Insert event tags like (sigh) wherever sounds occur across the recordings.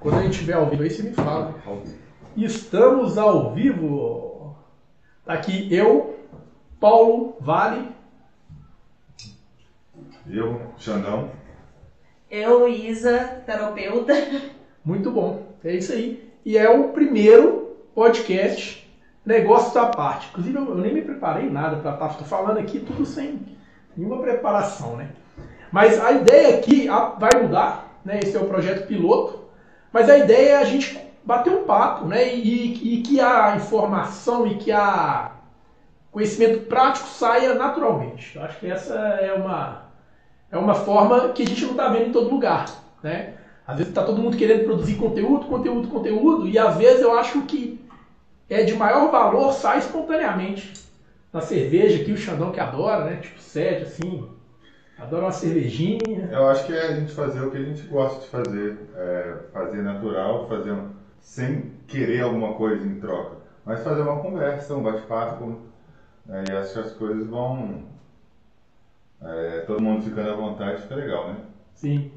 Quando a gente estiver ao vivo aí, você me fala. Estamos ao vivo. Tá aqui eu, Paulo Vale. Eu, Xandão. Eu, Isa, terapeuta. Muito bom. É isso aí. E é o primeiro podcast Negócios à Parte. Inclusive, eu, eu nem me preparei nada para estar tá, falando aqui tudo sem nenhuma preparação, né? Mas a ideia aqui vai mudar, né? Esse é o projeto piloto. Mas a ideia é a gente bater um papo, né? E, e que a informação e que a conhecimento prático saia naturalmente. Eu acho que essa é uma, é uma forma que a gente não está vendo em todo lugar, né? Às vezes está todo mundo querendo produzir conteúdo, conteúdo, conteúdo, e às vezes eu acho que é de maior valor sai espontaneamente. Na cerveja que o Xandão que adora, né? Tipo sede, assim, adora uma cervejinha. Eu acho que é a gente fazer o que a gente gosta de fazer. É fazer natural, fazer sem querer alguma coisa em troca. Mas fazer uma conversa, um bate-papo. Né? E acho que as coisas vão. É, todo mundo ficando à vontade, fica legal, né? Sim.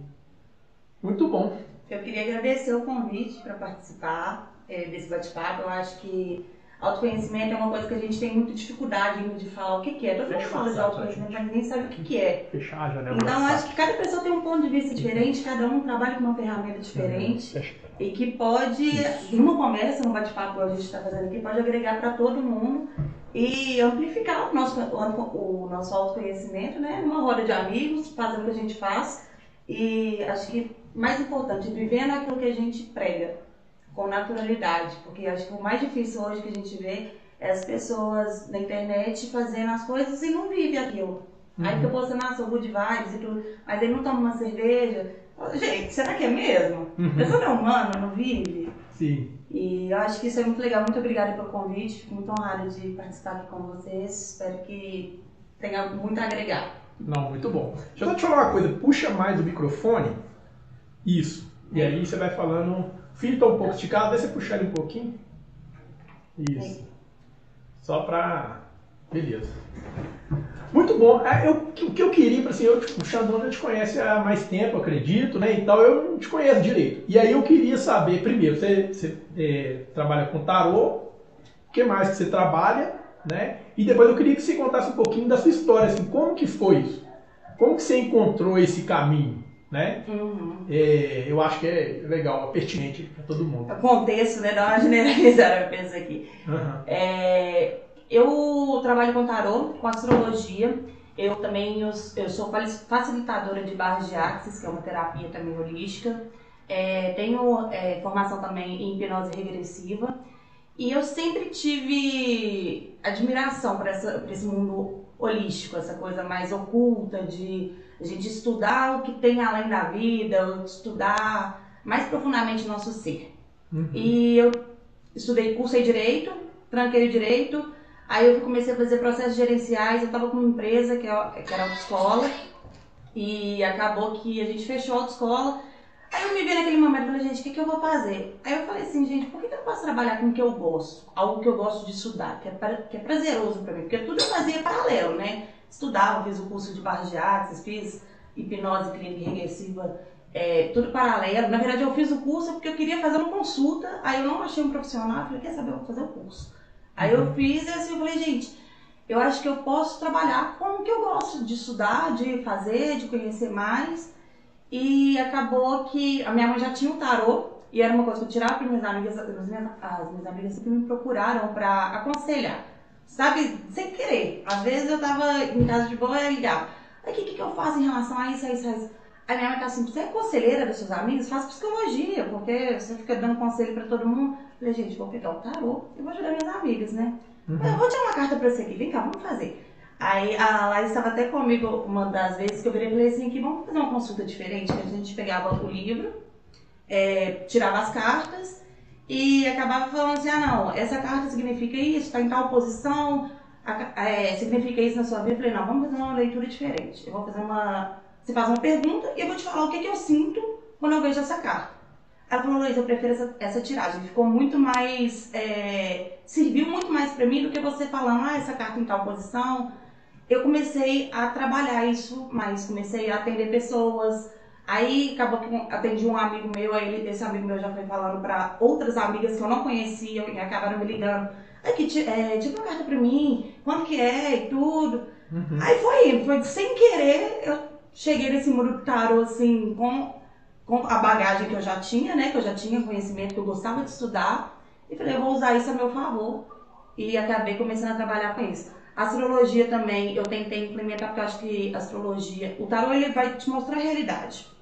Muito bom. Eu queria agradecer o convite para participar é, desse bate-papo. Eu acho que autoconhecimento é uma coisa que a gente tem muita dificuldade ainda de falar o que, que é. Todo mundo fala de autoconhecimento, mas ninguém sabe o que, que é. Fechar a janela. Então, acho que cada pessoa tem um ponto de vista diferente, cada um trabalha com uma ferramenta diferente uhum. e que pode, numa conversa, num bate-papo que a gente está fazendo aqui, pode agregar para todo mundo e amplificar o nosso, o, o nosso autoconhecimento, né? Numa roda de amigos, fazendo o que a gente faz. E acho que mais importante, vivendo aquilo que a gente prega com naturalidade, porque acho que o mais difícil hoje que a gente vê é as pessoas na internet fazendo as coisas e não vivem aquilo. Uhum. Aí fica postando, ah, sou good vibes e tudo, mas ele não toma uma cerveja. Gente, será que é mesmo? Uhum. A pessoa não é humana, não vive? Sim. E eu acho que isso é muito legal. Muito obrigada pelo convite. Fico muito honrada de participar aqui com vocês. Espero que tenha muito a agregar. Não, muito bom. Deixa eu só te falar uma coisa. Puxa mais o microfone. Isso. E aí você vai falando fio tá um pouco esticado, deixa você puxar ele um pouquinho. Isso. Só pra. Beleza. Muito bom. É, eu, o que eu queria, assim, eu, tipo, o Xandão já te conhece há mais tempo, acredito, né? E tal, eu não te conheço direito. E aí eu queria saber, primeiro, você, você é, trabalha com tarô, o que mais que você trabalha, né? E depois eu queria que você contasse um pouquinho da sua história, assim, como que foi isso? Como que você encontrou esse caminho? Né? Uhum. É, eu acho que é legal, é pertinente para todo mundo. O contexto, né? Dá uma generalizada, eu penso aqui. Uhum. É, eu trabalho com tarô, com astrologia. Eu também eu, eu sou facilitadora de barras de axis, que é uma terapia também holística. É, tenho é, formação também em hipnose regressiva. E eu sempre tive admiração por, essa, por esse mundo holístico, essa coisa mais oculta de a gente estudar o que tem além da vida, estudar mais profundamente o nosso ser. Uhum. E eu estudei, cursei direito, tranquei direito, aí eu comecei a fazer processos gerenciais, eu estava com uma empresa que, é, que era autoescola, e acabou que a gente fechou a autoescola. Aí eu me vi naquele momento e falei, gente, o que, que eu vou fazer? Aí eu falei assim, gente, por que, que eu não posso trabalhar com o que eu gosto? Algo que eu gosto de estudar, que é, pra, que é prazeroso para mim, porque tudo eu fazia paralelo, né? Estudava, fiz o curso de barras de axis, fiz hipnose clínica regressiva, é, tudo paralelo. Na verdade, eu fiz o curso porque eu queria fazer uma consulta, aí eu não achei um profissional, falei, quer saber, eu vou fazer o curso. Aí eu uhum. fiz e assim, eu falei, gente, eu acho que eu posso trabalhar com o que eu gosto de estudar, de fazer, de conhecer mais. E acabou que a minha mãe já tinha o tarô, e era uma coisa que eu tirava para minhas amigas, as minhas, as minhas amigas sempre me procuraram para aconselhar sabe, sem querer. Às vezes eu tava em casa de boa e ligava. Aí o que, que, eu faço em relação a isso, a isso, a isso? Aí minha mãe tá assim, você é conselheira dos seus amigos? Faz psicologia, porque você fica dando conselho pra todo mundo. Eu falei, gente, vou pegar o tarô e vou ajudar minhas amigas, né? Uhum. Eu vou tirar uma carta pra você aqui, vem cá, vamos fazer. Aí a Laís estava até comigo uma das vezes que eu virei e falei assim, que vamos fazer uma consulta diferente, que a gente pegava o livro, é, tirava as cartas e acabava falando assim, ah não, essa carta significa isso, está em tal posição, é, significa isso na sua vida. Eu falei, não, vamos fazer uma leitura diferente. Eu vou fazer uma. Você faz uma pergunta e eu vou te falar o que, que eu sinto quando eu vejo essa carta. Ela falou, Luiz, eu prefiro essa, essa tiragem. Ficou muito mais. É, serviu muito mais para mim do que você falando, ah, essa carta em tal posição. Eu comecei a trabalhar isso mais, comecei a atender pessoas, Aí acabou que atendi um amigo meu, aí ele, esse amigo meu já foi falando para outras amigas que eu não conhecia e acabaram me ligando. Aqui, é, tipo uma carta pra mim, quando que é e tudo. Uhum. Aí foi indo, foi sem querer, eu cheguei nesse mundo do tarô assim, com, com a bagagem que eu já tinha, né? Que eu já tinha conhecimento, que eu gostava de estudar. E falei, eu vou usar isso a meu favor. E acabei começando a trabalhar com isso. Astrologia também eu tentei implementar, porque eu acho que astrologia, o tarô ele vai te mostrar a realidade.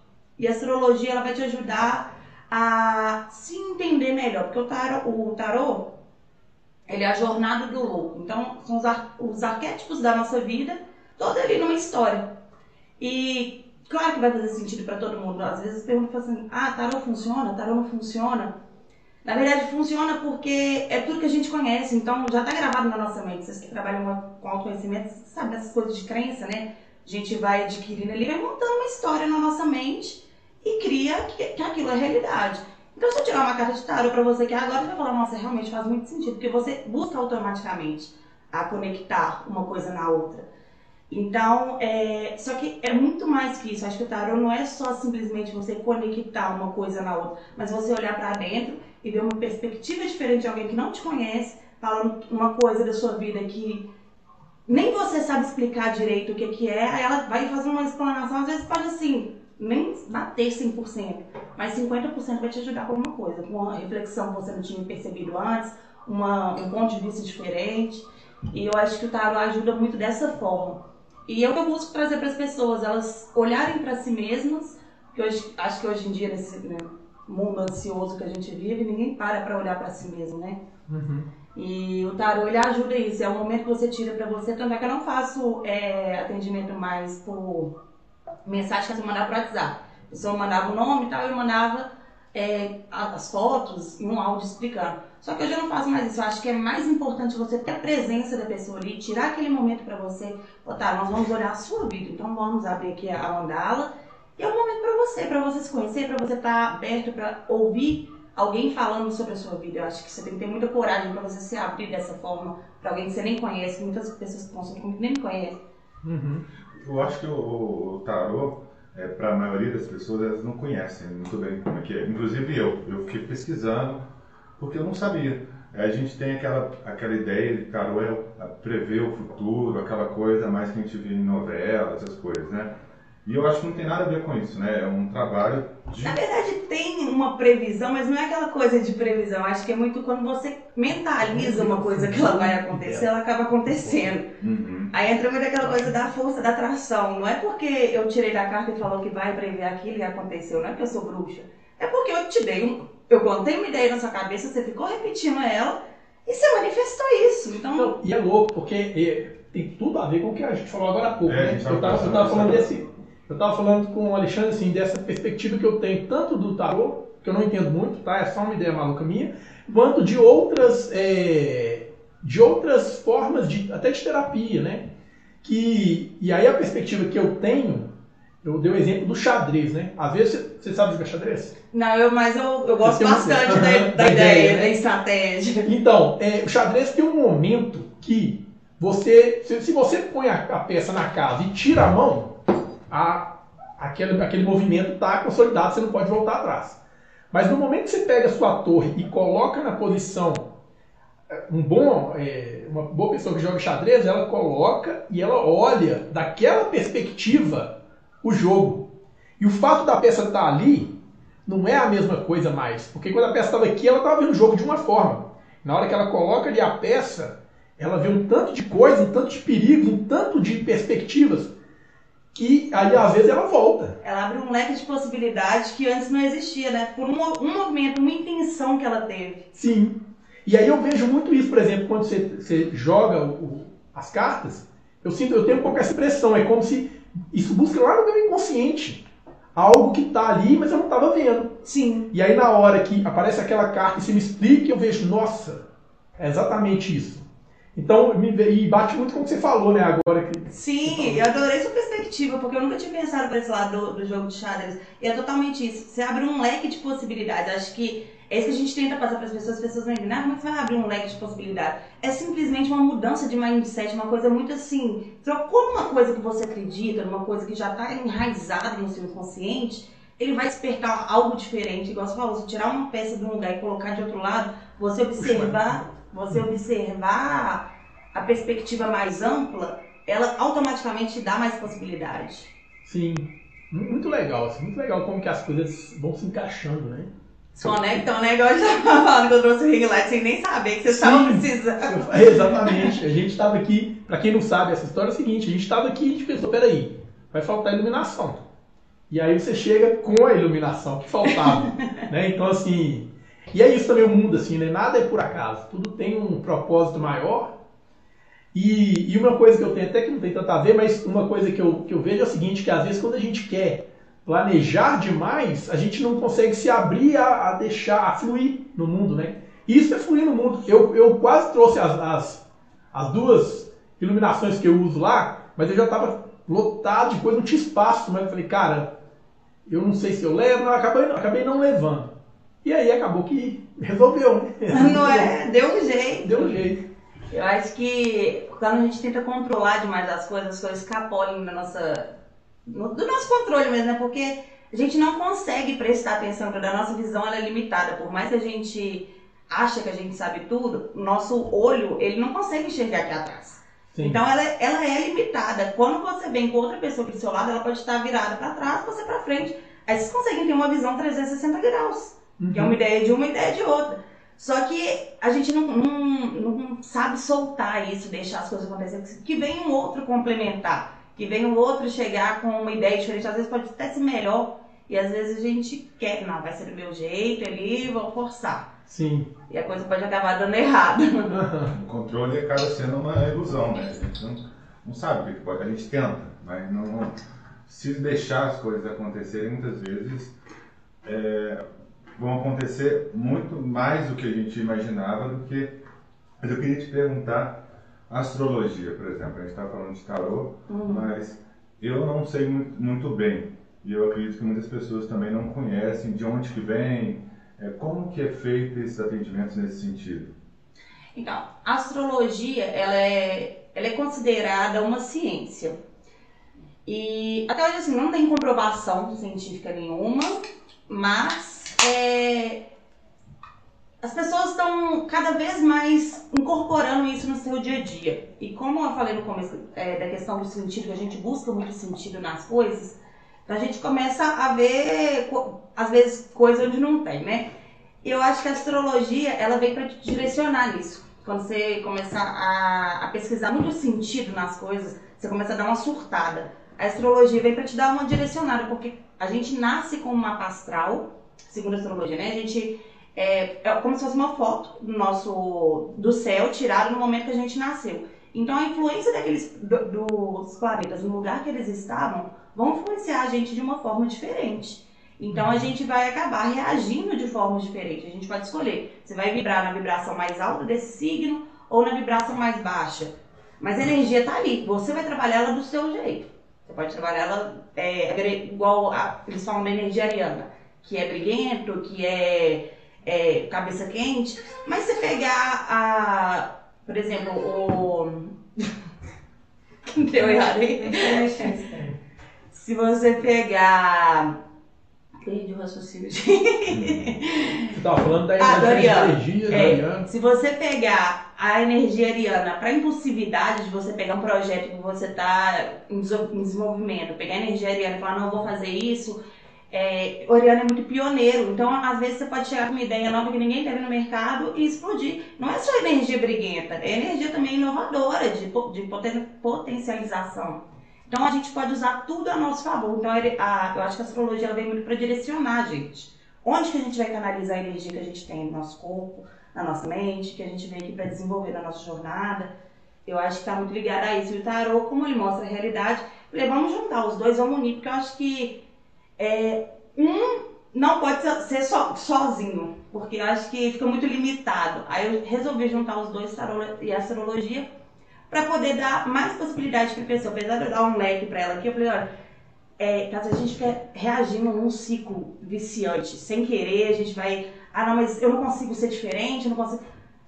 E a astrologia ela vai te ajudar a se entender melhor, porque o tarô, o tarô ele é a jornada do louco. Então, são os, ar, os arquétipos da nossa vida, todo ali numa história. E claro que vai fazer sentido para todo mundo. Às vezes perguntam assim: ah, tarô funciona? Tarô não funciona? Na verdade, funciona porque é tudo que a gente conhece, então já está gravado na nossa mente. Vocês que trabalham com autoconhecimento, sabe dessas coisas de crença, né? A gente vai adquirindo ali, vai montando uma história na nossa mente e cria que, que aquilo é realidade. Então, se eu tirar uma carta de tarô para você que agora, você vai falar, nossa, realmente faz muito sentido, porque você busca automaticamente a conectar uma coisa na outra. Então, é, só que é muito mais que isso. Acho que o tarô não é só simplesmente você conectar uma coisa na outra, mas você olhar para dentro e ver uma perspectiva diferente de alguém que não te conhece, falando uma coisa da sua vida que nem você sabe explicar direito o que, que é, aí ela vai fazer uma explanação, às vezes pode assim, nem bater 100%, mas 50% vai te ajudar com alguma coisa, com uma reflexão que você não tinha percebido antes, uma, um ponto de vista diferente. E eu acho que o tarot ajuda muito dessa forma. E é o que eu busco trazer para as pessoas, elas olharem para si mesmas, que hoje, acho que hoje em dia, nesse né, mundo ansioso que a gente vive, ninguém para para olhar para si mesmo, né? Uhum. E o tarot ele ajuda isso, é o momento que você tira para você. Tanto é que eu não faço é, atendimento mais por mensagem que você mandava pro WhatsApp. A pessoa mandava o nome e tal, eu mandava é, as fotos e um áudio explicando. Só que hoje eu não faço mais isso. Eu acho que é mais importante você ter a presença da pessoa ali, tirar aquele momento para você. Botar, nós vamos olhar a sua vida. Então vamos abrir aqui a mandala. E é um momento para você, para você se conhecer, para você estar tá aberto para ouvir alguém falando sobre a sua vida. Eu acho que você tem que ter muita coragem para você se abrir dessa forma para alguém que você nem conhece. Muitas pessoas que consultam comigo nem me conhecem. Uhum. Eu acho que o, o tarô, é, para a maioria das pessoas, elas não conhecem muito bem como é que é. Inclusive eu, eu fiquei pesquisando porque eu não sabia. A gente tem aquela, aquela ideia de tarô é prever o futuro, aquela coisa mais que a gente vê em novelas, essas coisas, né? E eu acho que não tem nada a ver com isso, né? É um trabalho de... Na verdade, tem uma previsão, mas não é aquela coisa de previsão. Acho que é muito quando você mentaliza uma coisa que ela vai acontecer, ela acaba acontecendo. Uhum. Aí entra muito aquela coisa da força da atração. Não é porque eu tirei da carta e falou que vai prever aquilo e aconteceu. Não é porque eu sou bruxa. É porque eu te dei um... Eu contei uma ideia na sua cabeça, você ficou repetindo ela e você manifestou isso. Então... Não, e é louco, porque tem tudo a ver com o que a gente falou agora há pouco. É, né? Eu estava falando desse eu estava falando com o Alexandre assim, dessa perspectiva que eu tenho tanto do tarô, que eu não entendo muito, tá? É só uma ideia maluca minha, quanto de outras, é, de outras formas, de, até de terapia, né? Que, e aí a perspectiva que eu tenho, eu dei o exemplo do xadrez, né? Às vezes você, você sabe jogar xadrez? Não, eu, mas eu, eu gosto bastante (laughs) da, da, da, ideia, né? da estratégia. Então, é, o xadrez tem um momento que você, se, se você põe a, a peça na casa e tira a mão, a, aquele, aquele movimento está consolidado, você não pode voltar atrás. Mas no momento que você pega a sua torre e coloca na posição é, um bom, é, uma boa pessoa que joga xadrez, ela coloca e ela olha daquela perspectiva o jogo. E o fato da peça estar ali não é a mesma coisa mais, porque quando a peça estava aqui, ela estava vendo o jogo de uma forma. Na hora que ela coloca ali a peça, ela vê um tanto de coisa, um tanto de perigos, um tanto de perspectivas que aí às vezes ela volta. Ela abre um leque de possibilidades que antes não existia, né? Por um, um movimento, uma intenção que ela teve. Sim. E aí eu vejo muito isso, por exemplo, quando você, você joga o, as cartas, eu sinto, eu tenho um pouco essa impressão, é como se isso busca lá no meu inconsciente algo que está ali, mas eu não estava vendo. Sim. E aí na hora que aparece aquela carta e se me explica, eu vejo, nossa, é exatamente isso. Então, me, e bate muito com o que você falou, né, agora. Que Sim, eu adorei sua perspectiva, porque eu nunca tinha pensado por esse lado do, do jogo de xadrez. E é totalmente isso. Você abre um leque de possibilidades. Acho que é isso que a gente tenta passar para as pessoas. As pessoas vão entender, ah, como é que você vai abrir um leque de possibilidades? É simplesmente uma mudança de mindset, uma coisa muito assim. Trocou numa coisa que você acredita, numa coisa que já está enraizada no seu inconsciente, ele vai despertar algo diferente. Igual você falou, se tirar uma peça de um lugar e colocar de outro lado, você observar você observar a perspectiva mais ampla, ela automaticamente te dá mais possibilidade. Sim, muito legal, assim, muito legal como que as coisas vão se encaixando, né? Conectam, né? Igual eu já falando que eu trouxe o ring light sem nem saber que vocês estavam precisando. Exatamente. A gente estava aqui, para quem não sabe, essa história é a seguinte, a gente estava aqui e a gente pensou, peraí, vai faltar iluminação. E aí você chega com a iluminação que faltava. (laughs) né? Então, assim, e é isso também o mundo, assim, né? Nada é por acaso. Tudo tem um propósito maior. E, e uma coisa que eu tenho, até que não tem tanto a ver, mas uma coisa que eu, que eu vejo é o seguinte, que às vezes quando a gente quer planejar demais, a gente não consegue se abrir a, a deixar, a fluir no mundo, né? Isso é fluir no mundo. Eu, eu quase trouxe as, as, as duas iluminações que eu uso lá, mas eu já estava lotado, depois não tinha espaço, mas eu falei, cara, eu não sei se eu levo, não, acabei, acabei não levando. E aí acabou que resolveu, né? Não é? Deu um jeito. Deu um jeito. Eu acho que quando a gente tenta controlar demais as coisas, as coisas escapolam da nossa, do nosso controle mesmo, né? Porque a gente não consegue prestar atenção, porque a nossa visão ela é limitada. Por mais que a gente acha que a gente sabe tudo, nosso olho ele não consegue enxergar aqui atrás. Sim. Então ela, ela é limitada. Quando você vem com outra pessoa aqui do seu lado, ela pode estar virada para trás, você para frente. Aí vocês conseguem ter uma visão 360 graus. Uhum. Que é uma ideia de uma ideia de outra. Só que a gente não, não, não sabe soltar isso, deixar as coisas acontecerem. Que vem um outro complementar. Que vem um outro chegar com uma ideia diferente. Às vezes pode até ser melhor. E às vezes a gente quer, não, vai ser do meu jeito ali, vou forçar. Sim. E a coisa pode acabar dando errado. (laughs) o controle acaba sendo uma ilusão, né? A gente não, não sabe o que pode. A gente tenta, mas não. Se deixar as coisas acontecerem, muitas vezes é, vão acontecer muito mais do que a gente imaginava do que. Mas eu queria te perguntar, astrologia, por exemplo, a gente estava falando de tarô, uhum. mas eu não sei muito, muito, bem e eu acredito que muitas pessoas também não conhecem de onde que vem, é, como que é feito esses atendimentos nesse sentido. Então, a astrologia ela é, ela é considerada uma ciência. E até hoje assim, não tem comprovação científica nenhuma, mas é, as pessoas estão cada vez mais incorporando isso no seu dia a dia. E como eu falei no começo é, da questão do sentido, que a gente busca muito sentido nas coisas, a gente começa a ver, às vezes, coisas onde não tem, né? Eu acho que a astrologia, ela vem para te direcionar nisso. Quando você começar a, a pesquisar muito sentido nas coisas, você começa a dar uma surtada. A astrologia vem para te dar uma direcionada, porque a gente nasce com um mapa astral, segundo a astrologia, né? A gente é, é como se fosse uma foto do nosso do céu tirada no momento que a gente nasceu. Então a influência daqueles do, dos planetas no lugar que eles estavam vão influenciar a gente de uma forma diferente. Então a gente vai acabar reagindo de formas diferentes. A gente pode escolher. Você vai vibrar na vibração mais alta desse signo ou na vibração mais baixa. Mas a energia está ali. Você vai trabalhar ela do seu jeito. Você pode trabalhar ela é, igual a, eles falam da energia ariana que é briguento, que é, é cabeça quente. Mas se pegar a, por exemplo, o. (laughs) Deu errado aí. Se você pegar. Perdi o raciocínio. (laughs) Você estava falando da energia é, Se você pegar a energia ariana para impulsividade de você pegar um projeto que você está em desenvolvimento, pegar a energia ariana e falar, não, eu vou fazer isso, é, Oriana é muito pioneiro, então às vezes você pode chegar com uma ideia nova que ninguém teve no mercado e explodir. Não é só energia briguenta, é energia também inovadora, de, de poten, potencialização. Então a gente pode usar tudo a nosso favor. Então a, eu acho que a astrologia ela vem muito para direcionar a gente. Onde que a gente vai canalizar a energia que a gente tem no nosso corpo, na nossa mente, que a gente vem aqui para desenvolver na nossa jornada. Eu acho que está muito ligado a isso. E o tarô, como ele mostra a realidade, vamos juntar os dois, vamos unir, porque eu acho que é, um não pode ser so, sozinho, porque eu acho que fica muito limitado. Aí eu resolvi juntar os dois, tarô e astrologia, para poder dar mais possibilidade para a pessoa. Apesar de eu dar um leque para ela aqui, eu falei, olha, é, caso a gente quer reagindo num ciclo viciante, sem querer, a gente vai, ah não, mas eu não consigo ser diferente, eu não consigo.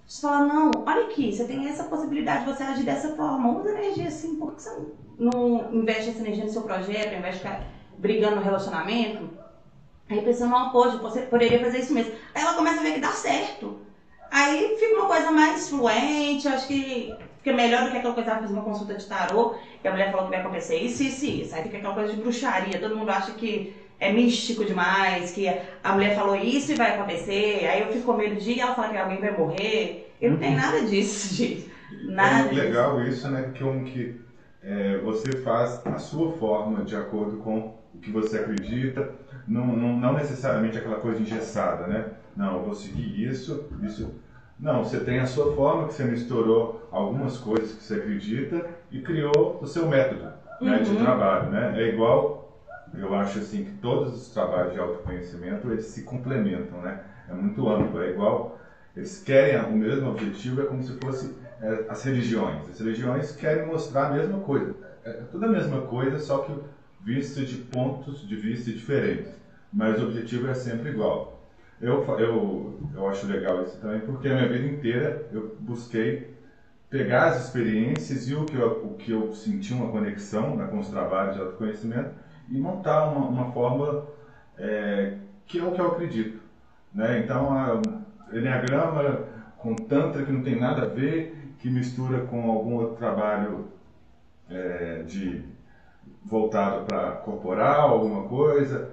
Você fala, não, olha aqui, você tem essa possibilidade de você agir dessa forma, usa energia assim, por que você não investe essa energia no seu projeto, ficar brigando no relacionamento? Aí a pessoa, não, poxa, você poderia fazer isso mesmo. Aí ela começa a ver que dá certo. Aí fica uma coisa mais fluente, acho que fica melhor do que aquela coisa, ela fez uma consulta de tarô, e a mulher falou que vai acontecer isso, isso e isso. Aí fica aquela coisa de bruxaria, todo mundo acha que é místico demais, que a mulher falou isso e vai acontecer, aí eu fico com medo de ela falar que alguém vai morrer. E não tem nada disso, (laughs) gente. Nada. É legal isso, né? Que, um, que é, você faz a sua forma de acordo com que você acredita, não, não, não necessariamente aquela coisa engessada, né? Não, eu vou seguir isso, isso. Não, você tem a sua forma, que você misturou algumas coisas que você acredita e criou o seu método né, de uhum. trabalho, né? É igual, eu acho assim, que todos os trabalhos de autoconhecimento, eles se complementam, né? É muito amplo, é igual, eles querem o mesmo objetivo, é como se fosse é, as religiões. As religiões querem mostrar a mesma coisa. É tudo a mesma coisa, só que visto de pontos de vista diferentes. Mas o objetivo é sempre igual. Eu, eu, eu acho legal isso também, porque a minha vida inteira eu busquei pegar as experiências e o que eu, o que eu senti uma conexão né, com os trabalhos de autoconhecimento e montar uma, uma forma é, que é o que eu acredito. Né? Então, a Enneagrama com Tantra que não tem nada a ver, que mistura com algum outro trabalho é, de voltado para corporal, alguma coisa,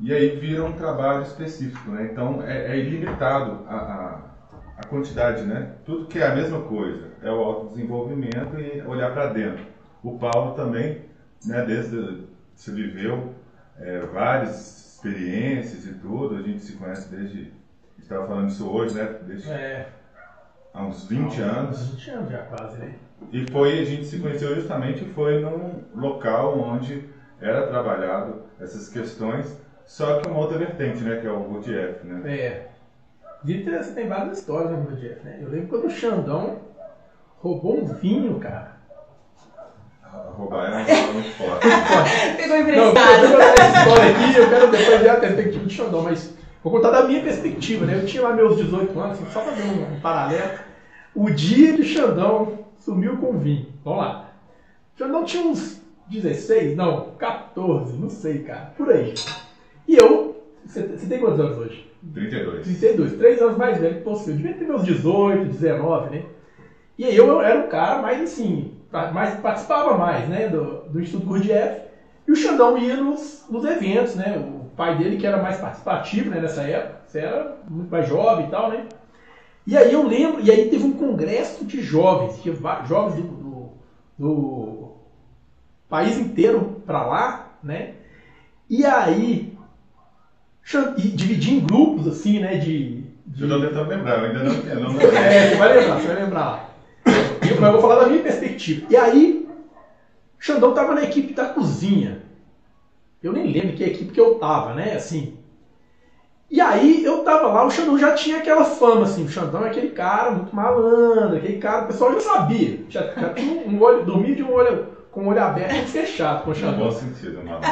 e aí vira um trabalho específico, né? Então é, é ilimitado a, a, a, quantidade, né? Tudo que é a mesma coisa é o autodesenvolvimento e olhar para dentro. O Paulo também, né? Desde se viveu é, várias experiências e tudo, a gente se conhece desde estava falando isso hoje, né? Desde é. há uns 20 anos. 20 anos já quase, né? E foi, a gente se conheceu justamente foi num local onde era trabalhado essas questões, só que uma outra vertente, né? Que é o Gurdjieff, né? É. Dita, você tem várias histórias no Gurdjieff, né? Eu lembro quando o Xandão roubou um vinho, cara. Roubar é uma muito forte. (laughs) Pegou emprestado. Não, eu vou essa história aqui, eu quero depois ver a perspectiva do Xandão, mas vou contar da minha perspectiva, né? Eu tinha lá meus 18 anos, assim, só para ver um, um paralelo. O dia de Xandão sumiu com vinho. Vamos lá. Xandão tinha uns 16, não, 14, não sei, cara, por aí. E eu, você, tem quantos anos hoje? 32. 32, 3 anos mais velho que você. Eu devia ter meus 18, 19, né? E aí eu, eu era o cara mais assim, mais, participava mais, né, do, do Instituto Gurdjieff. E o Xandão ia nos, nos eventos, né? O pai dele, que era mais participativo né, nessa época, você era muito mais jovem e tal, né? E aí eu lembro, e aí teve um congresso de jovens, que jovens do, do, do país inteiro para lá, né? E aí e dividir em grupos assim, né? De, de... Eu tô tentando lembrar, eu ainda não, eu não (laughs) É, você vai lembrar, você vai lembrar. Eu, mas eu vou falar da minha perspectiva. E aí, Xandão tava na equipe da cozinha. Eu nem lembro que equipe que eu tava, né? Assim, e aí eu tava lá, o Xandão já tinha aquela fama, assim, o Xandão é aquele cara muito malandro, aquele cara, o pessoal já sabia, já, já tinha um olho, dormia de um olho, com o olho aberto e fechado com o Xandão. No bom sentido, malandro.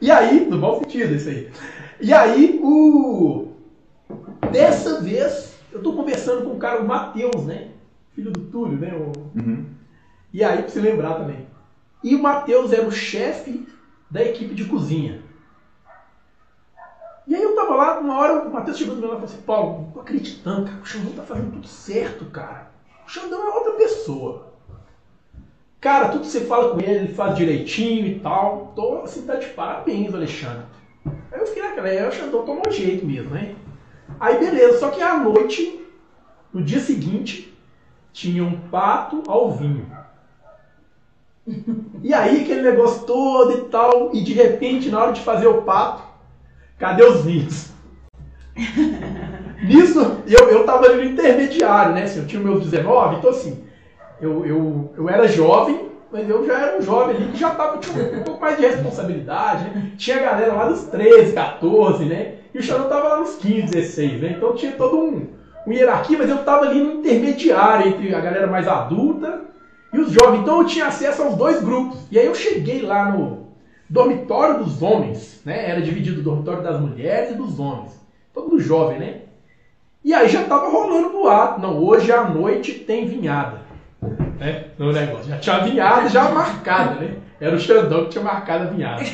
e aí, no bom sentido, isso aí. E aí, o... Dessa vez, eu tô conversando com o cara, o Matheus, né? Filho do Túlio, né? O... Uhum. E aí, pra você lembrar também. E o Matheus era o chefe da equipe de cozinha. E aí eu tava lá, uma hora o Matheus chegou do meu lado e falou assim, Paulo, não tô acreditando, cara, o Xandão tá fazendo tudo certo, cara. O Xandão é outra pessoa. Cara, tudo que você fala com ele, ele faz direitinho e tal. Tô assim, tá de parabéns, Alexandre. Aí eu fiquei naquela, aí o Xandão tomou jeito mesmo, né? Aí beleza, só que à noite, no dia seguinte, tinha um pato ao vinho. E aí aquele negócio todo e tal, e de repente, na hora de fazer o pato, Cadê os vinhos? (laughs) Nisso, eu, eu tava ali no intermediário, né? Assim, eu tinha meus 19, então assim, eu, eu, eu era jovem, mas eu já era um jovem ali que já tava, tinha um pouco mais de responsabilidade, né? Tinha galera lá dos 13, 14, né? E o Xandão tava lá nos 15, 16, né? Então tinha todo um, uma hierarquia, mas eu tava ali no intermediário entre a galera mais adulta e os jovens. Então eu tinha acesso aos dois grupos. E aí eu cheguei lá no dormitório dos homens, né? Era dividido o dormitório das mulheres e dos homens. Todo mundo jovem, né? E aí já tava rolando boato. Não, hoje à noite tem vinhada né? No negócio. Já tinha vinhada já marcada, né? Era o Xandão que tinha marcado a vinhada.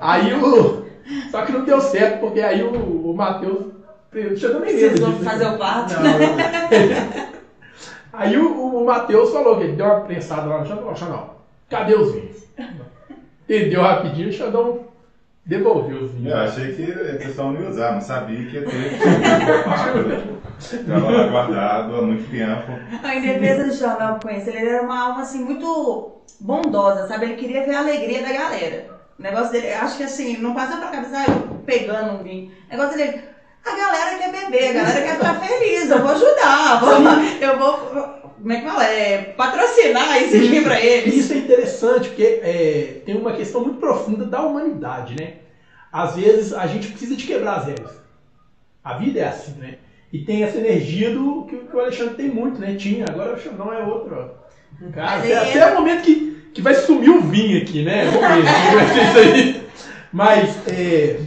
Aí o. Só que não deu certo, porque aí o, o Matheus. O Xandão nem Vocês vão fazer o parto? Não, (laughs) Aí o, o Matheus falou que ele deu uma prensada lá no Xandão. Xandão, cadê os vinhos? Entendeu rapidinho, o Xandão devolveu os vinhos. Eu achei que o pessoal não ia usar, não sabia que ia ter. (laughs) Estava lá guardado há muito tempo. Em defesa do João, não conheço, ele era uma alma assim muito bondosa, sabe? Ele queria ver a alegria da galera. O negócio dele, acho que assim, não passa pra cabeça, ah, eu pegando um vinho. O negócio dele, a galera quer beber, a galera quer ficar feliz, eu vou ajudar, vou, eu vou, como é que fala? É, patrocinar esse vinho pra eles. Isso é interessante, porque é, tem uma questão muito profunda da humanidade, né? Às vezes a gente precisa de quebrar as regras. A vida é assim, né? E tem essa energia do que, que o Alexandre tem muito, né? Tinha, agora o Xandão é outro. Cara, até, até é o momento que, que vai sumir o vinho aqui, né? Vamos ver vai ser isso aí. Mas é,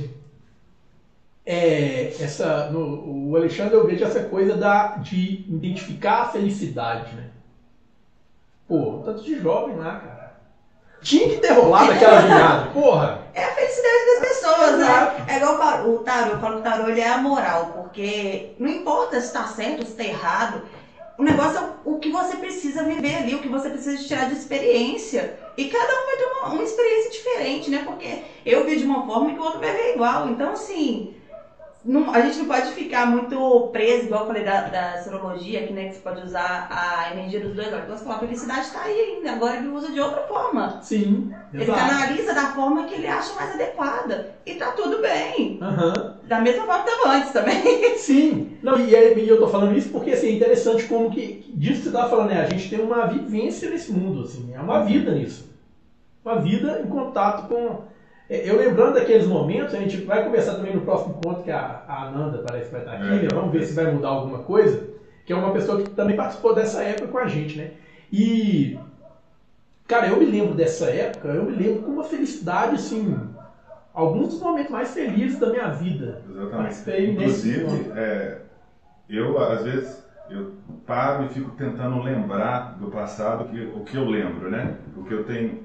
é, essa, no, o Alexandre eu vejo essa coisa da, de identificar a felicidade, né? Pô, tanto de jovem lá, cara. Tinha que ter rolado aquela (laughs) vinhada, porra. É a felicidade das pessoas, né? É igual o tarô, eu falo que o tarô ele é a moral, porque não importa se está certo, se está errado, o negócio é o que você precisa viver ali, o que você precisa tirar de experiência. E cada um vai ter uma, uma experiência diferente, né? Porque eu vi de uma forma e que o outro vai ver igual. Então, assim, não, a gente não pode ficar muito preso, igual eu falei da, da serologia, que, né, que você pode usar a energia dos dois olhos. Então, você fala, a felicidade está aí ainda, agora ele usa de outra forma. Sim. Ele canaliza da forma que ele acha mais adequada. E tá tudo bem. Uhum. Da mesma forma que estava antes também. (laughs) Sim. Não, e, e, eu tô falando isso porque assim, é interessante como que. Disso que você estava falando, né? A gente tem uma vivência nesse mundo, assim, é uma vida nisso. Uma vida em contato com é, eu lembrando daqueles momentos, a gente vai conversar também no próximo ponto, que a, a Ananda parece que vai estar aqui, é. né? vamos ver se vai mudar alguma coisa, que é uma pessoa que também participou dessa época com a gente, né? E, cara, eu me lembro dessa época, eu me lembro com uma felicidade, assim, alguns dos momentos mais felizes da minha vida. Exatamente. Inclusive, é, eu, às vezes, eu paro e fico tentando lembrar do passado que, o que eu lembro, né? Porque eu tenho,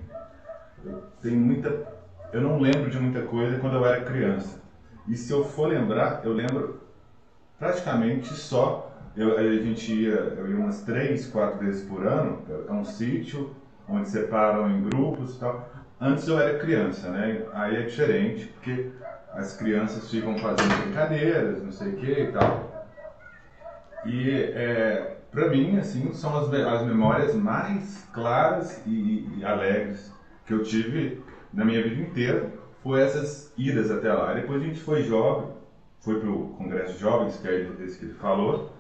eu tenho muita eu não lembro de muita coisa quando eu era criança. E se eu for lembrar, eu lembro praticamente só. Eu, a gente ia, eu ia umas três, quatro vezes por ano a um sítio onde separam em grupos e tal. Antes eu era criança, né? Aí é diferente, porque as crianças ficam fazendo brincadeiras, não sei o que e tal. E é, para mim, assim, são as, as memórias mais claras e, e alegres que eu tive na minha vida inteira foi essas idas até lá. Depois a gente foi jovem, foi para o Congresso de Jovens, que é esse que ele falou,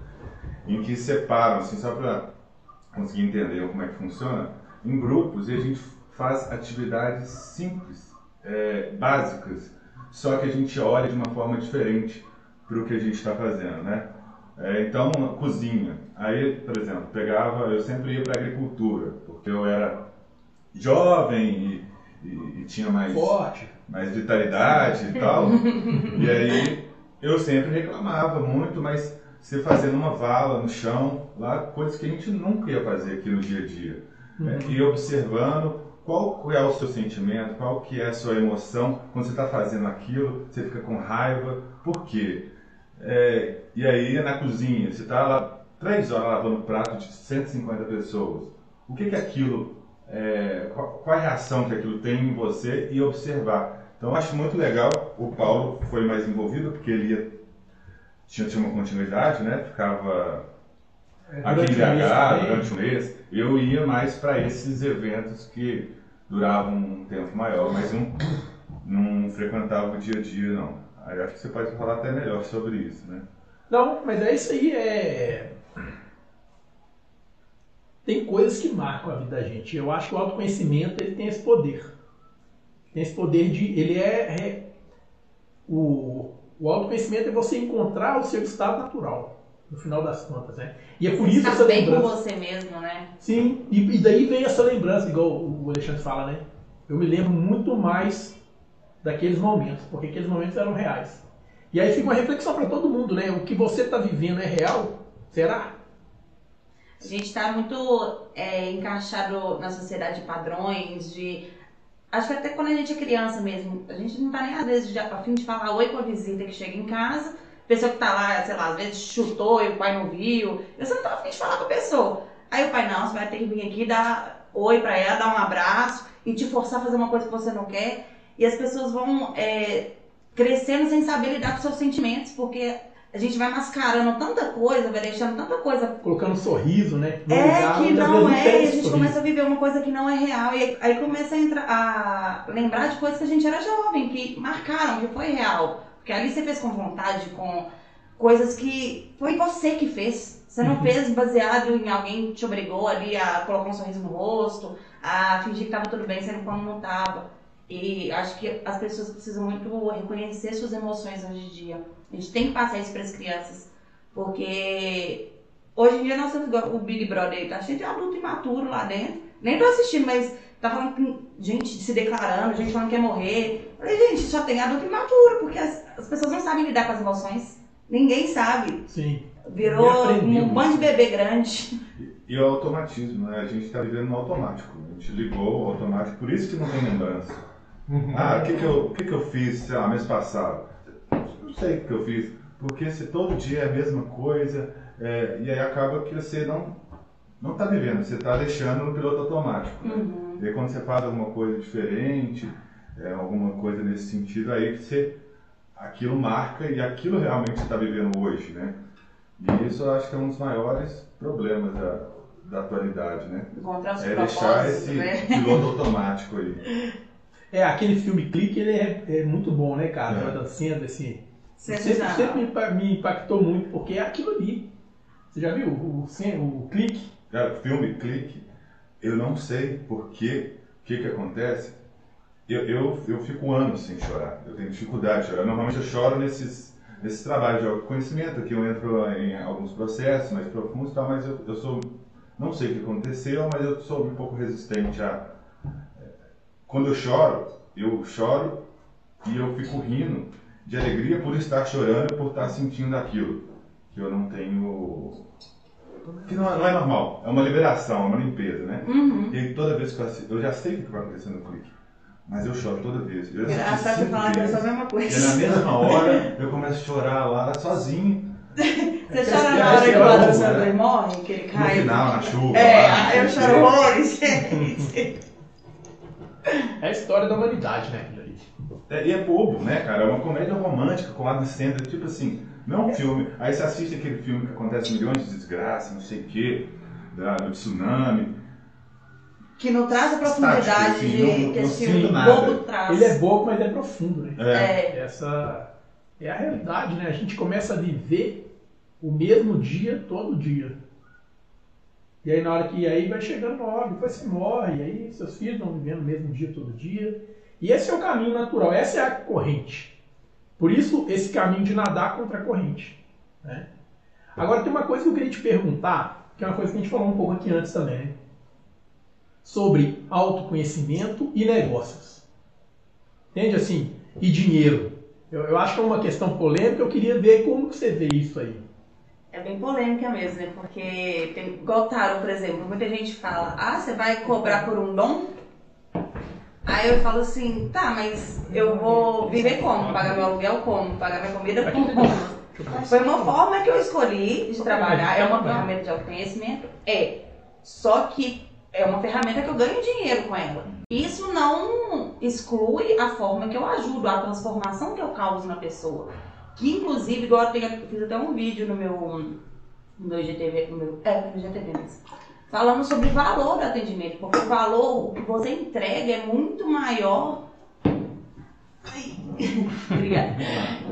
em que separam, assim, só para conseguir entender como é que funciona, em grupos e a gente faz atividades simples, é, básicas, só que a gente olha de uma forma diferente para o que a gente está fazendo, né? É, então, cozinha. Aí, por exemplo, pegava, eu sempre ia para agricultura, porque eu era jovem e e, e tinha mais, Forte. mais vitalidade e tal. (laughs) e aí eu sempre reclamava muito, mas você fazendo uma vala no chão, lá, coisas que a gente nunca ia fazer aqui no dia a dia. Né? Uhum. E observando qual é o seu sentimento, qual que é a sua emoção quando você está fazendo aquilo, você fica com raiva, por quê? É, e aí na cozinha, você está lá três horas lavando prato de 150 pessoas. O que que aquilo é, qual, qual, a reação que aquilo tem em você e observar. Então eu acho muito legal, o Paulo foi mais envolvido, porque ele ia, tinha, tinha uma continuidade, né? Ficava é, aqui em BH durante um mês. Eu ia mais para esses eventos que duravam um tempo maior, mas não, não frequentava o dia a dia, não. Aí acho que você pode falar até melhor sobre isso, né? Não, mas é isso aí, é tem coisas que marcam a vida da gente. Eu acho que o autoconhecimento ele tem esse poder. Tem esse poder de. Ele é. é o, o autoconhecimento é você encontrar o seu estado natural, no final das contas, né? E é por isso essa bem lembrança. com você mesmo, né? Sim, e, e daí vem essa lembrança, igual o Alexandre fala, né? Eu me lembro muito mais daqueles momentos, porque aqueles momentos eram reais. E aí fica uma reflexão para todo mundo, né? O que você está vivendo é real? Será? A gente está muito é, encaixado na sociedade de padrões, de. Acho que até quando a gente é criança mesmo, a gente não tá nem às vezes de, a fim de falar oi com a visita que chega em casa, pessoa que tá lá, sei lá, às vezes chutou e o pai não viu, e você não tá afim de falar com a pessoa. Aí o pai, não, você vai ter que vir aqui dar oi pra ela, dar um abraço e te forçar a fazer uma coisa que você não quer. E as pessoas vão é, crescendo sem saber lidar com seus sentimentos, porque a gente vai mascarando tanta coisa, vai deixando tanta coisa. Colocando um sorriso, né? No é lugar, que não é, e a gente começa a viver uma coisa que não é real. E aí começa a, entrar, a lembrar de coisas que a gente era jovem, que marcaram, que foi real. Porque ali você fez com vontade, com coisas que foi você que fez. Você não uhum. fez baseado em alguém que te obrigou ali a colocar um sorriso no rosto, a fingir que tava tudo bem, sendo como não tava. E acho que as pessoas precisam muito reconhecer suas emoções hoje em dia. A gente tem que passar isso para as crianças. Porque hoje em dia nós temos o Big Brother, tá cheio de adulto imaturo lá dentro. Nem tô assistindo, mas tá falando com gente se declarando, gente falando que quer morrer. Falei, gente, só tem adulto imaturo, porque as, as pessoas não sabem lidar com as emoções. Ninguém sabe. Sim. Virou um bando de bebê grande. E, e o automatismo, né? A gente está vivendo no automático. A gente ligou o automático, por isso que não tem lembrança. Ah, o que, que, eu, que, que eu fiz, sei lá, mês passado? Não sei o que eu fiz. Porque se todo dia é a mesma coisa, é, e aí acaba que você não não está vivendo, você está deixando no piloto automático. Né? Uhum. E aí quando você faz alguma coisa diferente, é, alguma coisa nesse sentido, aí você aquilo marca e aquilo realmente está vivendo hoje, né? E isso eu acho que é um dos maiores problemas da, da atualidade, né? Encontrar os é deixar esse né? piloto automático aí. (laughs) É, aquele filme Clique, ele é, é muito bom, né, cara? É. A dancinha desse... Sempre, sempre me, me, impactou muito, porque é aquilo ali. Você já viu o, o, o Clique? Cara, filme Clique, eu não sei porque, o que que acontece. Eu, eu, eu fico anos sem chorar. Eu tenho dificuldade de chorar. Normalmente eu choro nesses, nesses trabalhos de autoconhecimento, que eu entro em alguns processos mais profundos e tal, mas eu, eu sou... Não sei o que aconteceu, mas eu sou um pouco resistente a quando eu choro, eu choro e eu fico rindo de alegria por estar chorando, por estar sentindo aquilo que eu não tenho. que não é, não é normal. É uma liberação, é uma limpeza, né? Uhum. E aí, toda vez que eu eu já sei o que vai acontecer no clique. Mas eu choro toda vez. Eu Engraçado você falar que é a mesma coisa. E na mesma (laughs) hora eu começo a chorar lá sozinho. Você é chora na hora que o patrocinador né? morre, que ele cai? No final, na chuva. É, lá, eu choro horrores. (laughs) É a história da humanidade, né, aquilo ali. É, e é bobo, né, cara? É uma comédia romântica com Adam Sandler, tipo assim, não é um filme. Aí você assiste aquele filme que acontece milhões de desgraças, não sei o quê, da, do tsunami. Que não traz a profundidade Estático, assim, de não, que esse filme bobo traz. Ele é bobo, mas é profundo, né? É. Essa é a realidade, né? A gente começa a viver o mesmo dia todo dia. E aí na hora que aí vai chegando hora, depois você morre, e aí seus filhos estão vivendo o mesmo dia todo dia. E esse é o caminho natural, essa é a corrente. Por isso esse caminho de nadar contra a corrente. Né? Agora tem uma coisa que eu queria te perguntar, que é uma coisa que a gente falou um pouco aqui antes também, né? sobre autoconhecimento e negócios. Entende assim? E dinheiro. Eu, eu acho que é uma questão polêmica, eu queria ver como que você vê isso aí é bem polêmica mesmo, né? Porque tem, igual por exemplo, muita gente fala, ah, você vai cobrar por um dom? Aí eu falo assim, tá, mas eu vou viver como? Pagar meu aluguel como? Pagar minha comida como? Foi uma forma que eu escolhi de trabalhar, é uma ferramenta de autoconhecimento? É. Só que é uma ferramenta que eu ganho dinheiro com ela. Isso não exclui a forma que eu ajudo, a transformação que eu causo na pessoa. Que inclusive, igual eu, eu fiz até um vídeo no meu, no meu IGTV, no meu, é, no IGTV mesmo, falando sobre o valor do atendimento, porque o valor, o que você entrega é muito maior. Ai, (laughs) obrigada.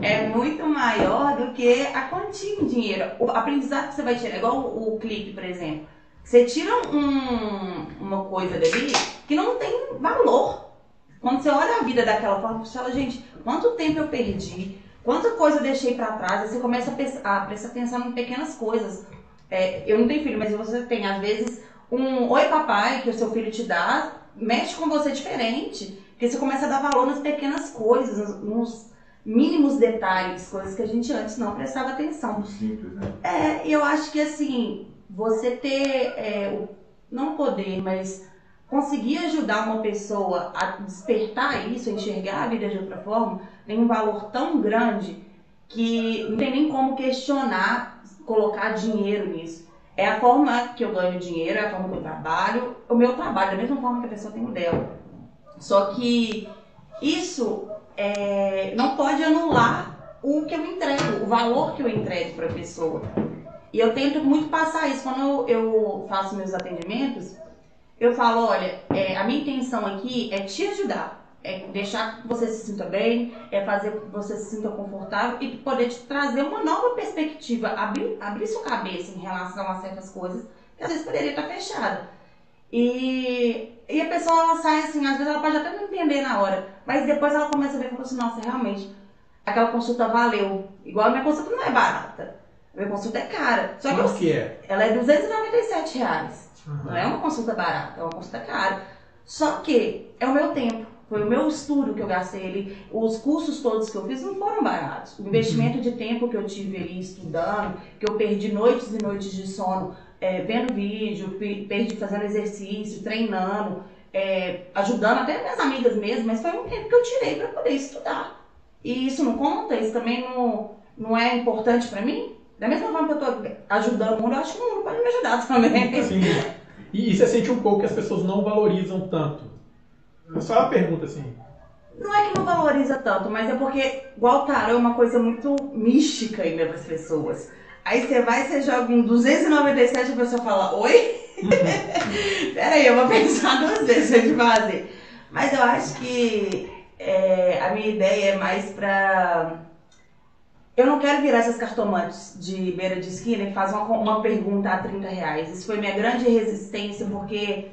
É muito maior do que a quantia em dinheiro. O aprendizado que você vai tirar, igual o, o clipe, por exemplo. Você tira um, uma coisa dali que não tem valor. Quando você olha a vida daquela forma, você fala, gente, quanto tempo eu perdi, quanta coisa eu deixei para trás, aí você começa a, pensar, a prestar atenção em pequenas coisas. É, eu não tenho filho, mas você tem, às vezes, um oi papai que o seu filho te dá, mexe com você diferente. Porque você começa a dar valor nas pequenas coisas, nos mínimos detalhes, coisas que a gente antes não prestava atenção. Simples, né? É, eu acho que assim, você ter é, o, não poder, mas conseguir ajudar uma pessoa a despertar isso, a enxergar a vida de outra forma, tem um valor tão grande que não tem nem como questionar colocar dinheiro nisso. É a forma que eu ganho dinheiro, é a forma que eu trabalho, o meu trabalho, da mesma forma que a pessoa tem o dela. Só que isso é, não pode anular o que eu entrego, o valor que eu entrego para a pessoa. E eu tento muito passar isso. Quando eu, eu faço meus atendimentos, eu falo, olha, é, a minha intenção aqui é te ajudar. É deixar que você se sinta bem, é fazer que você se sinta confortável e poder te trazer uma nova perspectiva, abrir, abrir sua cabeça em relação a certas coisas que às vezes poderia estar fechada. E, e a pessoa ela sai assim, às vezes ela pode até não entender na hora, mas depois ela começa a ver e fala assim, nossa, realmente, aquela consulta valeu. Igual a minha consulta não é barata. A minha consulta é cara. Só que, eu, que é? Ela é 297 reais. Uhum. Não é uma consulta barata, é uma consulta cara. Só que é o meu tempo. Foi o meu estudo que eu gastei ali. Os cursos todos que eu fiz não foram baratos. O investimento uhum. de tempo que eu tive ali estudando, que eu perdi noites e noites de sono é, vendo vídeo, perdi fazendo exercício, treinando, é, ajudando até minhas amigas mesmo, mas foi um tempo que eu tirei para poder estudar. E isso não conta? Isso também não, não é importante para mim? Da mesma forma que eu estou ajudando o mundo, eu acho que o mundo pode me ajudar também. Sim. E, e você sente um pouco que as pessoas não valorizam tanto? Só uma pergunta assim. Não é que não valoriza tanto, mas é porque, igual o tarô é uma coisa muito mística ainda para as pessoas. Aí você vai, você joga um 297 e a pessoa fala, oi? Uhum. (laughs) Peraí, eu vou pensar duas vezes antes de fazer. Mas eu acho que é, a minha ideia é mais pra. Eu não quero virar essas cartomantes de beira de esquina que fazem uma, uma pergunta a 30 reais. Isso foi minha grande resistência, porque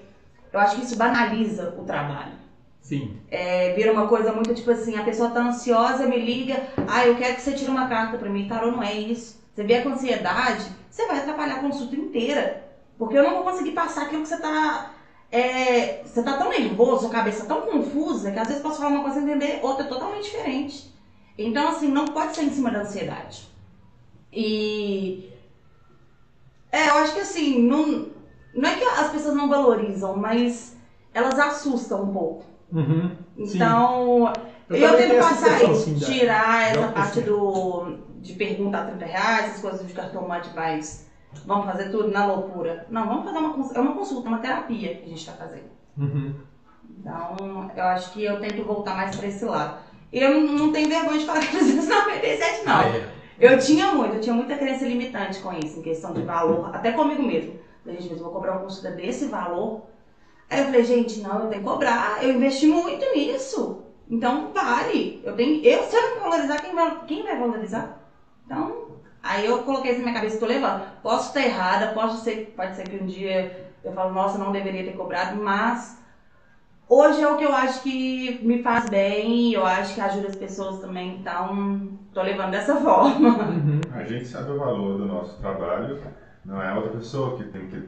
eu acho que isso banaliza o trabalho. Sim. É, vira uma coisa muito tipo assim, a pessoa tá ansiosa, me liga, ah, eu quero que você tire uma carta pra mim. Tarô não é isso. Você vê com ansiedade, você vai atrapalhar a consulta inteira. Porque eu não vou conseguir passar aquilo que você está. É, você está tão nervoso, sua cabeça tão confusa, que às vezes posso falar uma coisa e entender outra totalmente diferente. Então, assim, não pode ser em cima da ansiedade. E. É, eu acho que assim, não, não é que as pessoas não valorizam, mas elas assustam um pouco. Uhum, então, eu, eu tento passar isso, assim, tirar essa parte do de pergunta a 30 reais, essas coisas de cartomante mais. Vamos fazer tudo na loucura. Não, vamos fazer uma é uma consulta, uma terapia que a gente está fazendo. Uhum. Então, eu acho que eu tento voltar mais para esse lado. E eu não, tenho vergonha de falar 397, (laughs) não. Ah, é. Eu tinha muito, eu tinha muita crença limitante com isso, em questão de valor, até comigo mesmo. A gente mesmo, vou cobrar uma consulta desse valor. Aí eu falei, gente, não, eu tenho que cobrar, eu investi muito nisso. Então vale. Eu tenho. Eu, se eu não valorizar, quem vai, quem vai valorizar? Então, aí eu coloquei isso na minha cabeça, estou levando. Posso estar errada, pode ser, pode ser que um dia eu falo, nossa, não deveria ter cobrado, mas hoje é o que eu acho que me faz bem, eu acho que ajuda as pessoas também, então tô levando dessa (laughs) forma. Uhum. A gente sabe o valor do nosso trabalho, não é a outra pessoa que tem que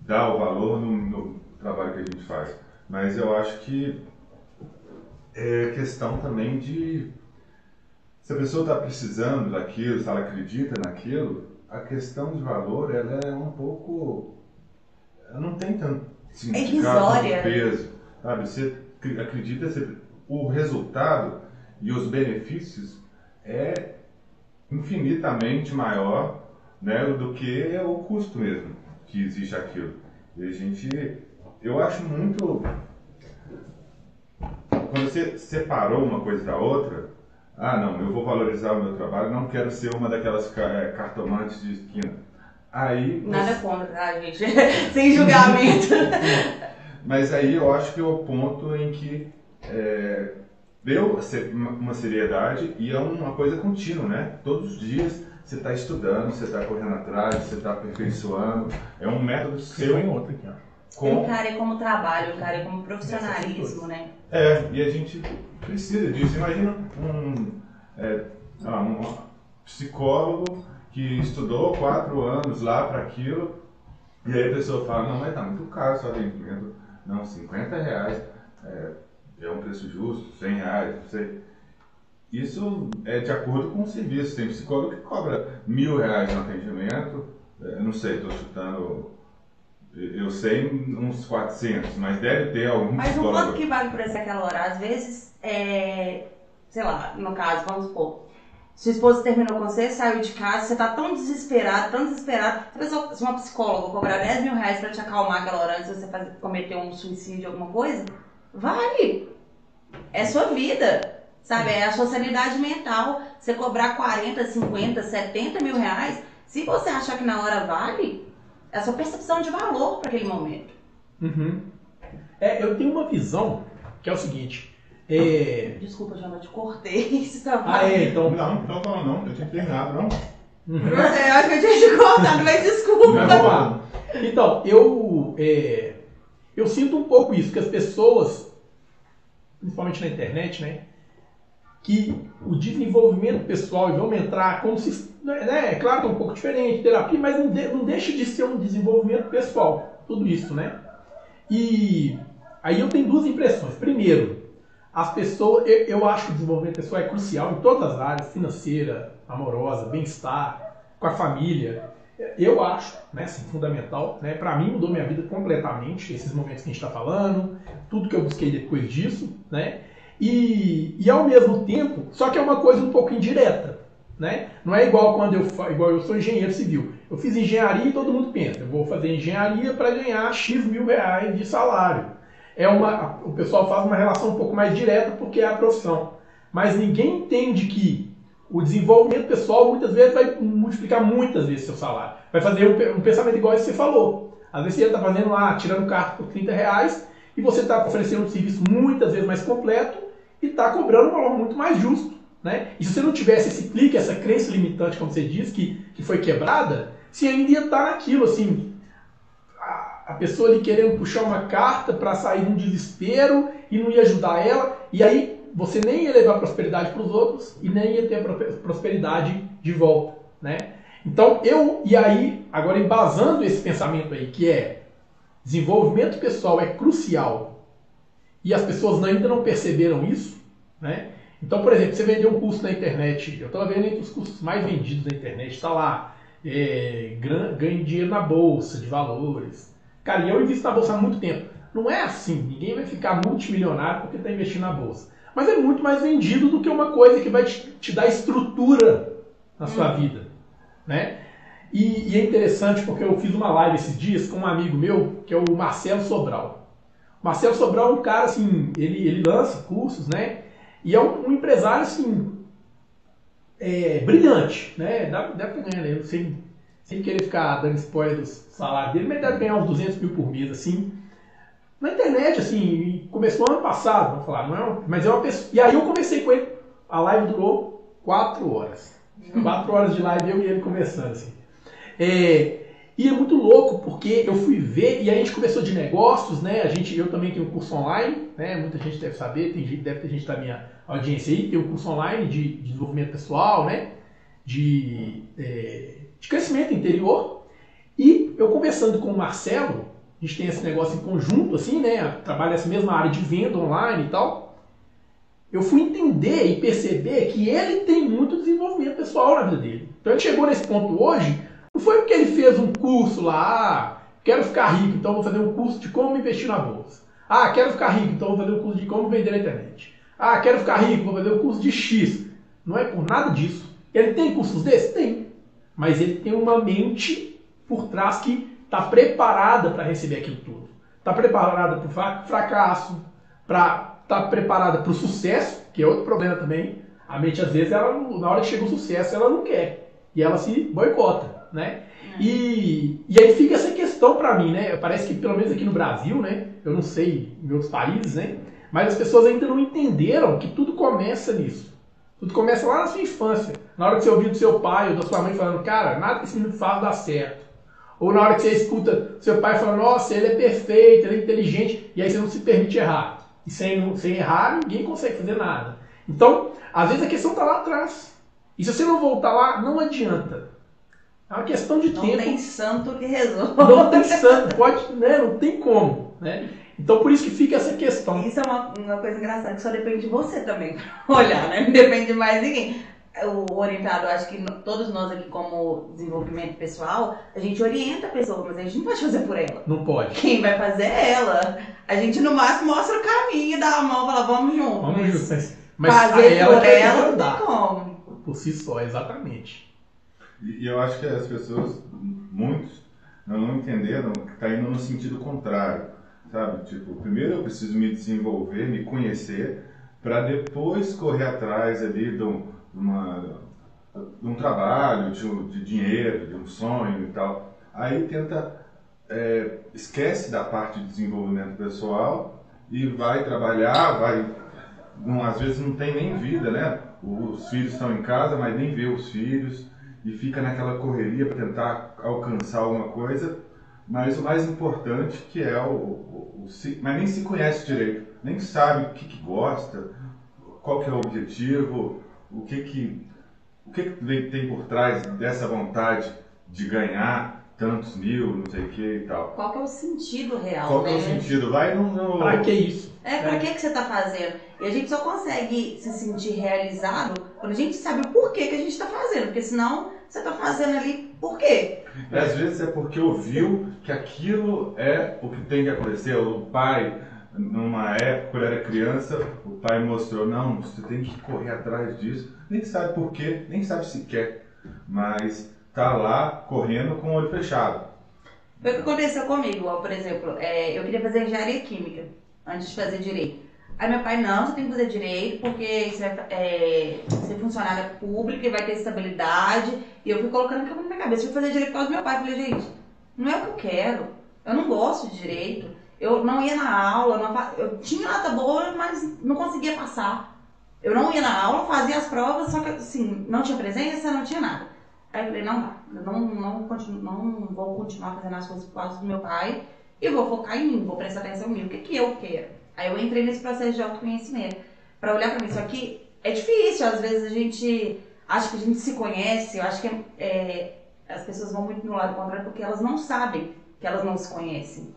dar o valor no, no trabalho que a gente faz. Mas eu acho que é questão também de se a pessoa está precisando daquilo, se ela acredita naquilo, a questão de valor ela é um pouco. Ela não tem tanto significado, é peso. Sabe? Você acredita, você, o resultado e os benefícios é infinitamente maior né, do que o custo mesmo que existe aquilo. E a gente. Eu acho muito. Quando você separou uma coisa da outra, ah, não, eu vou valorizar o meu trabalho, não quero ser uma daquelas é, cartomantes de esquina. Aí. Nada você... contra, tá, gente? (laughs) Sem julgamento. (laughs) Mas aí eu acho que é o ponto em que é, deu uma seriedade e é uma coisa contínua, né? Todos os dias você está estudando, você está correndo atrás, você está aperfeiçoando. É um método seu. em outro aqui, ó. Com... Encare como trabalho, encare como profissionalismo, né? É, e a gente precisa disso. Imagina um, é, um psicólogo que estudou quatro anos lá para aquilo, e aí a pessoa fala, não, mas tá muito caro seu atendimento. Não, 50 reais é, é um preço justo, 100 reais, não sei. Isso é de acordo com o serviço. Tem psicólogo que cobra mil reais no atendimento, é, não sei, estou chutando eu sei uns 400, mas deve ter algum Mas o quanto que vale por essa aquela hora? Às vezes, é, sei lá, no caso, vamos supor, sua esposa terminou com você, saiu de casa, você tá tão desesperado, tão desesperado. Se uma psicóloga cobrar 10 mil reais pra te acalmar aquela hora antes de você fazer, cometer um suicídio, alguma coisa, vale. É sua vida. Sabe? É a sua sanidade mental. Você cobrar 40, 50, 70 mil reais, se você achar que na hora vale, é a sua percepção de valor para aquele momento. Uhum. É, eu tenho uma visão que é o seguinte. É... Desculpa, já não te cortei. (laughs) Você tá ah, é, então. Não, não falando não, eu tinha terminado, não. Uhum. Eu acho que eu tinha te cortado, mas desculpa. Não, vamos lá. Então, eu, é, eu sinto um pouco isso, que as pessoas, principalmente na internet, né? Que o desenvolvimento pessoal, e vamos entrar como se né, né, é claro que é um pouco diferente, terapia, mas não, de, não deixa de ser um desenvolvimento pessoal, tudo isso, né? E aí eu tenho duas impressões. Primeiro, as pessoas, eu, eu acho que o desenvolvimento pessoal é crucial em todas as áreas, financeira, amorosa, bem-estar, com a família. Eu acho, né, assim, fundamental, né? Para mim mudou minha vida completamente esses momentos que a gente está falando, tudo que eu busquei depois disso, né? E, e ao mesmo tempo, só que é uma coisa um pouco indireta. Né? Não é igual quando eu, igual eu sou engenheiro civil. Eu fiz engenharia e todo mundo pensa, eu vou fazer engenharia para ganhar X mil reais de salário. É uma, o pessoal faz uma relação um pouco mais direta porque é a profissão. Mas ninguém entende que o desenvolvimento pessoal muitas vezes vai multiplicar muitas vezes seu salário. Vai fazer um, pensamento igual esse que você falou. Às vezes você está fazendo lá, tirando carta por 30 reais, e você está oferecendo um serviço muitas vezes mais completo e está cobrando um valor muito mais justo. Né? E se você não tivesse esse clique, essa crença limitante, como você diz, que, que foi quebrada, você ainda ia estar naquilo, assim, a, a pessoa ali querendo puxar uma carta para sair de um desespero e não ia ajudar ela, e aí você nem ia levar prosperidade para os outros e nem ia ter prosperidade de volta, né? Então eu, e aí, agora embasando esse pensamento aí, que é desenvolvimento pessoal é crucial e as pessoas ainda não perceberam isso, né? Então, por exemplo, você vendeu um curso na internet, eu estava vendo entre os cursos mais vendidos na internet, está lá, é, dinheiro na bolsa de valores. Cara, e eu invisto na bolsa há muito tempo. Não é assim, ninguém vai ficar multimilionário porque está investindo na bolsa. Mas é muito mais vendido do que uma coisa que vai te, te dar estrutura na sua hum. vida. Né? E, e, é interessante porque eu fiz uma live esses dias com um amigo meu, que é o Marcelo Sobral. Marcelo Sobral é um cara assim, ele, ele lança cursos, né? E é um, um empresário, assim, é, brilhante, né? Deve, deve estar ganhando, sem, sem querer ficar dando spoiler do salário dele, mas deve ganhar uns 200 mil por mês, assim. Na internet, assim, começou ano passado, vamos falar, não é mas é uma pessoa. E aí eu comecei com ele, a live durou 4 horas. 4 horas de live, eu e ele conversando, assim. É, e é muito louco porque eu fui ver e a gente começou de negócios, né? A gente, eu também tenho um curso online, né? Muita gente deve saber, tem deve ter gente da minha audiência aí, tem um curso online de, de desenvolvimento pessoal, né? De, é, de crescimento interior. E eu conversando com o Marcelo, a gente tem esse negócio em conjunto, assim, né? Trabalha essa mesma área de venda online e tal. Eu fui entender e perceber que ele tem muito desenvolvimento pessoal na vida dele. Então ele chegou nesse ponto hoje não foi porque ele fez um curso lá, ah, quero ficar rico, então vou fazer um curso de como investir na bolsa. Ah, quero ficar rico, então vou fazer um curso de como vender na internet. Ah, quero ficar rico, vou fazer um curso de X. Não é por nada disso. Ele tem cursos desses? Tem. Mas ele tem uma mente por trás que está preparada para receber aquilo tudo. Está preparada para o fracasso, está preparada para o sucesso, que é outro problema também. A mente, às vezes, ela, na hora que chega o sucesso, ela não quer. E ela se boicota né? E, e aí fica essa questão para mim, né? Parece que pelo menos aqui no Brasil, né? Eu não sei em outros países, né? Mas as pessoas ainda não entenderam que tudo começa nisso. Tudo começa lá na sua infância. Na hora que você ouviu do seu pai ou da sua mãe falando, cara, nada que esse menino faz dá certo. Ou na hora que você escuta seu pai falando, nossa, ele é perfeito, ele é inteligente, e aí você não se permite errar. E sem, sem errar, ninguém consegue fazer nada. Então, às vezes a questão está lá atrás. E se você não voltar lá, não adianta. É uma questão de não tempo. Não tem santo que resolva. Não tem santo, pode, né? Não tem como, né? Então por isso que fica essa questão. Isso é uma, uma coisa engraçada que só depende de você também (laughs) olhar, né? Não depende de mais ninguém. O orientado, acho que todos nós aqui, como desenvolvimento pessoal, a gente orienta a pessoa, mas a gente não pode fazer por ela. Não pode. Quem vai fazer é ela. A gente no máximo mostra o caminho, dá a mão e fala, vamos junto. Vamos junto. Mas fazer ela por ela não tem como. Por si só, exatamente. E eu acho que as pessoas, muitos, não entenderam que está indo no sentido contrário, sabe? Tipo, primeiro eu preciso me desenvolver, me conhecer, para depois correr atrás ali de, uma, de um trabalho, de, de, dinheiro, de um sonho e tal. Aí tenta, é, esquece da parte de desenvolvimento pessoal e vai trabalhar, vai, não, às vezes não tem nem vida, né? Os filhos estão em casa, mas nem vê os filhos e fica naquela correria para tentar alcançar alguma coisa, mas o mais importante que é o, o, o mas nem se conhece direito, nem sabe o que, que gosta, qual que é o objetivo, o que que o que, que tem por trás dessa vontade de ganhar tantos mil, não sei o que e tal. Qual que é o sentido real, Qual né? que é o sentido? Vai no... no... Pra que isso? É, pra é. que, que você tá fazendo? E a gente só consegue se sentir realizado quando a gente sabe o porquê que a gente tá fazendo, porque senão você tá fazendo ali por quê? E às vezes é porque ouviu que aquilo é o que tem que acontecer. O pai, numa época, quando era criança, o pai mostrou, não, você tem que correr atrás disso. Nem sabe por quê, nem sabe se quer, mas tá lá correndo com o olho fechado. Foi o que aconteceu comigo, ó, por exemplo, é, eu queria fazer engenharia química antes de fazer direito. Aí meu pai, não, você tem que fazer direito porque você vai é, ser funcionária pública e vai ter estabilidade. E eu fui colocando aquilo na minha cabeça, fui fazer direito por causa do meu pai. Eu falei, gente, não é o que eu quero. Eu não gosto de direito. Eu não ia na aula, não, eu tinha nota boa, mas não conseguia passar. Eu não ia na aula, fazia as provas, só que assim, não tinha presença, não tinha nada. Aí eu falei, não dá, não, não, continuo, não vou continuar fazendo as coisas por causa do meu pai e vou focar em mim, vou prestar atenção em mim, o que, que eu quero. Aí eu entrei nesse processo de autoconhecimento. Para olhar para mim, isso aqui é difícil, às vezes a gente acha que a gente se conhece, eu acho que é, as pessoas vão muito no lado contrário porque elas não sabem que elas não se conhecem.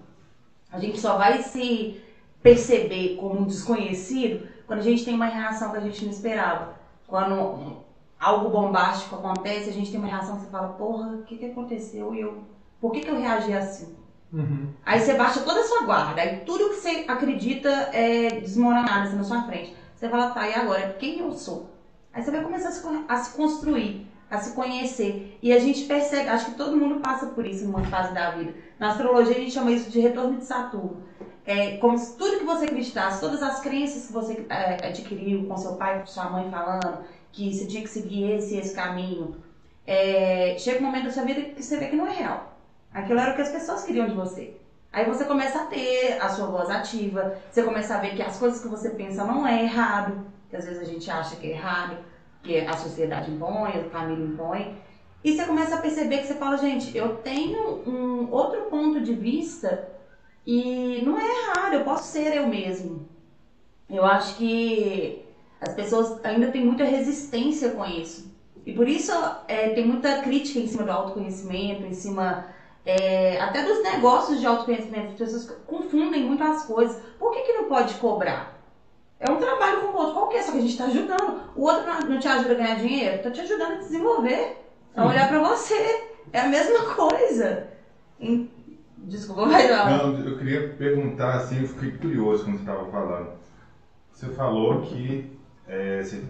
A gente só vai se perceber como um desconhecido quando a gente tem uma reação que a gente não esperava. Quando algo bombástico acontece, a gente tem uma reação que você fala, porra, o que, que aconteceu? E eu, por que, que eu reagi assim? Uhum. Aí você baixa toda a sua guarda, aí tudo que você acredita é desmoronado assim, na sua frente. Você fala, tá, e agora? Quem eu sou? Aí você vai começar a se, a se construir, a se conhecer. E a gente percebe, acho que todo mundo passa por isso em uma fase da vida. Na astrologia a gente chama isso de retorno de Saturno. É como se tudo que você acreditasse, todas as crenças que você é, adquiriu com seu pai, com sua mãe falando, que você tinha que seguir esse esse caminho, é, chega um momento da sua vida que você vê que não é real. Aquilo era o que as pessoas queriam de você. Aí você começa a ter a sua voz ativa, você começa a ver que as coisas que você pensa não é errado, que às vezes a gente acha que é errado, que a sociedade impõe, a família impõe. E você começa a perceber que você fala, gente, eu tenho um outro ponto de vista e não é errado, eu posso ser eu mesmo. Eu acho que as pessoas ainda têm muita resistência com isso. E por isso é, tem muita crítica em cima do autoconhecimento, em cima é, até dos negócios de autoconhecimento. As pessoas confundem muito as coisas. Por que, que não pode cobrar? É um trabalho como o outro qualquer, só que a gente está ajudando. O outro não te ajuda a ganhar dinheiro? Está te ajudando a desenvolver, a uhum. olhar para você. É a mesma coisa. Desculpa, vai lá. Não, eu queria perguntar assim, eu fiquei curioso quando você estava falando. Você falou que é, você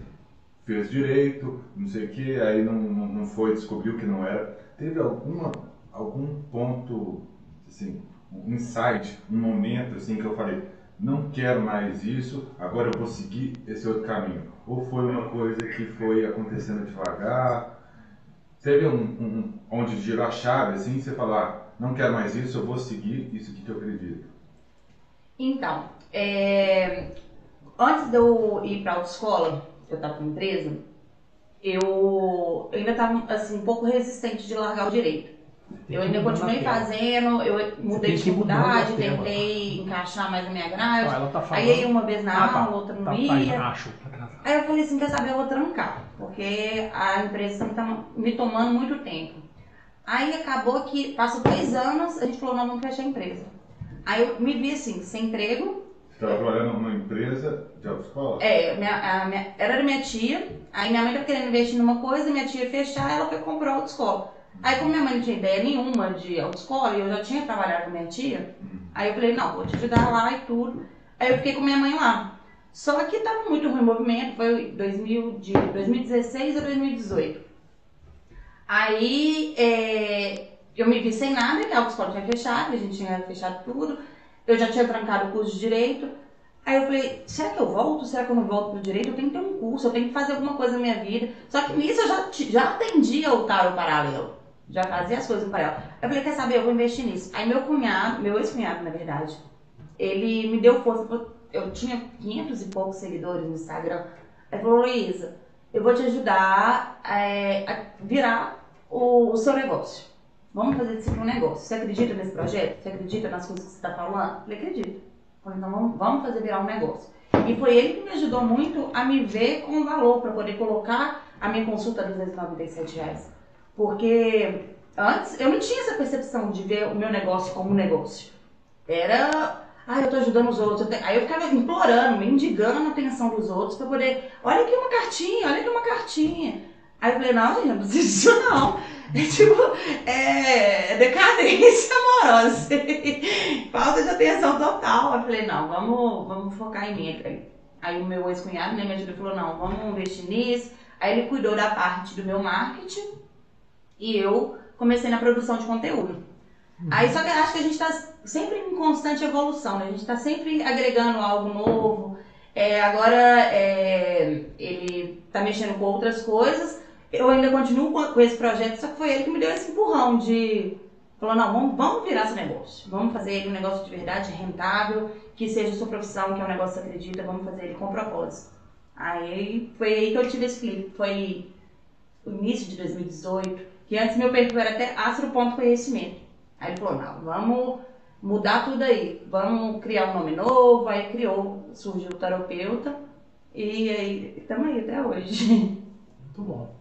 fez direito, não sei o que, aí não, não foi, descobriu que não era. Teve alguma, algum ponto, assim, um insight, um momento assim que eu falei, não quero mais isso, agora eu vou seguir esse outro caminho? Ou foi uma coisa que foi acontecendo devagar? Teve um, um onde girou a chave, assim, você falar, não quero mais isso, eu vou seguir isso que eu acredito? Então, é, antes de eu ir pra autoescola, eu tava com empresa, eu ainda tava assim, um pouco resistente de largar o direito. Eu ainda continuei fazendo, eu mudei de faculdade, tentei encaixar mais na minha grade. Ah, tá aí uma vez na ah, tá. aula, outra não tá, ia. Tá, acho, aí eu falei assim, quer saber, eu vou trancar, porque a empresa tá me tomando muito tempo. Aí acabou que, passou dois anos, a gente falou, não, vamos fechar a empresa. Aí eu me vi assim, sem emprego. Você estava trabalhando numa empresa de autoescola? É, minha, minha, era da minha tia, aí minha mãe estava querendo investir numa coisa, minha tia ia fechar, ela foi comprar a autoescola. Aí como minha mãe não tinha ideia nenhuma de autoescola, e eu já tinha trabalhado com minha tia, uhum. aí eu falei, não, vou te ajudar lá e tudo. Aí eu fiquei com minha mãe lá. Só que estava muito ruim o movimento, foi 2000, de 2016 a 2018. Aí é, eu me vi sem nada, que a autoescola tinha fechado, a gente tinha fechado tudo. Eu já tinha trancado o curso de Direito. Aí eu falei, será que eu volto? Será que eu não volto pro Direito? Eu tenho que ter um curso, eu tenho que fazer alguma coisa na minha vida. Só que nisso eu já, já atendia o tarot paralelo. Já fazia as coisas no paralelo. Eu falei, quer saber, eu vou investir nisso. Aí meu cunhado, meu ex-cunhado, na verdade, ele me deu força. Eu tinha 500 e poucos seguidores no Instagram. Ele falou, Luísa, eu vou te ajudar é, a virar o, o, seu negócio. Vamos fazer disso um negócio. Você acredita nesse projeto? Você acredita nas coisas que você está falando? Eu falei, acredito. Falei, então vamos, vamos fazer virar um negócio. E foi ele que me ajudou muito a me ver com valor para poder colocar a minha consulta a 297 reais. Porque antes eu não tinha essa percepção de ver o meu negócio como um negócio. Era, ah, eu tô ajudando os outros. Aí eu ficava implorando, mendigando a atenção dos outros para poder, olha aqui uma cartinha, olha aqui uma cartinha. Aí eu falei, não, gente, não precisa disso não. É tipo, é decadência amorosa. Falta de atenção total. Eu falei, não, vamos, vamos focar em mim. Aí o meu ex-cunhado, né, me ajudou e falou, não, vamos investir nisso. Aí ele cuidou da parte do meu marketing e eu comecei na produção de conteúdo. Aí só que acho que a gente está sempre em constante evolução, né? A gente está sempre agregando algo novo. É, agora é, ele está mexendo com outras coisas. Eu ainda continuo com, com, esse projeto, só que foi ele que me deu esse empurrão de falou, não, vamos, vamos virar esse negócio. Vamos fazer ele um negócio de verdade, rentável, que seja sua profissão, que é um negócio que você acredita, vamos fazer ele com propósito. Aí foi aí que eu tive esse clipe. Foi o início de 2018 que antes meu perfil era até astro.conhecimento. Aí ele falou, não, vamos mudar tudo aí, vamos criar um nome novo, aí criou, surgiu o terapeuta e aí estamos aí até hoje. Muito bom.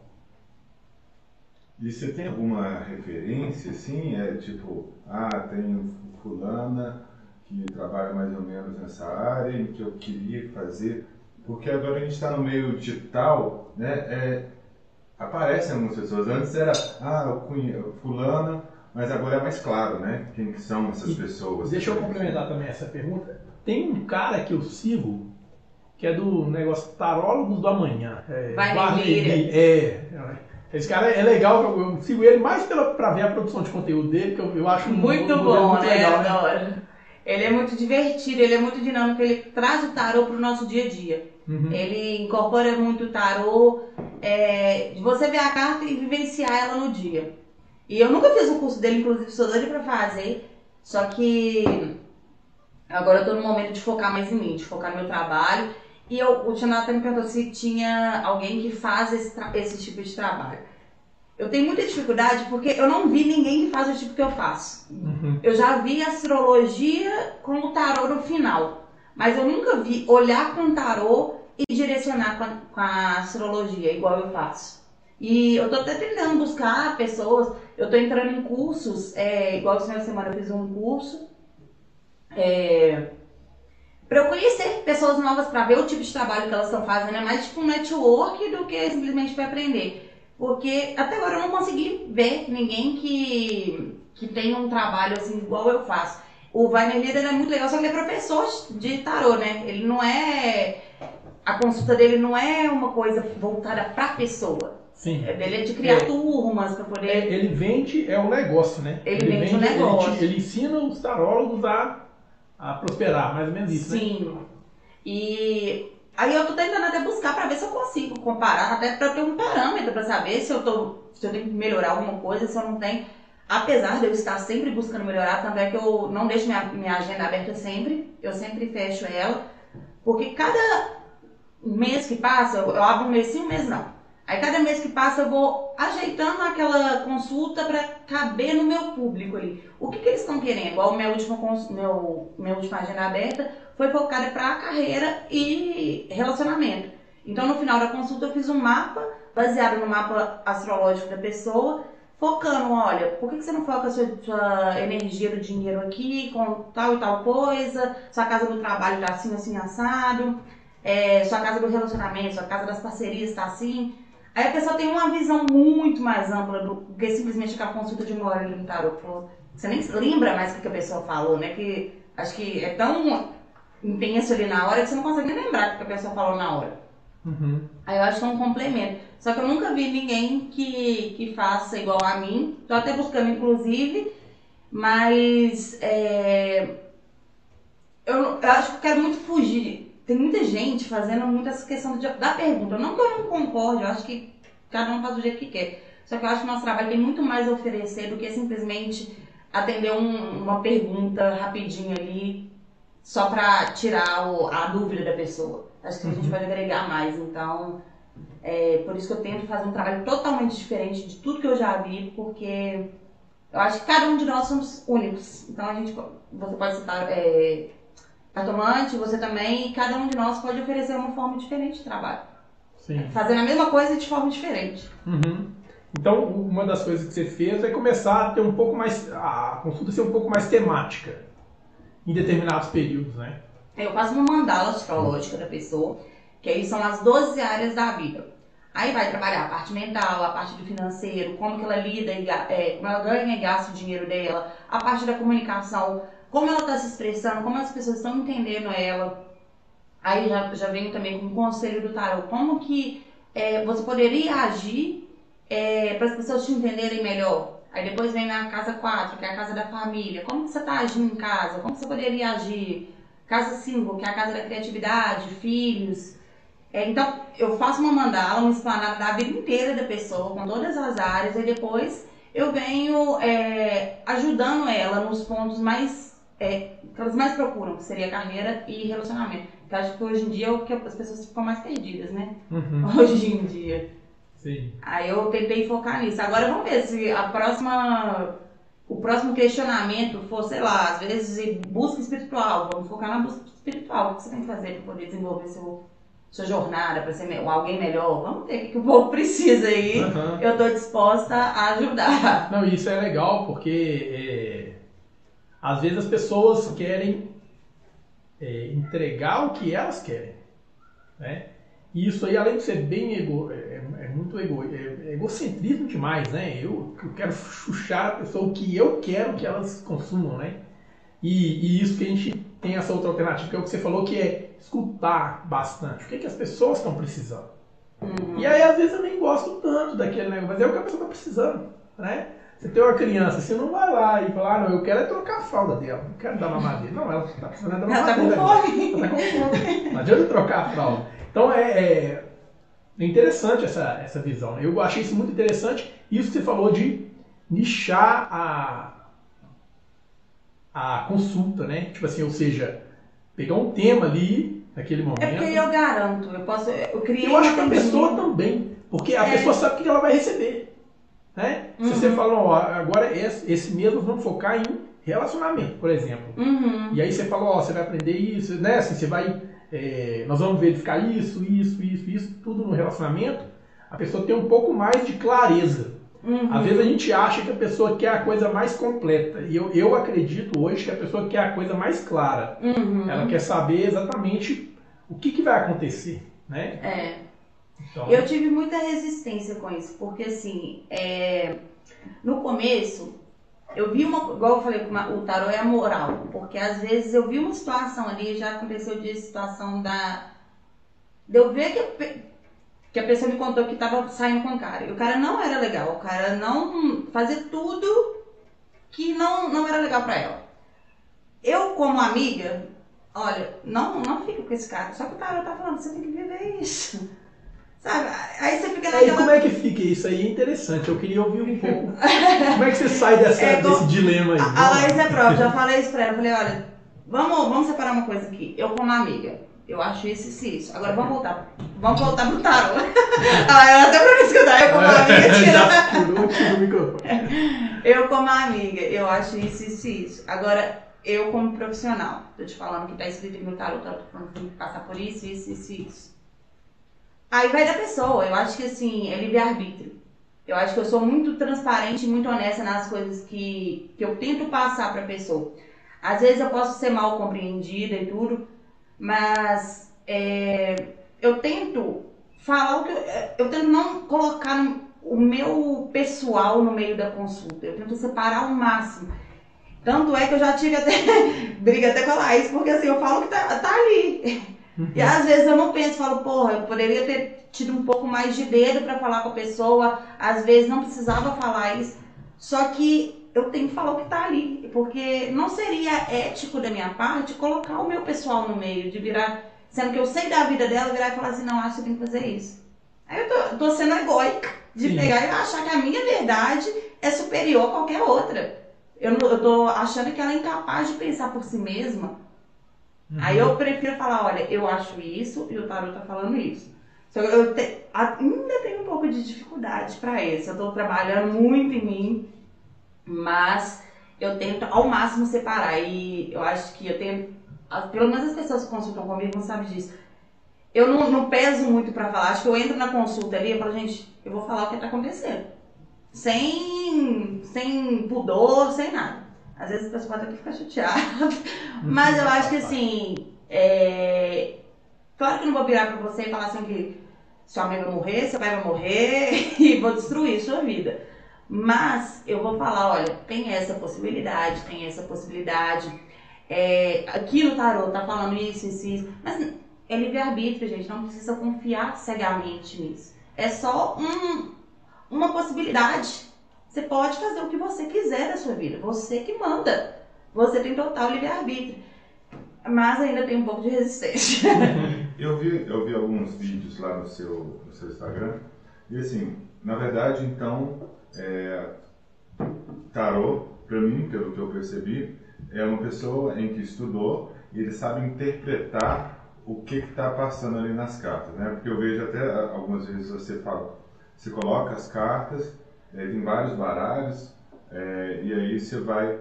E você tem alguma referência, assim? É tipo, ah, tem fulana que trabalha mais ou menos nessa área e que eu queria fazer. Porque agora a gente está no meio digital, né? É, aparecem algumas pessoas. Antes era, ah, fulana, mas agora é mais claro, né? Quem são essas e pessoas. Deixa eu complementar também essa pergunta. Tem um cara que eu sigo, que é do negócio Tarólogos do Amanhã. É, Vai é, esse cara é legal, eu, sigo ele mais pela, pra ver a produção de conteúdo dele, que eu, eu acho muito um, bom, muito né? Legal, né? Ele é muito divertido, ele é muito dinâmico, ele traz o tarô pro nosso dia a dia. Uhum. Ele incorpora muito o tarô, é, de você ver a carta e vivenciar ela no dia. E eu nunca fiz o curso dele, inclusive sou doida pra fazer, só que agora eu tô no momento de focar mais em mim, de focar no meu trabalho. E eu, o Jonathan me perguntou se tinha alguém que faz esse, esse tipo de trabalho. Eu tenho muita dificuldade porque eu não vi ninguém que faz o tipo que eu faço. Uhum. Eu já vi astrologia com o tarô no final, mas eu nunca vi olhar com o tarô e direcionar com a, com a astrologia, igual eu faço. E eu tô até tentando buscar pessoas, eu tô entrando em cursos, é, igual essa semana eu fiz um curso, é, para eu conhecer pessoas novas, para ver o tipo de trabalho que elas estão fazendo, é mais tipo um network do que simplesmente para aprender. Porque até agora eu não consegui ver ninguém que, que tenha um trabalho assim igual eu faço. O Wagner Lira é muito legal, só que ele é professor de tarô, né? Ele não é a consulta dele não é uma coisa voltada para a pessoa. Sim. É dele é de criar é, turmas para poder. É, ele vende é o um negócio, né? Ele, ele vende o um negócio. Ele, ele, ensina os tarólogos a, a prosperar, mais ou menos isso, Sim. né? Sim. E aí eu tô tentando até buscar para ver se eu consigo comparar, até para ter um parâmetro para saber se eu tô se eu tenho que melhorar alguma coisa, se eu não tenho. Apesar de eu estar sempre buscando melhorar, tanto é que eu não deixo minha, minha agenda aberta sempre, eu sempre fecho ela Porque cada mês que passa, eu abro um mês sim, um mês não. Aí cada mês que passa eu vou ajeitando aquela consulta para caber no meu público ali. O que, que eles estão querendo? Igual minha última, meu, minha última agenda aberta foi focada para carreira e relacionamento. Então no final da consulta eu fiz um mapa baseado no mapa astrológico da pessoa, focando, olha, por que, que você não foca a sua, sua energia do dinheiro aqui com tal e tal coisa, sua casa do trabalho tá assim, assim, assado, é, sua casa do relacionamento, sua casa das parcerias tá assim. Aí a pessoa tem uma visão muito mais ampla do que simplesmente aquela consulta de uma hora no tarot. Você nem lembra mais o que a pessoa falou, né? Que acho que é tão intenso ali na hora que você não consegue nem lembrar o que a pessoa falou na hora. Uhum. Aí eu acho que é um complemento. Só que eu nunca vi ninguém que, que faça igual a mim. Tô até buscando, inclusive, mas é, eu, eu acho que eu quero muito fugir tem muita gente fazendo muito essa questão de, da pergunta. Não que eu não concorde, eu acho que cada um faz do jeito que quer. Só que eu acho que o nosso trabalho tem muito mais a oferecer do que simplesmente atender um, uma pergunta rapidinho ali, só para tirar o, a dúvida da pessoa. Acho que a gente uhum. pode agregar mais. Então, é por isso que eu tento fazer um trabalho totalmente diferente de tudo que eu já vi, porque eu acho que cada um de nós somos únicos. Então, a gente, você pode citar. É, cartomante, você também, e cada um de nós pode oferecer uma forma diferente de trabalho. Sim. Fazendo a mesma coisa de forma diferente. Uhum. Então, uma das coisas que você fez é começar a ter um pouco mais, a consulta ser um pouco mais temática em determinados períodos, né? Eu faço uma mandala astrológica da pessoa, que aí são as 12 áreas da vida. Aí vai trabalhar a parte mental, a parte do financeiro, como que ela lida, é, como ela ganha e gasta o dinheiro dela, a parte da comunicação, como ela está se expressando, como as pessoas estão entendendo ela. Aí já, já venho também com o conselho do tarot, como que é, você poderia agir é, para as pessoas te entenderem melhor. Aí depois vem na casa 4, que é a casa da família. Como que você está agindo em casa? Como você poderia agir? Casa 5, que é a casa da criatividade, filhos. É, então, eu faço uma mandala, uma explanada da vida inteira da pessoa, com todas as áreas, e depois eu venho é, ajudando ela nos pontos mais é, que elas mais procuram, que seria carreira e relacionamento. Que acho que hoje em dia é o que as pessoas ficam mais perdidas, né? Uhum. (laughs) Hoje em dia. Sim. Aí eu tentei focar nisso. Agora vamos ver se a próxima. O próximo questionamento for, sei lá, às vezes busca espiritual. Vamos focar na busca espiritual. O que você tem que fazer para poder desenvolver seu, sua jornada, para ser alguém melhor? Vamos ver o que o (laughs) povo precisa aí. Uhum. Eu estou disposta a ajudar. Não, isso é legal porque. É às vezes as pessoas querem é, entregar o que elas querem. Né? E isso aí, além de ser bem ego, é, é muito ego, é, é egocentrismo demais, né? Eu, eu quero chuchar a pessoa o que eu quero que elas consumam, né? E, e, isso que a gente tem essa outra alternativa, que é o que você falou, que é escutar bastante. O que, é que as pessoas estão precisando? Uhum. E aí, às vezes, eu nem gosto tanto daquele negócio, mas é o que a pessoa está precisando, né? Você tem uma criança, você não vai lá e falar, ah, não, eu quero é trocar a fralda dela, não quero dar mamadeira. Não, ela está precisando dar mamadeira. (laughs) Ela está com fome. Ela está com fome. Não adianta trocar a fralda. Então é, é, é, interessante essa, essa visão. Eu achei isso muito interessante. Isso que você falou de nichar a, a consulta, né? Tipo assim, ou seja, pegar um tema ali naquele momento. É porque eu garanto, eu posso. Eu criei. Eu acho que a pessoa também. Porque a é. pessoa sabe o que ela vai receber. Né? Uhum. Se você uhum. fala, ó, agora esse, esse mês nós vamos focar em relacionamento, por exemplo. Uhum. E aí você fala, ó, você vai aprender isso, né? Assim, você vai. É, nós vamos verificar isso, isso, isso, isso, tudo no relacionamento. A pessoa tem um pouco mais de clareza. Uhum. Às vezes a gente acha que a pessoa quer a coisa mais completa. E eu, eu acredito hoje que a pessoa quer a coisa mais clara. Uhum. Ela quer saber exatamente o que, que vai acontecer. Né? É. Então... Eu tive muita resistência com isso, porque assim, é... no começo, eu vi uma. Igual eu falei, o tarô é a moral, porque às vezes eu vi uma situação ali, já aconteceu de situação da. De eu ver que a, que a pessoa me contou que estava saindo com o cara. E o cara não era legal, o cara não fazia tudo que não, não era legal pra ela. Eu, como amiga, olha, não, não fica com esse cara. Só que o tarô tá falando, você tem que viver isso. Sabe? Aí você fica naquela... Aí como é que fica isso aí? É interessante, eu queria ouvir um (laughs) pouco. como é que você sai dessa, é, desse dilema aí? A, a Laís é prova, já falei isso pra ela. Falei, olha, vamos, vamos separar uma coisa aqui. Eu como amiga, Eu acho isso e isso. Agora vamos voltar. Vamos voltar pro tarô. (laughs) ah, até pra me escutar, eu como (laughs) amiga tira. eu como amiga, eu acho isso e isso. Agora, eu como profissional, tô te falando que tá escrito no tarô, tá falando que tem que passar por isso, isso, isso, isso. Aí vai da pessoa. Eu acho que assim, é livre-arbítrio. Eu acho que eu sou muito transparente muito honesta nas coisas que, que eu tento passar pra pessoa. Às vezes eu posso ser mal compreendida e tudo, mas é, eu tento falar o que eu, eu tento não colocar o meu pessoal no meio da consulta. Eu tento separar ao máximo. Tanto é que eu já tive até (laughs) briga até com a Laís, porque assim, eu falo que tá, tá ali. Uhum. E às vezes eu não penso, falo, porra, eu poderia ter tido um pouco mais de dedo para falar com a pessoa, às vezes não precisava falar isso. Só que eu tenho que falar o que está ali, porque não seria ético da minha parte colocar o meu pessoal no meio, de virar, sendo que eu sei da vida dela, virar e falar assim, não, acho que tem que fazer isso. Aí eu tô, tô sendo egóica de Sim. pegar e achar que a minha verdade é superior a qualquer outra. Eu, eu tô achando que ela é incapaz de pensar por si mesma. Uhum. Aí eu prefiro falar, olha, eu acho isso e o tarot tá falando isso. Só que eu te, ainda tenho um pouco de dificuldade para isso. Eu tô trabalhando muito em mim mas eu tento ao máximo separar. E eu acho que eu tenho. Pelo menos as pessoas que consultam comigo não sabem disso. Eu não, não peso muito para falar. Acho que eu entro na consulta ali e falo, gente, eu vou falar o que tá acontecendo. Sem, sem pudor, sem nada. Às vezes a pessoa pode até ficar chateada. Mas eu acho que assim. É... Claro que eu não vou virar pra você e falar assim que sua mãe vai morrer, seu pai vai morrer (laughs) e vou destruir sua vida. Mas eu vou falar, olha, tem essa possibilidade, tem essa possibilidade. É, aqui no tarot tá falando isso, isso, isso. Mas é livre-arbítrio, gente. Não precisa confiar cegamente nisso. É só um, uma possibilidade. Você pode fazer o que você quiser da sua vida. Você que manda. Você tem total livre-arbítrio. Mas ainda tem um pouco de resistência. (laughs) eu, vi, eu vi alguns vídeos lá no seu, no seu Instagram. E assim, na verdade, então, é, tarô, para mim, pelo que eu percebi, é uma pessoa em que estudou e ele sabe interpretar o que está passando ali nas cartas, né? Porque eu vejo até algumas vezes você fala, você coloca as cartas, é, tem vários baralhos, é, e aí você vai,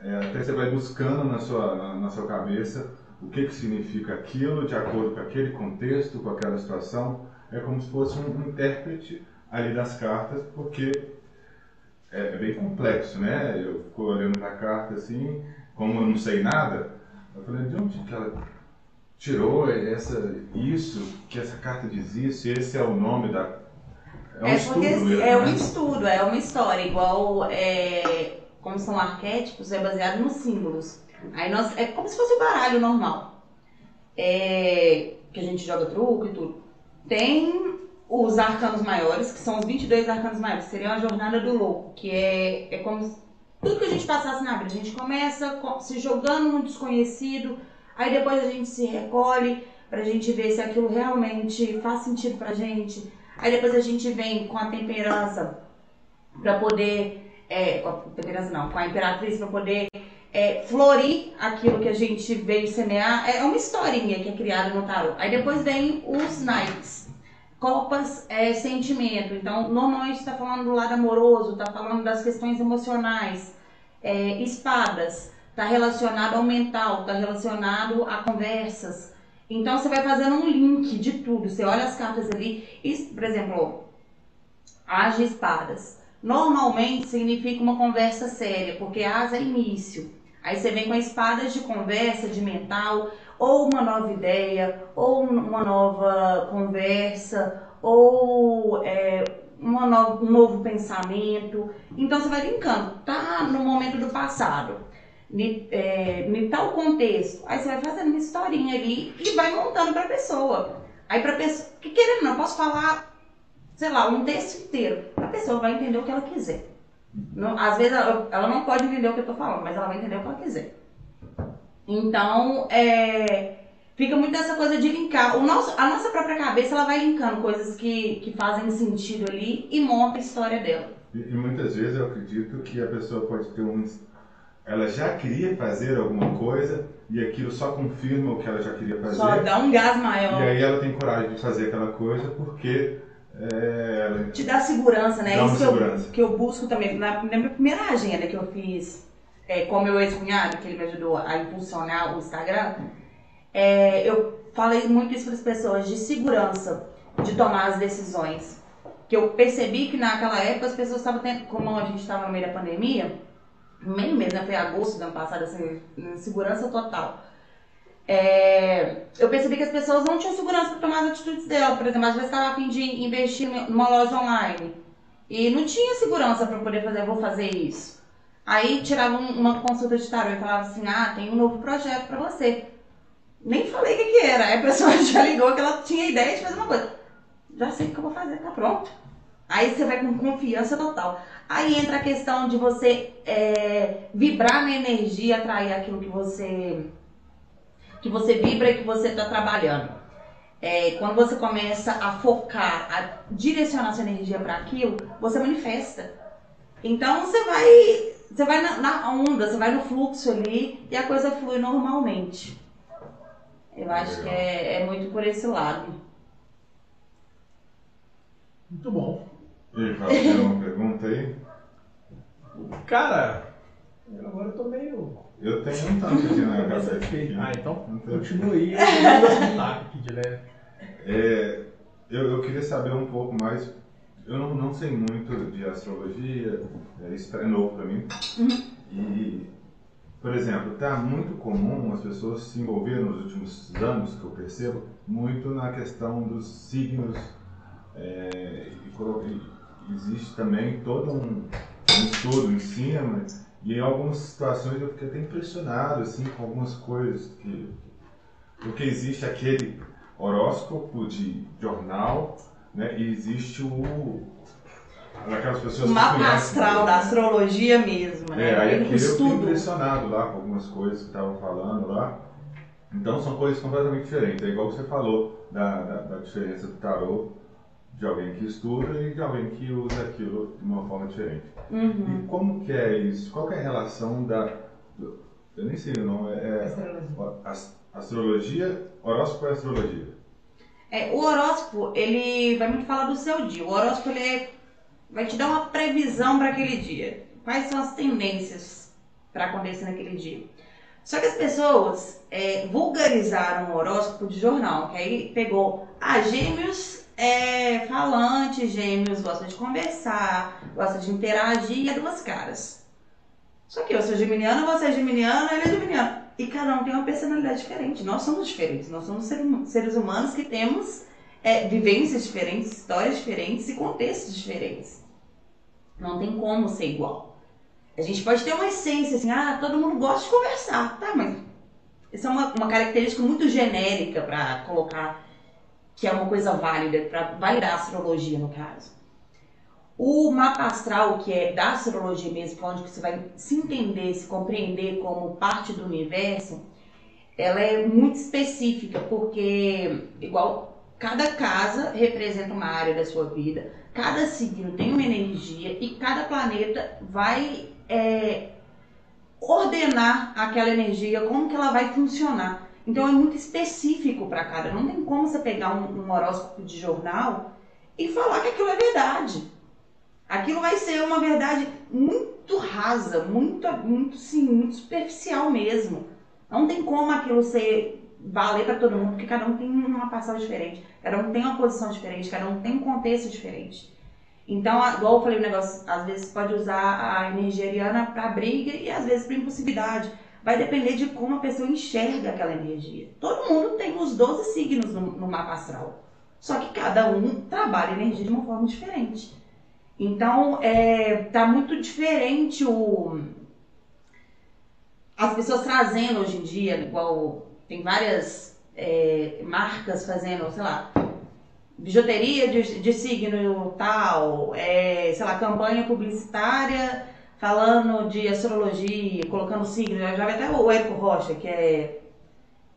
é, até você vai buscando na sua, na, na, sua cabeça o que, que significa aquilo de acordo com aquele contexto, com aquela situação. É como se fosse um, intérprete ali das cartas, porque é, é, bem complexo, né? Eu fico olhando para a carta assim, como eu não sei nada, eu falei, de onde que ela tirou essa, isso, que essa carta diz isso, esse é o nome da. É um é estudo mesmo, é um né? estudo, é uma história, igual é, como são arquétipos, é baseado nos símbolos. Aí nós, é como se fosse o baralho normal. É, que a gente joga truco e tudo. Tem os arcanos maiores, que são os 22 arcanos maiores, seriam a jornada do louco, que é, é como tudo que a gente passasse na vida. A gente começa se jogando no desconhecido, aí depois a gente se recolhe pra gente ver se aquilo realmente faz sentido pra gente. Aí depois a gente vem com a temperança para poder, é, com a temperança não, com a imperatriz para poder é, florir aquilo que a gente veio semear. É uma historinha que é criada no tarot. Aí depois vem os naipes Copas é sentimento. Então, normalmente está falando do lado amoroso, está falando das questões emocionais. É, espadas está relacionado ao mental, está relacionado a conversas. Então, você vai fazendo um link de tudo. Você olha as cartas ali, e, por exemplo, as de espadas. Normalmente significa uma conversa séria, porque as é início. Aí você vem com espadas de conversa, de mental, ou uma nova ideia, ou uma nova conversa, ou é, no, um novo pensamento. Então você vai linkando, tá no momento do passado, em é, tal contexto. Aí você vai fazendo uma historinha ali e vai montando para a pessoa. Aí para pessoa, que querendo não, eu posso falar, sei lá, um texto inteiro. A pessoa vai entender o que ela quiser. Não, às vezes ela, ela não pode entender o que eu estou falando, mas ela vai entender o que ela quiser. Então, é, fica muito dessa coisa de linkar. O nosso, a nossa própria cabeça ela vai linkando coisas que, que fazem sentido ali e monta a história dela. E, e muitas vezes eu acredito que a pessoa pode ter um, ela já queria fazer alguma coisa e aquilo só confirma o que ela já queria fazer. Só dá um gás maior. E aí ela tem coragem de fazer aquela coisa porque é, ela Te dá segurança, né? Dá uma Isso que segurança. eu, que eu busco também. Na, na minha primeira agenda que eu fiz é, com meu ex-cunhado, que ele me ajudou a impulsionar o Instagram, é, eu falei muito isso para as pessoas, de segurança, de tomar as decisões. Que eu percebi que naquela época as pessoas estavam tendo, como a gente estava no meio da pandemia, meio mesmo, né? Foi agosto do ano passado, assim, segurança total. É, eu percebi que as pessoas não tinham segurança para tomar as atitudes dela. Por exemplo, às vezes estava a fim de investir numa loja online e não tinha segurança para poder fazer, vou fazer isso. Aí tirava um, uma consulta de tarô e falava assim: ah, tem um novo projeto para você. Nem falei o que, que era. Aí a pessoa (laughs) já ligou que ela tinha ideia de fazer uma coisa. Já sei o que eu vou fazer, tá pronto. Aí você vai com confiança total. Aí entra a questão de você é, vibrar na energia, atrair aquilo que você que você vibra e que você está trabalhando. É, quando você começa a focar, a direcionar sua energia para aquilo, você manifesta. Então você vai, você vai na, na, onda, você vai no fluxo ali e a coisa flui normalmente. Eu acho que é, é muito por esse lado. Muito bom. E aí, Fábio, tem uma pergunta aí? Cara, agora eu tô meio. Eu tenho um tanto aqui na Bem cabeça. satisfeito. Ah, então Não continua aí. Um aqui de leve. É, eu, eu queria saber um pouco mais. Eu não, não sei muito de astrologia, é, isso é novo para mim. E, por exemplo, está muito comum as pessoas se envolverem nos últimos anos, que eu percebo, muito na questão dos signos. é, e e existe também todo um, um estudo em cima. E em algumas situações eu fiquei até impressionado assim, com algumas coisas que. Porque existe aquele horóscopo de jornal, né? E existe o aquelas pessoas O mapa astral da astrologia mesmo, né? É, aí eu fiquei impressionado lá com algumas coisas que estavam falando lá. Então são coisas completamente diferentes. É igual você falou da, da, da diferença do tarô de alguém que estuda e de alguém que usa aquilo de uma forma diferente. Uhum. E como que é isso? Qual é a relação da... do- eu nem sei o nome, é... Astrologia. as- astrologia, horóscopo é astrologia. É, o horóscopo, ele vai muito falar do seu dia. O horóscopo, ele é- vai te dar uma previsão para aquele dia. Quais são as tendências para acontecer naquele dia. Só que as pessoas é, vulgarizaram o horóscopo de jornal, que aí pegou, ah, gêmeos é falante, gêmeos gosta de conversar, gosta de interagir e é duas caras. Só que eu sou geminiana, você é geminiana, ele é geminiano. E cada um tem uma personalidade diferente. Nós somos diferentes. Nós somos hum- seres humanos que temos é, vivências diferentes, histórias diferentes e contextos diferentes. Não tem como ser igual. A gente pode ter uma essência assim, ah, todo mundo gosta de conversar. Tá, mas isso é uma, uma característica muito genérica para colocar que é uma coisa válida, para validar a astrologia no caso. O mapa astral, que é da astrologia mesmo, é onde você vai se entender, se compreender como parte do universo, ela é muito específica, porque igual cada casa representa uma área da sua vida, cada signo tem uma energia e cada planeta vai é, ordenar aquela energia, como que ela vai funcionar. Então é muito específico para cada. Não tem como você pegar um, um horóscopo de jornal e falar que aquilo é verdade. Aquilo vai ser uma verdade muito rasa, muito, muito, sim, muito superficial mesmo. Não tem como aquilo ser valer para todo mundo, porque cada um tem uma passagem diferente, cada um tem uma posição diferente, cada um tem um contexto diferente. Então, igual eu falei o negócio, às vezes pode usar a energia ariana para briga e às vezes para impulsividade. Vai depender de como a pessoa enxerga aquela energia. Todo mundo tem os 12 signos no, no mapa astral. Só que cada um trabalha a energia de uma forma diferente. Então, é, tá muito diferente o. As pessoas trazendo hoje em dia, igual tem várias é, marcas fazendo, sei lá, bijuteria de, de signo tal, é, sei lá, campanha publicitária falando de astrologia, colocando signo. Já já vi até o Érico Rocha, que é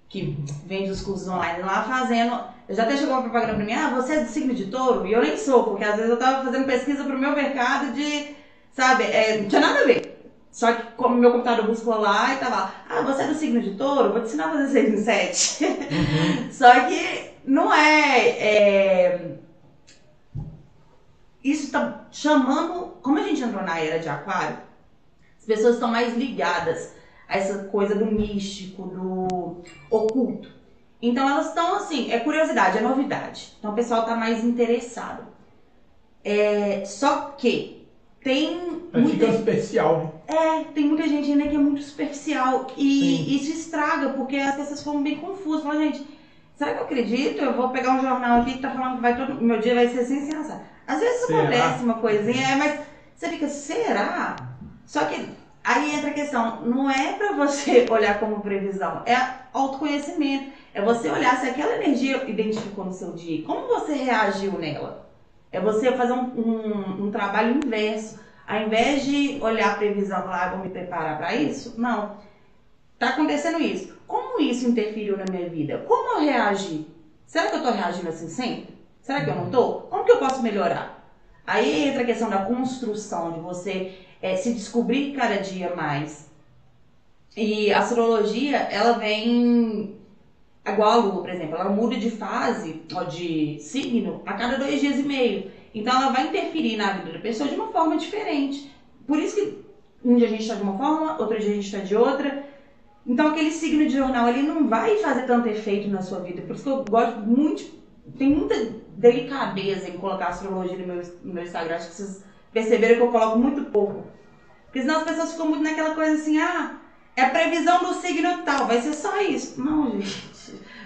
que vende os cursos online lá fazendo. Já até chegou uma propaganda pra mim, ah, você é do signo de touro? E eu nem sou, porque às vezes eu tava fazendo pesquisa pro meu mercado de, sabe, é, não tinha nada a ver. Só que como meu computador buscou lá e tava lá, ah, você é do signo de touro? Vou te ensinar a fazer 6 em 7. (laughs) Uhum. Só que não é, é... Isso está chamando... Como a gente entrou na era de aquário, as pessoas estão mais ligadas a essa coisa do místico, do oculto. Então elas estão assim, é curiosidade, é novidade. Então o pessoal está mais interessado. É, só que tem. Mas muita... especial, né? É, tem muita gente ainda que é muito superficial. E Sim. isso estraga, porque as pessoas ficam bem confusas. Falam, gente, será que eu acredito? Eu vou pegar um jornal aqui que tá falando que vai todo. Meu dia vai ser sem sensação. Às vezes será? acontece uma coisinha, mas você fica, será? Só que aí entra a questão, não é para você (laughs) olhar como previsão, é autoconhecimento. É você olhar se aquela energia identificou no seu dia, como você reagiu nela. É você fazer um, um, um trabalho inverso. Ao invés de olhar a previsão e falar, ah, vou me preparar para isso, não. Tá acontecendo isso. Como isso interferiu na minha vida? Como eu reagi? Será que eu tô reagindo assim sempre? Será que eu não tô? Como que eu posso melhorar? Aí entra a questão da construção, de você é, se descobrir cada dia mais. E a astrologia, ela vem igual a lua, por exemplo, ela muda de fase, ou de signo, a cada dois dias e meio. Então ela vai interferir na vida da pessoa de uma forma diferente. Por isso que um dia a gente está de uma forma, outro dia a gente está de outra. Então aquele signo de jornal ele não vai fazer tanto efeito na sua vida. Por isso que eu gosto muito, tem muita delicadeza em colocar astrologia no meu, no meu Instagram. Acho que vocês perceberam que eu coloco muito pouco. Porque senão as pessoas ficam muito naquela coisa assim, ah, é a previsão do signo tal, vai ser só isso. Não, gente.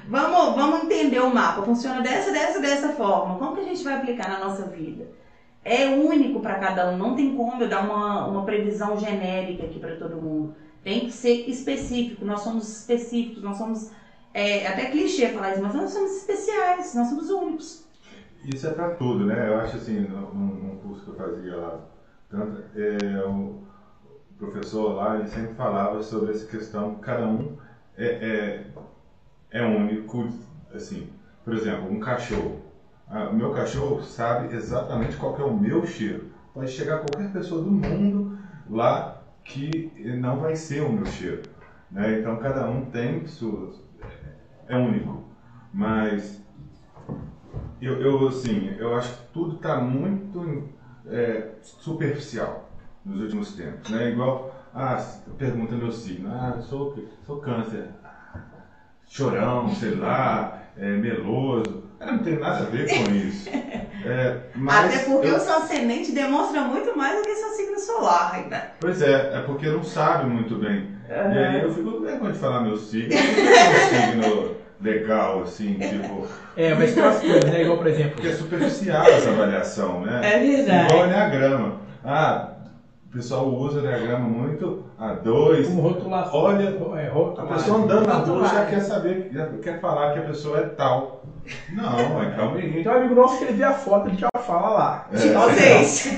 Vamos, vamos entender o mapa. Funciona dessa, dessa, dessa forma. Como que a gente vai aplicar na nossa vida? É único para cada um. Não tem como eu dar uma, uma previsão genérica aqui para todo mundo. Tem que ser específico. Nós somos específicos. Nós somos. É até clichê falar isso, mas nós somos especiais. Nós somos únicos. Isso é para tudo, né? Eu acho assim, num, curso que eu fazia lá, tanto, é, o professor lá, ele sempre falava sobre essa questão, cada um é, é é único, assim, por exemplo, um cachorro. Ah, o meu cachorro sabe exatamente qual é o meu cheiro. Pode chegar qualquer pessoa do mundo lá que não vai ser o meu cheiro. Né? Então cada um tem suas. É único. Mas eu, eu assim, eu acho que tudo está muito é, superficial nos últimos tempos. Né? Igual, ah, pergunta meu signo, ah, sou, sou câncer chorão, sei lá, é, meloso. não tem nada a ver com isso. (laughs) É, Até porque eu... o seu ascendente demonstra muito mais do que seu signo solar, né? Pois é, é porque não sabe muito bem. Uhum. E aí eu fico vergonha de falar meu signo. Eu não um signo legal, assim, (laughs) tipo. É, mas tem umas coisas, né? Igual, por exemplo. Porque é (laughs) superficial essa avaliação, né? É verdade. Igual o Enneagrama. Ah, o pessoal usa o diagrama muito a dois. Como rotulação. Olha, é, a pessoa andando na rua já quer saber, já quer falar que a pessoa é tal. Não, é calminha. Tem um amigo nosso que ele vê a foto e já fala lá. É. Vocês. (laughs)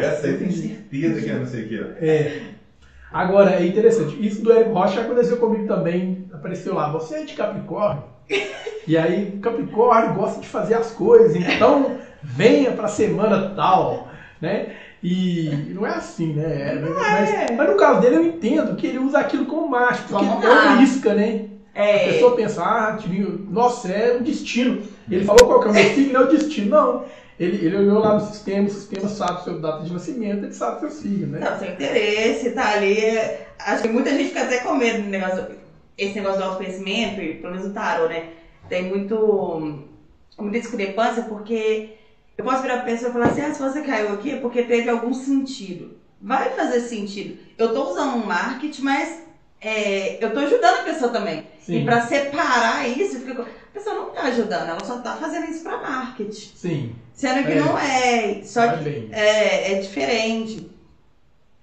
Essa aí tem certeza que é não sei o que. É. Agora, é interessante. Isso do Érico Rocha aconteceu comigo também. Apareceu lá. Você é de Capricórnio? E aí, Capricórnio gosta de fazer as coisas. Então, venha para a semana tal. Né? E não é assim, né? Não mas, é. mas no caso dele eu entendo que ele usa aquilo como mágico, porque como é uma isca, né? É. A pessoa pensa, ah, tirinho, nossa, é um destino. Ele falou qual que é o meu signo, é o destino. Não. Ele, ele olhou lá no sistema, o sistema sabe sua data de nascimento, ele sabe seu signo, né? Não, seu interesse, tá ali. Acho que muita gente fica até com medo do negócio, esse negócio do autoconhecimento, e pelo menos o tarô, né? Tem muito, muita discrepância, porque eu posso virar pra pessoa e falar assim: ah, se você caiu aqui é porque teve algum sentido. Vai fazer sentido. Eu tô usando um marketing, mas é, eu tô ajudando a pessoa também. Sim. E para separar isso, fica... a pessoa não tá ajudando, ela só tá fazendo isso para marketing. Sim. Sendo que é. não é. Só que é, é diferente.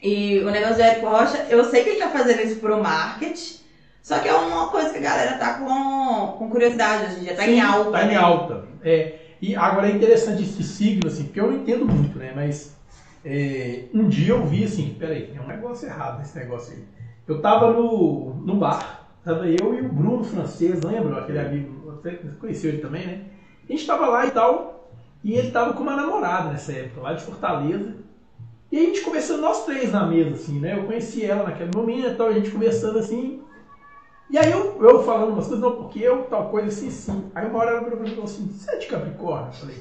E o negócio do Érico Rocha, eu sei que ele tá fazendo isso pro marketing, só que é uma coisa que a galera tá com, com curiosidade hoje em dia, tá Sim, em alta. Tá né? em alta. É. E agora é interessante esse signo, assim, porque eu não entendo muito, né? Mas é, um dia eu vi assim, peraí, tem um negócio errado nesse negócio aí. Eu tava no, no bar, tava eu e o Bruno francês, lembra? Aquele amigo, você conheceu ele também, né? A gente tava lá e tal, e ele tava com uma namorada nessa época, lá de Fortaleza. E a gente conversando nós três na mesa, assim, né? Eu conheci ela naquele momento, a gente conversando assim. E aí eu, eu falando umas coisas, não, porque eu, tal coisa assim, sim. Aí uma hora ela falou assim, você é de Capricórnio? Eu falei,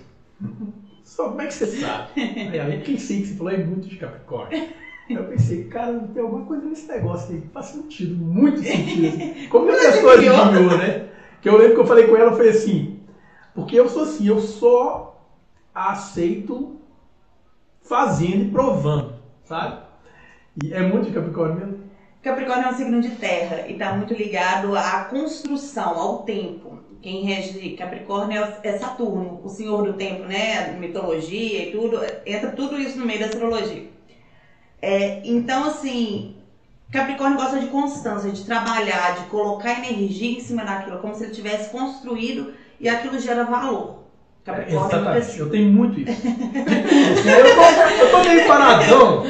só como é que você sabe? Aí ela, quem sei que você falou é muito de Capricórnio. Aí eu pensei, cara, tem alguma coisa nesse negócio aí que faz sentido, muito sentido. Como que a pessoa adivinhou, né? Que eu lembro que eu falei com ela, foi assim, porque eu sou assim, eu só aceito fazendo e provando, sabe? E é muito de Capricórnio mesmo? Capricórnio é um signo de terra e está muito ligado à construção, ao tempo. Quem rege Capricórnio é, é Saturno, o senhor do tempo, né? Mitologia e tudo, entra tudo isso no meio da astrologia. É, então, assim, Capricórnio gosta de constância, de trabalhar, de colocar energia em cima daquilo, como se ele tivesse construído e aquilo gera valor. Capricórnio Exatamente, eu tenho muito isso. eu, tô, eu tô meio paradão.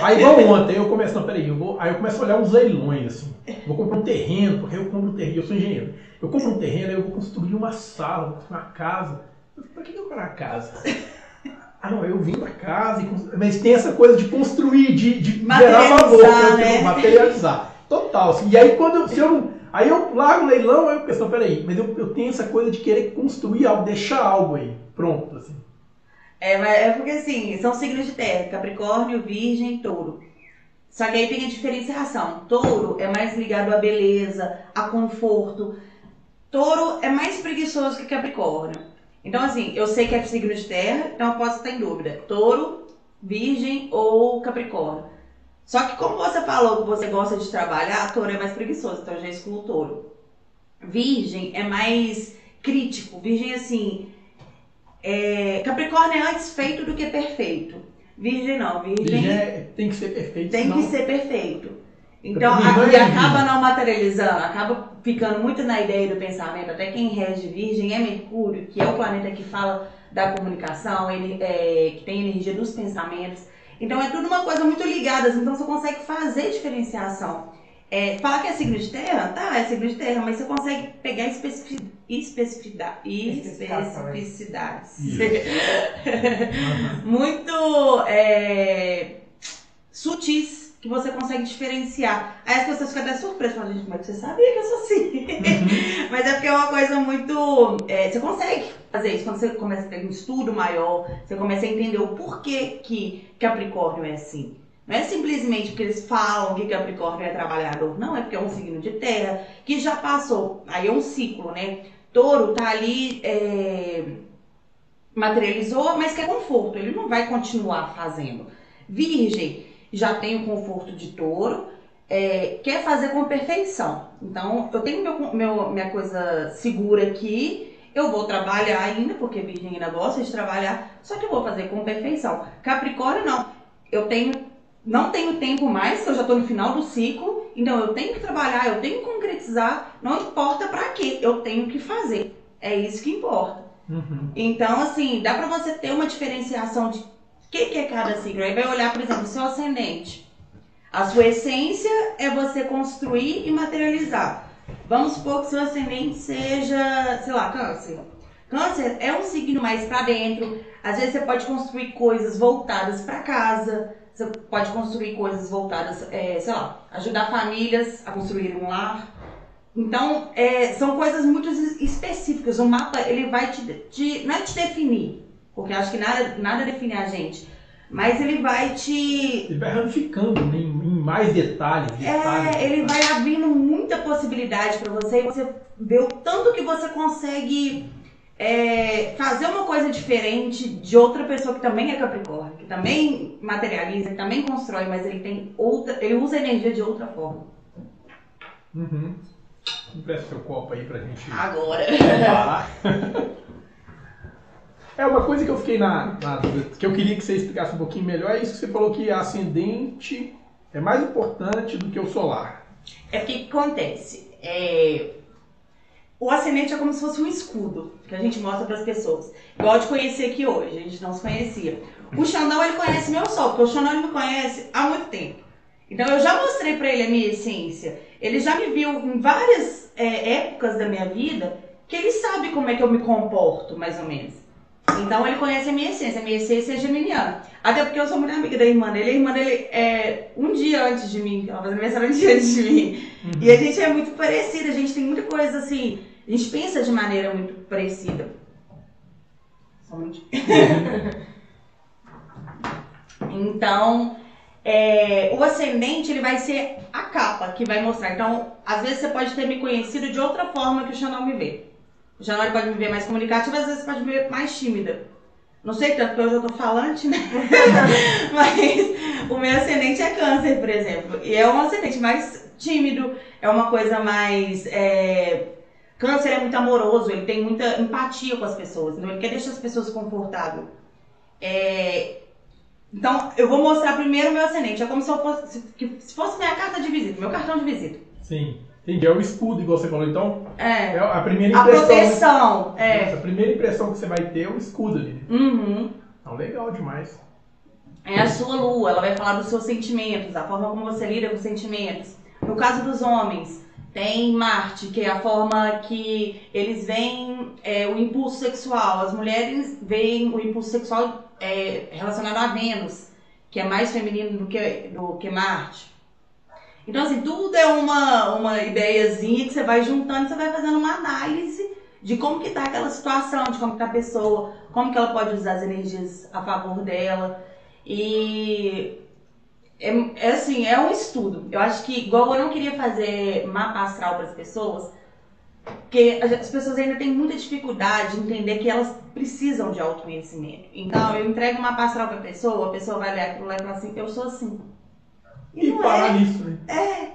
Aí vamos ontem, eu começo, não, peraí, eu vou, aí eu começo a olhar uns leilões, assim. Vou comprar um terreno, porque eu compro um terreno, eu sou engenheiro. Eu compro um terreno, aí eu vou construir uma sala, vou construir uma casa. Pra que eu comprar uma casa? Ah, não, eu vim pra casa, e, mas tem essa coisa de construir, de, de gerar valor, né? materializar. Total. Assim. E aí quando eu, se eu Aí eu largo o leilão, aí eu penso, peraí, mas eu, eu tenho essa coisa de querer construir algo, deixar algo aí, pronto, assim. É, é porque assim, são signos de terra, Capricórnio, Virgem, Touro. Só que aí tem a diferenciação. Touro é mais ligado à beleza, a conforto. Touro é mais preguiçoso que Capricórnio. Então, assim, eu sei que é signo de terra, então eu posso estar em dúvida. Touro, Virgem ou Capricórnio. Só que como você falou que você gosta de trabalhar, touro é mais preguiçoso, então eu já excluo touro. Virgem é mais crítico. Virgem, assim, é... Capricórnio é antes feito do que perfeito. Virgem não, Virgem, Virgem é, tem que ser perfeito. Tem senão... que ser perfeito. Então, a, e acaba não materializando, acaba ficando muito na ideia do pensamento. Até quem rege Virgem é Mercúrio, que é o planeta que fala da comunicação, ele é, que tem energia dos pensamentos. Então é tudo uma coisa muito ligada, assim, então você consegue fazer diferenciação. É, falar que é signo de terra, tá, é signo de terra, mas você consegue pegar especificidade, especificidades. (laughs) muito é, sutis que você consegue diferenciar. Aí as pessoas ficam até surpresas, falam, gente, como é que você sabia que eu sou assim? Uhum. (laughs) Mas é porque é uma coisa muito. É, você consegue fazer isso quando você começa a ter um estudo maior, você começa a entender o porquê que Capricórnio é assim. Não é simplesmente porque eles falam que Capricórnio é trabalhador, não, é porque é um signo de terra que já passou. Aí é um ciclo, né? Touro tá ali. É, materializou, mas quer conforto, ele não vai continuar fazendo. Virgem já tem o conforto de touro, é, quer fazer com perfeição. Então, eu tenho meu, meu, minha coisa segura aqui, eu vou trabalhar ainda, porque Virgem ainda gosta de trabalhar, só que eu vou fazer com perfeição. Capricórnio, não. Eu tenho, não tenho tempo mais, que eu já estou no final do ciclo, então eu tenho que trabalhar, eu tenho que concretizar, não importa para quê, eu tenho que fazer. É isso que importa. Uhum. Então, assim, dá para você ter uma diferenciação de que, que é cada signo? Aí vai olhar, por exemplo, seu ascendente. A sua essência é você construir e materializar. Vamos supor que seu ascendente seja, sei lá, câncer. Câncer é um signo mais para dentro. Às vezes você pode construir coisas voltadas para casa. Você pode construir coisas voltadas, é, sei lá, ajudar famílias a construir um lar. Então, é, são coisas muito específicas. O mapa, ele vai te, te não é te definir, porque acho que nada, nada define a gente. Mas ele vai te. Ele vai ramificando né, em, mais detalhes. detalhes é, ele vai abrindo muita possibilidade para você e você vê o tanto que você consegue é, fazer uma coisa diferente de outra pessoa que também é Capricórnio, que também materializa, que também constrói, mas ele tem outra. ele usa a energia de outra forma. Uhum. Empresta seu copo aí pra gente. Agora! (laughs) É uma coisa que eu fiquei na, na que eu queria que você explicasse um pouquinho melhor, é isso que você falou que ascendente é mais importante do que o solar. É porque acontece. É... O ascendente é como se fosse um escudo que a gente mostra para as pessoas. Igual de conhecer aqui hoje, a gente não se conhecia. O Xandão, ele conhece meu sol, porque o Xandão ele me conhece há muito tempo. Então eu já mostrei para ele a minha essência. Ele já me viu em várias é, épocas da minha vida que ele sabe como é que eu me comporto, mais ou menos. Então ele conhece a minha essência, a minha essência é geminiana. Até porque eu sou muito amiga da irmã dele, a irmã dele é um dia antes de mim, ela faz aniversário um dia antes de mim. Uhum. E a gente é muito parecida, a gente tem muita coisa assim, a gente pensa de maneira muito parecida. Só (laughs) um Então, é, o ascendente ele vai ser a capa que vai mostrar. Então, às vezes você pode ter me conhecido de outra forma que o Chanel me vê. O Chanel pode me ver mais comunicativa, às vezes pode me ver mais tímida. Não sei tanto, porque eu tô falante, né? (laughs) Mas o meu ascendente é câncer, por exemplo. E é um ascendente mais tímido, é uma coisa mais. É... Câncer é muito amoroso, ele tem muita empatia com as pessoas, então ele quer deixar as pessoas confortáveis. É... Então, eu vou mostrar primeiro o meu ascendente. É como se eu fosse, se fosse minha carta de visita, meu cartão de visita. Sim. Entendi. É o escudo, igual você falou. Então, é, é a primeira impressão. A proteção, né? é. a primeira impressão que você vai ter é o escudo ali. Uhum. Então, legal demais. É a sua lua, ela vai falar dos seus sentimentos, a forma como você lida com os sentimentos. No caso dos homens, tem Marte, que é a forma que eles veem é, o impulso sexual. As mulheres veem o impulso sexual é, relacionado a Vênus, que é mais feminino do que, do que Marte. Então, assim, tudo é uma, uma ideiazinha que você vai juntando, você vai fazendo uma análise de como que tá aquela situação, de como que tá a pessoa, como que ela pode usar as energias a favor dela. E é, é assim, é um estudo. Eu acho que, igual eu não queria fazer mapa astral para as pessoas, porque as pessoas ainda têm muita dificuldade de entender que elas precisam de autoconhecimento. Então, eu entrego uma pastoral para a pessoa, a pessoa vai ler aquilo lá e fala assim, eu sou assim. E, e parar é, nisso, né? É.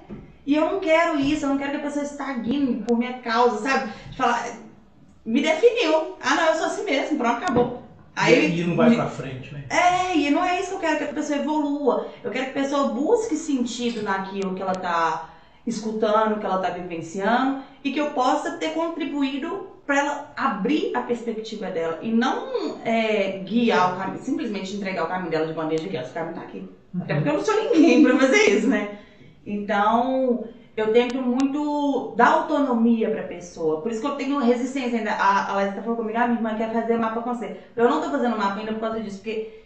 E eu não quero isso, eu não quero que a pessoa estagne por minha causa, sabe? Falar, me definiu. Ah, não, eu sou assim mesmo, pronto, acabou. Aí, e não vai pra frente, né? É, e não é isso que eu quero que a pessoa evolua. Eu quero que a pessoa busque sentido naquilo que ela tá escutando, que ela tá vivenciando e que eu possa ter contribuído para ela abrir a perspectiva dela e não é, guiar o caminho, simplesmente entregar o caminho dela de bandeja que esse caminho tá aqui. Até porque eu não sou ninguém para fazer isso, né? Então, eu tento muito dar autonomia para a pessoa. Por isso que eu tenho resistência ainda. A, a Leslie falou comigo, ah, minha irmã quer fazer mapa com você. Eu não tô fazendo mapa ainda por causa disso, porque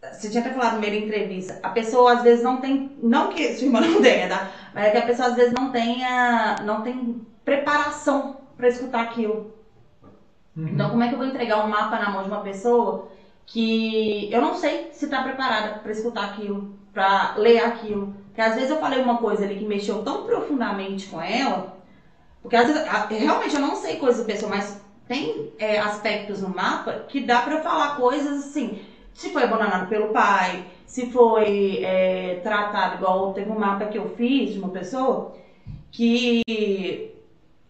você tinha até falado na primeira entrevista, a pessoa às vezes não tem, não que sua irmã (laughs) não tenha, tá? Mas é que a pessoa às vezes não tenha, não tem preparação para escutar aquilo. Uhum. Então, como é que eu vou entregar um mapa na mão de uma pessoa que eu não sei se está preparada para escutar aquilo, para ler aquilo? Porque às vezes eu falei uma coisa ali que mexeu tão profundamente com ela, porque às vezes realmente eu não sei coisas da pessoa, mas tem é, aspectos no mapa que dá para falar coisas assim. Se foi abandonado pelo pai, se foi é, tratado igual teve um mapa que eu fiz de uma pessoa que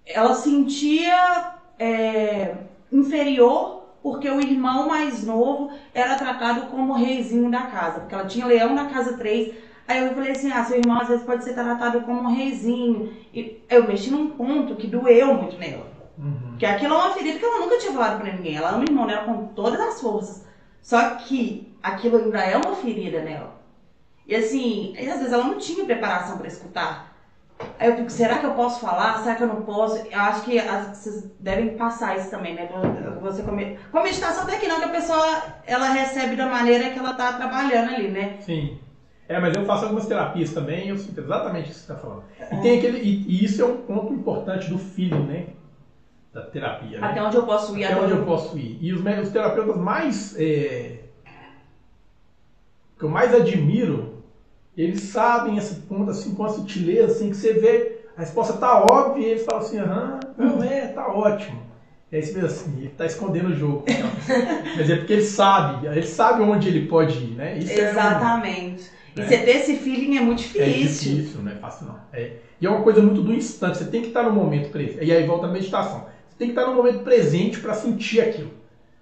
ela sentia é, inferior porque o irmão mais novo era tratado como reizinho da casa, porque ela tinha leão na casa 3. Aí eu falei assim: ah, seu irmão às vezes pode ser tratado como reizinho. E eu mexi num ponto que doeu muito nela. Uhum. Que aquilo é uma ferida que ela nunca tinha falado pra ninguém. Ela ama o irmão dela com todas as forças. Só que aquilo ainda é uma ferida nela. E assim, às vezes ela não tinha preparação para escutar. Aí eu fico, será que eu posso falar? Será que eu não posso? Eu acho que as, vocês devem passar isso também, né? Você. Com meditação até que não, que a pessoa ela recebe da maneira que ela tá trabalhando ali, né? Sim. É, mas eu faço algumas terapias também eu sinto exatamente isso que você está falando. E, tem aquele, e, e, isso é um ponto importante do feeling, né? Da terapia. Né? Até onde eu posso ir. Até onde eu posso ir. E os, os terapeutas mais. É, que eu mais admiro eles sabem esse ponto assim com a sutileza, assim, que você vê, a resposta tá óbvia e eles falam assim, aham, não é, tá ótimo. E aí você vê assim, ele tá escondendo o jogo. (laughs) Mas é porque ele sabe, ele sabe onde ele pode ir, né? Isso Exatamente. É um, e né? você ter esse feeling é muito difícil. É difícil, não é fácil não. É, e é uma coisa muito do instante, você tem que estar no momento presente. E aí volta a meditação. Você tem que estar no momento presente para sentir aquilo.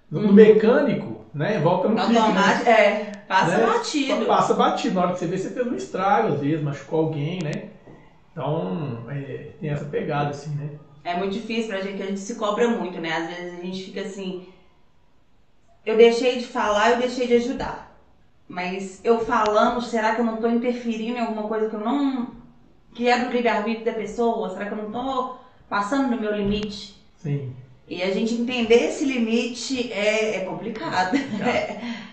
No, uhum. mecânico, né? Volta no Automático, né? é. Passa né? batido. Passa batido. Na hora que você vê, você fez um estrago, às vezes, machucou alguém, né? Então, é, tem essa pegada, assim, né? É muito difícil pra gente, que a gente se cobra muito, né? Às vezes a gente fica assim. Eu deixei de falar, eu deixei de ajudar. Mas eu falando, será que eu não tô interferindo em alguma coisa que eu não. que é do livre-arbítrio da pessoa? Será que eu não tô passando do meu limite? Sim. E a gente entender esse limite é, é complicado. (laughs)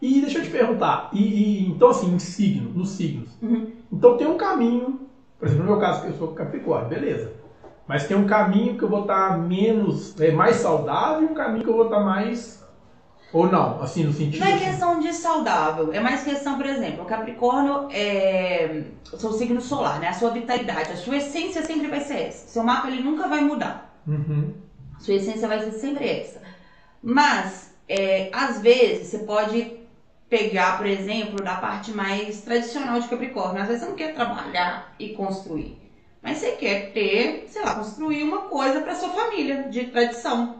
E deixa eu te perguntar, e, e, então assim, em signo, nos signos. Uhum. Então tem um caminho, por exemplo, no meu caso, que eu sou Capricórnio, beleza. Mas tem um caminho que eu vou estar menos, é, mais saudável e um caminho que eu vou estar mais. Ou não, assim, no sentido. Não é questão de saudável, é mais questão, por exemplo, o Capricórnio é o seu signo solar, né? A sua vitalidade, a sua essência sempre vai ser essa. Seu mapa ele nunca vai mudar. Uhum. Sua essência vai ser sempre essa. Mas, é, às vezes, você pode pegar, por exemplo, da parte mais tradicional de Capricórnio. Às vezes você não quer trabalhar e construir, mas você quer ter, sei lá, construir uma coisa para sua família de tradição.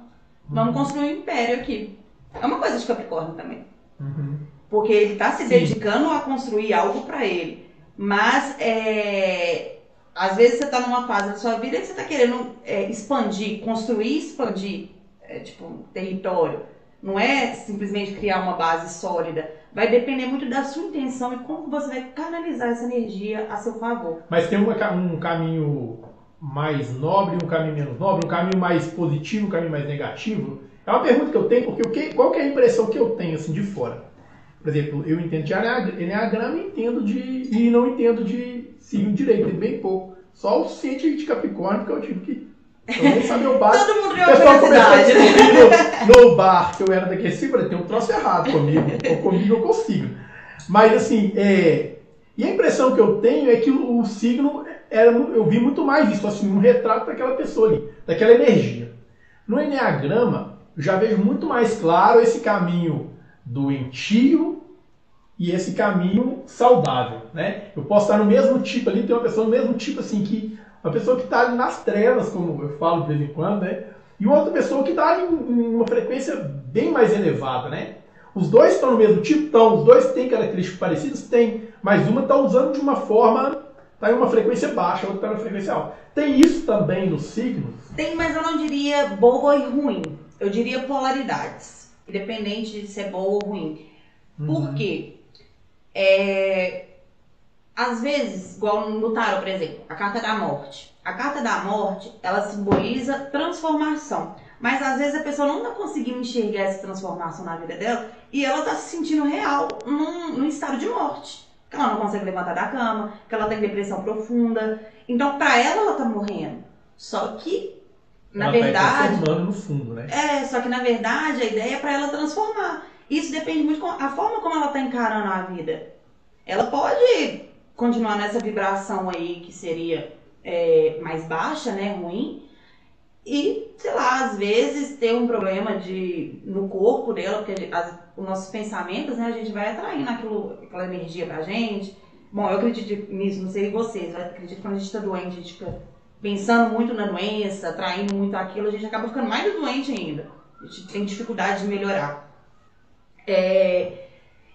Vamos uhum. construir um império aqui. É uma coisa de Capricórnio também. Uhum. Porque ele está se Sim. dedicando a construir algo para ele. Mas é, às vezes você está numa fase da sua vida que você está querendo é, expandir, construir expandir é, tipo, território. Não é simplesmente criar uma base sólida. Vai depender muito da sua intenção e como você vai canalizar essa energia a seu favor. Mas tem uma, um caminho mais nobre um caminho menos nobre, um caminho mais positivo, um caminho mais negativo? É uma pergunta que eu tenho, porque que, qual que é a impressão que eu tenho assim de fora? Por exemplo, eu entendo de Enneagrama e entendo de. e não entendo de signo direito, bem pouco. Só o ciente de Capricórnio que eu tive que eu nem sabia o bar. Todo mundo uma curiosidade. No, no bar que eu era daquele assim, falei, tem um troço errado comigo. Comigo eu consigo. Mas assim, é... e a impressão que eu tenho é que o, o signo, era, eu vi muito mais isso, assim, um retrato daquela pessoa ali, daquela energia. No Enneagrama, eu já vejo muito mais claro esse caminho doentio e esse caminho saudável, né? Eu posso estar no mesmo tipo ali, tem uma pessoa no mesmo tipo assim que uma pessoa que está nas trevas, como eu falo de vez em quando, né? E outra pessoa que está em, em, uma frequência bem mais elevada, né? Os dois estão no mesmo tipo? Estão. Os dois têm características parecidas? Tem. Mas uma está usando de uma forma, está em uma frequência baixa, a outra está na frequência alta. Tem isso também nos signos? Tem, mas eu não diria boa e ruim. Eu diria polaridades. Independente de ser boa ou ruim. Uhum. Por quê? É, às vezes, igual no tarot, por exemplo, a carta da morte. A carta da morte, ela simboliza transformação. Mas às vezes a pessoa não está conseguindo enxergar essa transformação na vida dela e ela está se sentindo real num, num, estado de morte. Que ela não consegue levantar da cama, que ela tem depressão profunda. Então, para ela, ela está morrendo. Só que, na ela tá verdade. Tá no fundo, né? É, só que na verdade a ideia é para ela transformar. Isso depende muito da forma como ela está encarando a vida. Ela pode continuar nessa vibração aí que seria é, mais baixa, né, ruim, e, sei lá, às vezes ter um problema de, no corpo dela, porque as, os nossos pensamentos, né, a gente vai atraindo aquilo, aquela energia pra gente. Bom, eu acredito nisso, não sei vocês, eu acredito que quando a gente tá doente, a gente fica pensando muito na doença, atraindo muito aquilo, a gente acaba ficando mais doente ainda. A gente tem dificuldade de melhorar. É,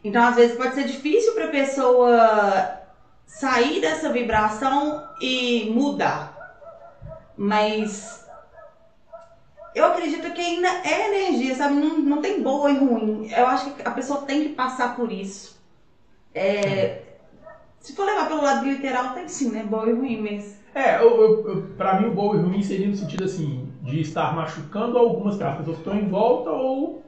então, às vezes, pode ser difícil para pessoa sair dessa vibração e mudar. Mas eu acredito que ainda é energia, sabe? Não, não tem boa e ruim. Eu acho que a pessoa tem que passar por isso. É, se for levar pelo lado literal, tem sim, né? Boa e ruim, mas. É, eu, eu, pra mim o bom e ruim seria no sentido assim, de estar machucando algumas pessoas que estão em volta ou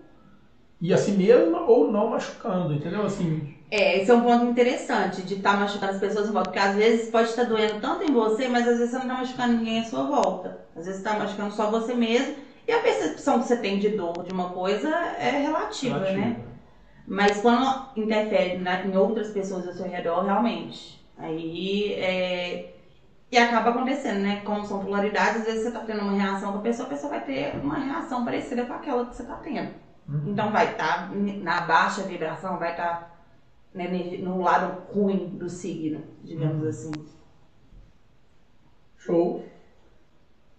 e a si mesma ou não machucando, entendeu? Assim, é, esse é um ponto interessante de estar tá machucando as pessoas em volta, porque às vezes pode estar doendo tanto em você, mas às vezes você não está machucando ninguém à sua volta. Às vezes está machucando só você mesmo. E a percepção que você tem de dor de uma coisa é relativa, relativa. né? Mas quando interfere na, em outras pessoas ao seu redor, realmente. Aí é. E acaba acontecendo, né? Como são polaridades, às vezes você está tendo uma reação com a pessoa, a pessoa vai ter uma reação parecida com aquela que você está tendo. Uhum. Então vai estar tá na baixa vibração, vai estar. Tá né, no lado ruim do signo, digamos uhum. assim. Show.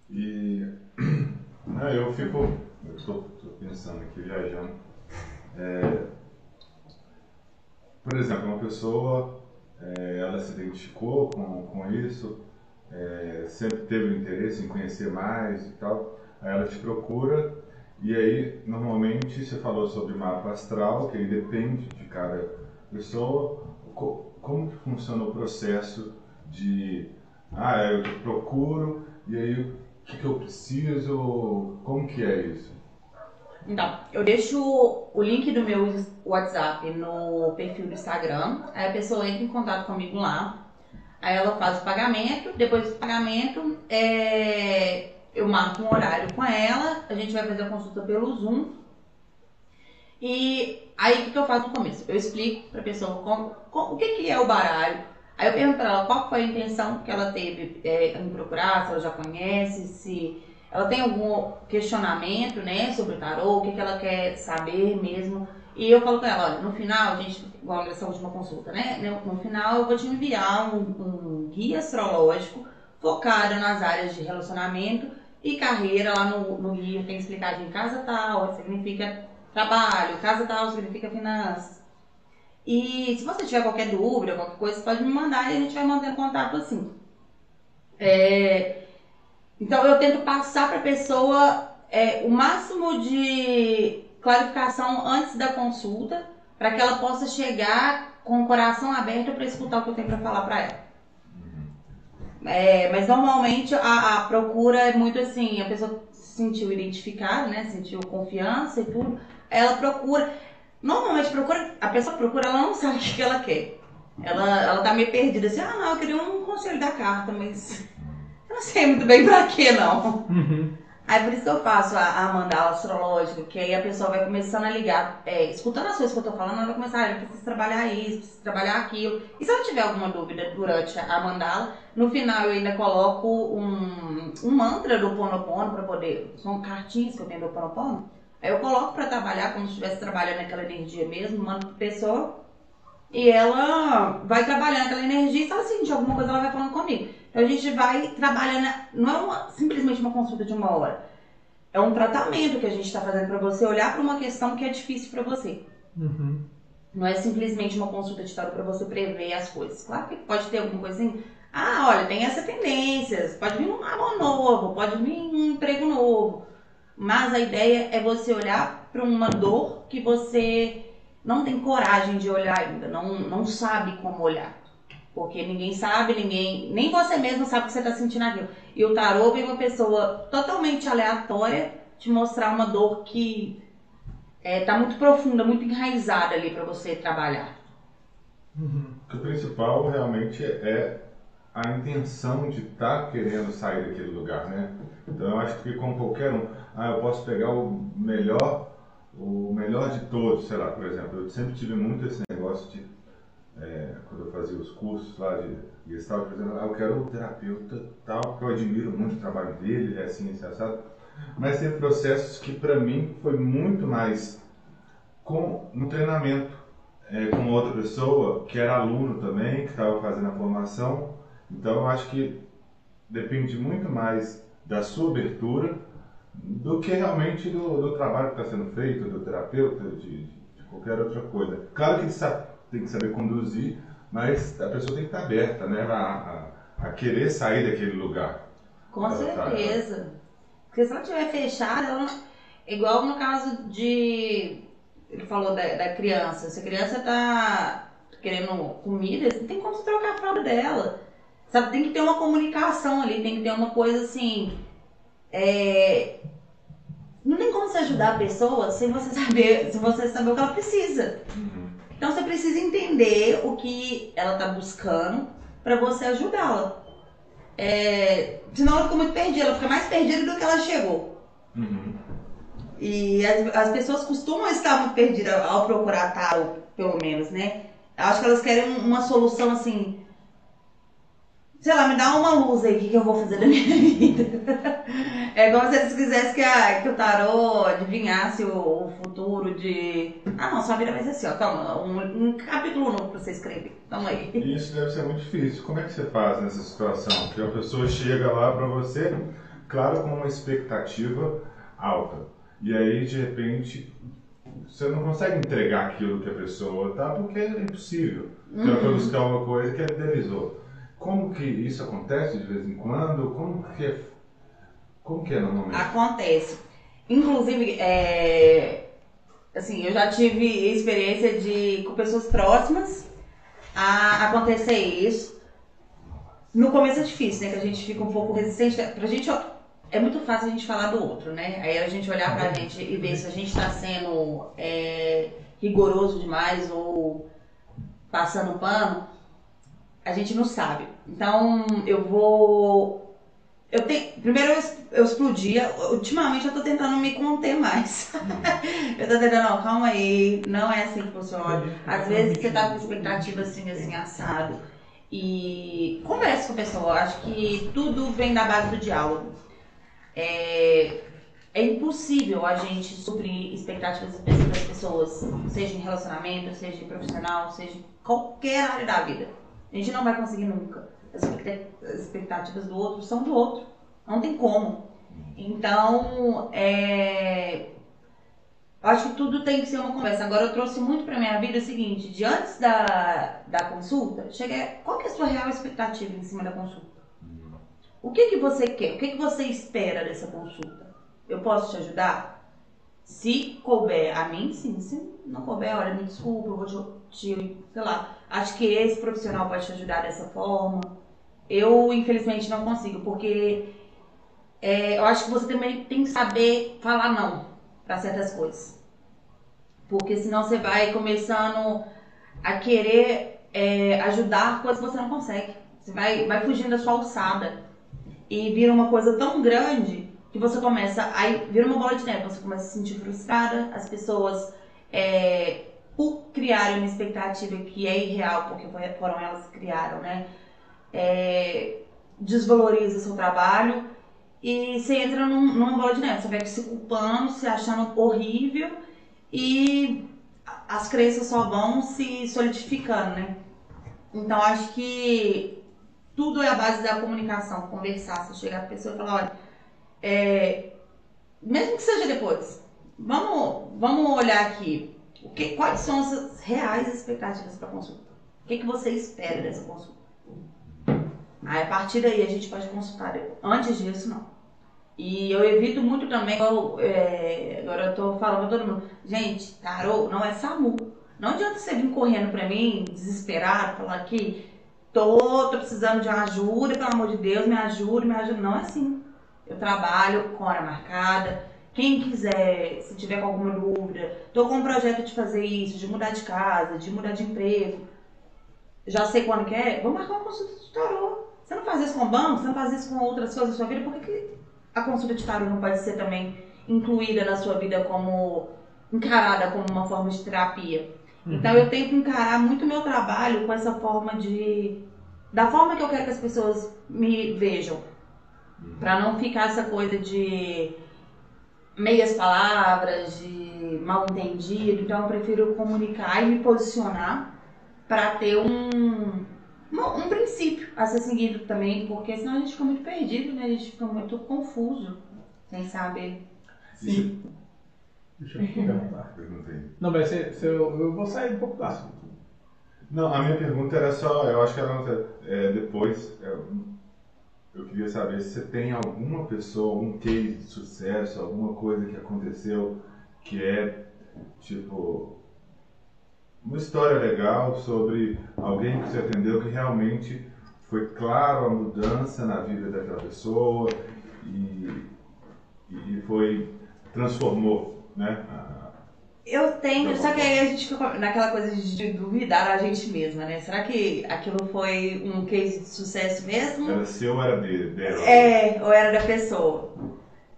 E (clears throat) não, eu fico, eu estou pensando aqui, viajando. É, por exemplo, uma pessoa, é, ela se identificou com, com isso, é, sempre teve interesse em conhecer mais e tal, aí ela te procura e aí, normalmente, você falou sobre mapa astral, que aí depende de cada pessoa, como funciona o processo de, ah, eu procuro e aí que, que eu preciso? Como que é isso? Então, eu deixo o link do meu WhatsApp no perfil do Instagram. Aí a pessoa entra em contato comigo lá. Aí ela faz o pagamento. Depois do pagamento, é... eu marco um horário com ela. A gente vai fazer a consulta pelo Zoom. E aí o que eu faço no começo? Eu explico para a pessoa como, como, o que, que é o baralho. Aí eu pergunto para ela qual foi a intenção que ela teve é, em procurar, se ela já conhece, se ela tem algum questionamento, né, sobre o tarô, o que, que ela quer saber mesmo. E eu falo com ela, olha, no final, a gente, igual nessa última consulta, né, no final eu vou te enviar um, um guia astrológico focado nas áreas de relacionamento e carreira. Lá no, no guia tem em casa tal, significa trabalho, casa tal significa finanças. E se você tiver qualquer dúvida, qualquer coisa, pode me mandar e a gente vai mantendo contato assim. É, então eu tento passar para a pessoa é, o máximo de clarificação antes da consulta, para que ela possa chegar com o coração aberto para escutar o que eu tenho para falar para ela. É, mas normalmente a, a, procura é muito assim, a pessoa se sentiu identificada, né? Sentiu confiança e tudo. Ela procura. Normalmente procura, a pessoa procura, ela não sabe (laughs) o que ela quer. Ela, ela tá meio perdida, assim, ah não, eu queria um conselho da carta, mas não sei muito bem pra quê, não. Uhum. Aí por isso que eu faço a, a mandala astrológica, que aí a pessoa vai começando a ligar, é, escutando as coisas que eu tô falando, ela vai começar, ah, eu preciso trabalhar isso, preciso trabalhar aquilo. E se ela tiver alguma dúvida durante a mandala, no final eu ainda coloco um, um mantra do Ponopono para poder, são cartinhas que eu tenho do Ponopono, aí eu coloco para trabalhar como se estivesse trabalhando aquela energia mesmo, mando pra pessoa, e ela vai trabalhando aquela energia, e se ela sentir alguma coisa, ela vai falando comigo. Então a gente vai trabalhando, não é uma, simplesmente uma consulta de uma hora. É um tratamento que a gente está fazendo para você olhar para uma questão que é difícil para você. Uhum. Não é simplesmente uma consulta de tarot para você prever as coisas. Claro que pode ter alguma coisinha. Ah, olha, tem essa tendência. Pode vir um amor novo, pode vir um emprego novo. Mas a ideia é você olhar para uma dor que você não tem coragem de olhar ainda, não, não sabe como olhar. Porque ninguém sabe, ninguém. Nem você mesmo sabe o que você está sentindo aquilo. E o tarô vem uma pessoa totalmente aleatória te mostrar uma dor que está é, muito profunda, muito enraizada ali para você trabalhar. Uhum. O principal realmente é a intenção de estar tá querendo sair daquele lugar, né? Então eu acho que com qualquer um, ah, eu posso pegar o melhor, o melhor de todos, sei lá, por exemplo, eu sempre tive muito esse negócio de é, quando eu fazia os cursos lá de Gestalt, por exemplo, ah, eu quero um terapeuta tal, porque eu admiro muito o trabalho dele, ele é assim, esse assado. Mas tem processos que para mim foi muito mais com no treinamento é, com outra pessoa que era aluno também, que estava fazendo a formação. Então eu acho que depende muito mais da sua abertura do que realmente do, do trabalho que está sendo feito, do terapeuta, de, de, qualquer outra coisa. Claro que sabe tem que saber conduzir, mas a pessoa tem que estar aberta, né, a, a, a querer sair daquele lugar. Com tá certeza. Porque se ela estiver fechada, ela não... igual no caso de. Ele falou da, da criança. Se a criança está querendo comida, não tem como você trocar a fralda dela. Sabe, tem que ter uma comunicação ali, tem que ter uma coisa assim. É... Não tem como você ajudar a pessoa sem você saber, se você saber o que ela precisa. Uhum. Então você precisa entender o que ela está buscando para você ajudá-la. É, senão ela fica muito perdida, ela fica mais perdida do que ela chegou. Uhum. E as, as, pessoas costumam estar muito perdidas ao procurar tarot, pelo menos, né? Acho que elas querem uma solução assim sei lá, me dá uma luz aí, o que, que eu vou fazer da minha (laughs) vida. É como se eles quisessem que, a, que o tarô adivinhasse o, o, futuro de. Ah, não, sua vida vai ser assim, ó. Toma, um, um capítulo novo pra você escrever. Toma aí. Isso deve ser muito difícil. Como é que você faz nessa situação? Que a pessoa chega lá pra você, claro, com uma expectativa alta. E aí, de repente, você não consegue entregar aquilo que a pessoa tá, porque é impossível. Então, uhum. Ela foi buscar uma coisa que idealizou. Como que isso acontece de vez em quando? Como que é, como que é normalmente? Acontece. Inclusive, é, assim, eu já tive experiência de com pessoas próximas a acontecer isso. No começo é difícil, né? Que a gente fica um pouco resistente. Pra gente é muito fácil a gente falar do outro, né? Aí a gente olhar pra gente e ver se a gente está sendo é, rigoroso demais ou passando pano, a gente não sabe. Então eu vou. Eu tenho. Primeiro eu, eu explodia. Ultimamente eu tô tentando me conter mais. (laughs) eu tô tentando, não, calma aí, não é assim que funciona. Às vezes você tá com expectativa assim, assim, assado. E conversa com a pessoa. Acho que tudo vem da base do diálogo. É, é impossível a gente suprir expectativas das pessoas, seja em relacionamento, seja em profissional, seja em qualquer área da vida. A gente não vai conseguir nunca. As expectativas do outro são do outro. Não tem como. Então, é, acho que tudo tem que ser uma conversa. Agora, eu trouxe muito para minha vida o seguinte: de antes da, da consulta, cheguei. Qual é a sua real expectativa em cima da consulta? O que, que você quer? O que, que você espera dessa consulta? Eu posso te ajudar? Se couber a mim, sim. Se não couber, olha, me desculpa, eu vou te, te sei lá. Acho que esse profissional pode te ajudar dessa forma. Eu, infelizmente, não consigo, porque é, eu acho que você também tem que saber falar não para certas coisas. Porque senão você vai começando a querer é, ajudar coisas que você não consegue. Você vai, vai fugindo da sua alçada. E vira uma coisa tão grande que você começa. Aí vira uma bola de neve. Você começa a se sentir frustrada. As pessoas, é, por criarem uma expectativa que é irreal, porque foram elas que criaram, né? É, desvaloriza seu trabalho e você entra num, numa bola de neve. Você vai se culpando, se achando horrível e as crenças só vão se solidificando, né? Então acho que tudo é a base da comunicação, conversar, você chegar pra pessoa e falar, olha, é, mesmo que seja depois, vamos, vamos olhar aqui, o que, quais são as reais expectativas para consulta? O que, que você espera dessa consulta? Aí a partir daí a gente pode consultar. Antes disso, não. E eu evito muito também, eu, é, agora eu tô falando pra todo mundo, gente, tarô não é SAMU. Não adianta você vir correndo pra mim, desesperado, falar que tô, tô precisando de uma ajuda, pelo amor de Deus, me ajude, me ajude. Não é assim. Eu trabalho com hora marcada. Quem quiser, se tiver com alguma dúvida, tô com um projeto de fazer isso, de mudar de casa, de mudar de emprego. Já sei quando quer, vou marcar uma consulta de tarô. Você não faz isso com o banco, você não faz isso com outras coisas da sua vida, por que a consulta de tarô não pode ser também incluída na sua vida como encarada como uma forma de terapia? Uhum. Então eu tento encarar muito o meu trabalho com essa forma de. da forma que eu quero que as pessoas me vejam. Para não ficar essa coisa de meias palavras, de mal entendido. Então eu prefiro comunicar e me posicionar para ter um, um princípio a ser seguido também, porque senão a gente fica muito perdido, né? A gente fica muito confuso, sem saber. Sim. Deixa eu perguntar. Perguntei. Não, mas você, você, eu vou sair um pouco do assunto. Não, a minha pergunta era só, eu acho que era é, depois, eu, é, eu queria saber se você tem alguma pessoa, algum case de sucesso, alguma coisa que aconteceu que é, tipo, uma história legal sobre alguém que você atendeu que realmente foi claro a mudança na vida daquela pessoa e, e foi transformou né? Eu tenho, só que aí a gente fica naquela coisa de duvidar a gente mesma, né? Será que aquilo foi um case de sucesso mesmo? Era seu ou era dele? Dela? É, ou era da pessoa.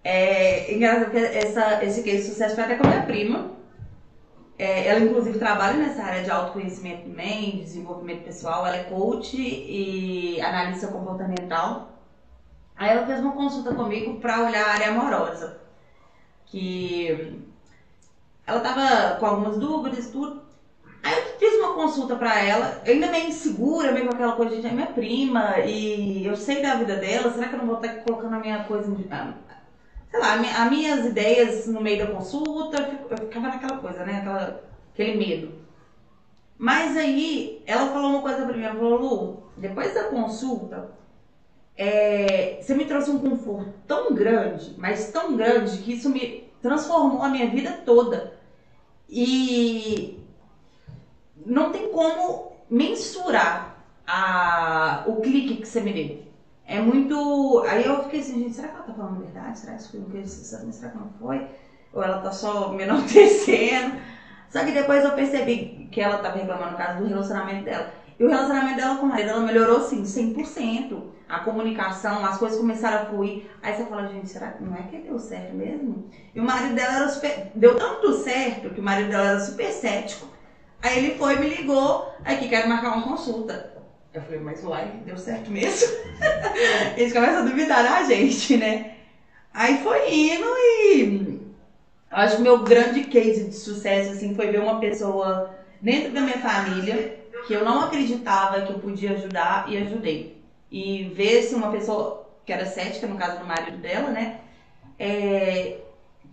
É engraçado porque essa, esse case de sucesso foi até com a minha prima. É, ela, inclusive, trabalha nessa área de autoconhecimento também, desenvolvimento pessoal. Ela é coach e analista comportamental. Aí ela fez uma consulta comigo para olhar a área amorosa. Que ela tava com algumas dúvidas tudo. Aí eu fiz uma consulta pra ela, eu ainda meio insegura, meio com aquela coisa de é minha prima e eu sei da vida dela, será que eu não vou estar colocando a minha coisa, sei lá, as minhas ideias no meio da consulta, eu ficava naquela coisa, né, aquela, aquele medo. Mas aí ela falou uma coisa pra mim, ela falou, Lu, depois da consulta, é, você me trouxe um conforto tão grande, mas tão grande, que isso me transformou a minha vida toda. E não tem como mensurar a, o clique que você me deu. É muito. Aí eu fiquei assim, gente, será que ela tá falando a verdade? Será que isso foi que Será que não foi? Ou ela tá só me enaltecendo? (laughs) Só que depois eu percebi que ela tava reclamando no caso do relacionamento dela. E o relacionamento dela com o marido, ela melhorou sim, 100%. A comunicação, as coisas começaram a fluir. Aí você fala, gente, será que não é que deu certo mesmo? E o marido dela era super. Deu tanto certo que o marido dela era super cético. Aí ele foi, me ligou, aqui quero marcar uma consulta. Eu falei, mas uai, deu certo mesmo? (laughs) Eles começam a duvidar da gente, né? Aí foi indo e acho que meu grande case de sucesso assim foi ver uma pessoa dentro da minha família que eu não acreditava que eu podia ajudar e ajudei. E ver se uma pessoa que era cética, no caso do marido dela, né? É,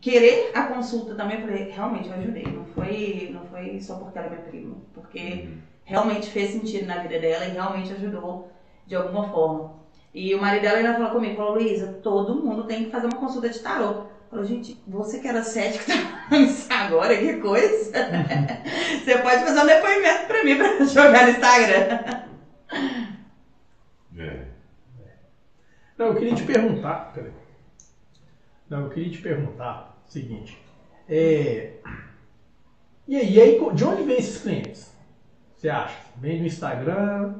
querer a consulta também, eu falei, realmente eu ajudei. Não foi, não foi só porque ela é minha prima, porque uhum. realmente fez sentido na vida dela e realmente ajudou de alguma forma. E o marido dela ainda falou comigo, falou, Luísa, todo mundo tem que fazer uma consulta de tarô. Falou, gente, você que era cético, (laughs) tá falando isso agora, que coisa. (laughs) você pode fazer um depoimento pra mim pra (laughs) jogar no Instagram. Não, eu queria te perguntar. Não, eu queria te perguntar o seguinte. É, e aí, e aí, de onde vem esses clientes? Você acha? Vem do Instagram?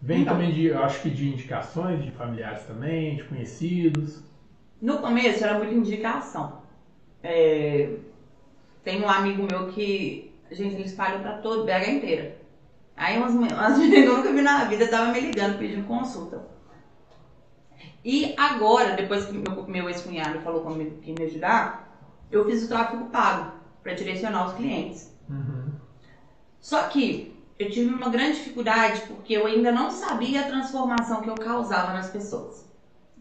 Vem Não. também de, acho que de indicações de familiares também, de conhecidos? No começo era muita indicação. É, tem um amigo meu que, gente, ele espalhou pra todo BH inteira. Aí umas, (laughs) umas meninas eu nunca vi na vida tava me ligando pedindo consulta. E agora, depois que meu, meu ex-cunhado falou comigo que me ajudar, eu fiz o tráfego pago para direcionar os clientes. Uhum. Só que eu tive uma grande dificuldade porque eu ainda não sabia a transformação que eu causava nas pessoas.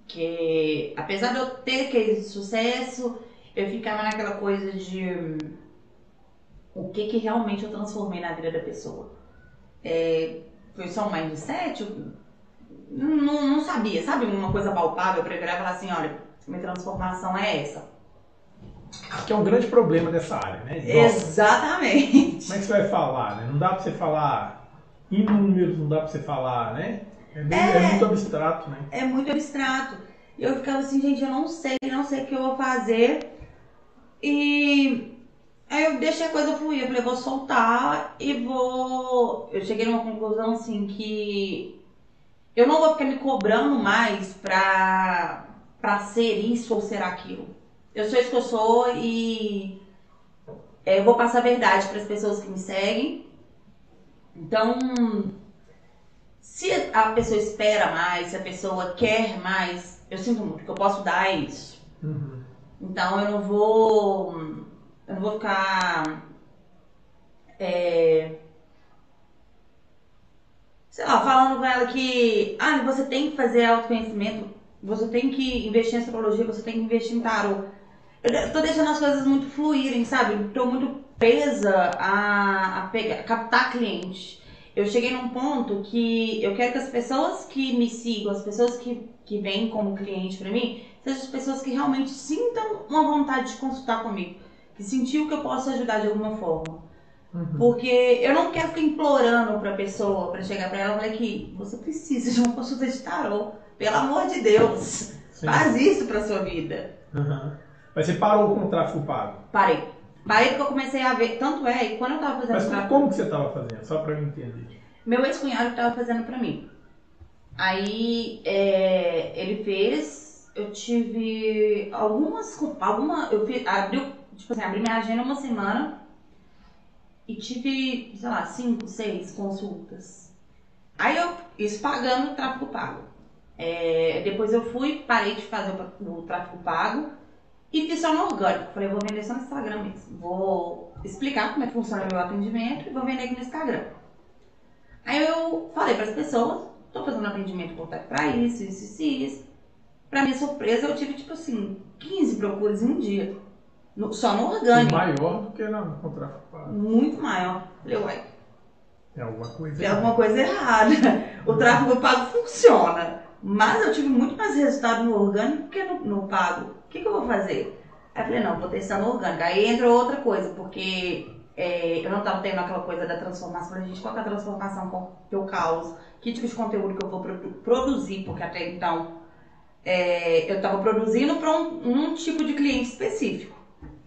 Que apesar de eu ter case de sucesso, eu ficava naquela coisa de hum, o que, que realmente eu transformei na vida da pessoa. É, foi só um mindset? Não, não sabia, sabe? Uma coisa palpável para virar e falar assim: olha, minha transformação é essa. Que é um grande problema dessa área, né? Nossa, Exatamente. Como é que você vai falar, né? Não dá para você falar em números, não dá para você falar, né? É, bem, é, é, muito abstrato, né? É muito abstrato. E eu ficava assim, gente, eu não sei, não sei o que eu vou fazer. E aí eu deixei a coisa fluir. Eu falei, vou soltar e vou. Eu cheguei numa conclusão assim que eu não vou ficar me cobrando mais pra, pra ser isso ou ser aquilo. Eu sou isso que eu sou e é, eu vou passar a verdade para as pessoas que me seguem. Então, se a pessoa espera mais, se a pessoa quer mais, eu sinto muito que eu posso dar isso. Uhum. Então eu não vou. Eu não vou ficar. É, sei lá, falando com ela que ah, você tem que fazer autoconhecimento, você tem que investir em astrologia, você tem que investir em tarô. Eu tô deixando as coisas muito fluírem, sabe? Tô muito presa a, a pegar, captar cliente. Eu cheguei num ponto que eu quero que as pessoas que me sigam, as pessoas que, que vêm como cliente para mim, sejam as pessoas que realmente sintam uma vontade de consultar comigo, que sentiu que eu posso ajudar de alguma forma. Uhum. Porque eu não quero ficar implorando pra pessoa, pra chegar pra ela e falar que você precisa de uma consulta de tarô. Pelo amor de Deus, Sim. faz isso pra sua vida. Uhum. Mas você parou com o tráfego pago? Parei. Parei porque eu comecei a ver, tanto é, e quando eu tava fazendo Mas tráfego... como que você tava fazendo? Só pra eu entender. Meu ex-cunhado tava fazendo pra mim. Aí é, ele fez, eu tive algumas, alguma, eu fiz, abriu, tipo assim, abri minha agenda uma semana e tive, sei lá, cinco, seis consultas. Aí eu, isso pagando o tráfego pago. É, depois eu fui, parei de fazer o, o tráfego pago e fiz só no orgânico. Falei, vou vender só no Instagram mesmo. Vou explicar como é que funciona o meu atendimento e vou vender aqui no Instagram. Aí eu falei para as pessoas, tô fazendo atendimento voltado para isso, isso, isso, isso. Pra minha surpresa, eu tive, tipo assim, 15 procuras em um dia. No, só no orgânico. Maior do que no contrato pago. Muito maior. Falei, uai. Tem alguma coisa Tem alguma coisa errada. O tráfego pago funciona. Mas eu tive muito mais resultado no orgânico do que no, no pago. O que, que, eu vou fazer? Aí eu falei, não, vou testar no orgânico. Aí entra outra coisa, porque é, eu não estava tendo aquela coisa da transformação. Falei, gente, qual é a transformação que eu causo? que tipo de conteúdo que eu vou produzir, porque até então é, eu estava produzindo para um, um, tipo de cliente específico.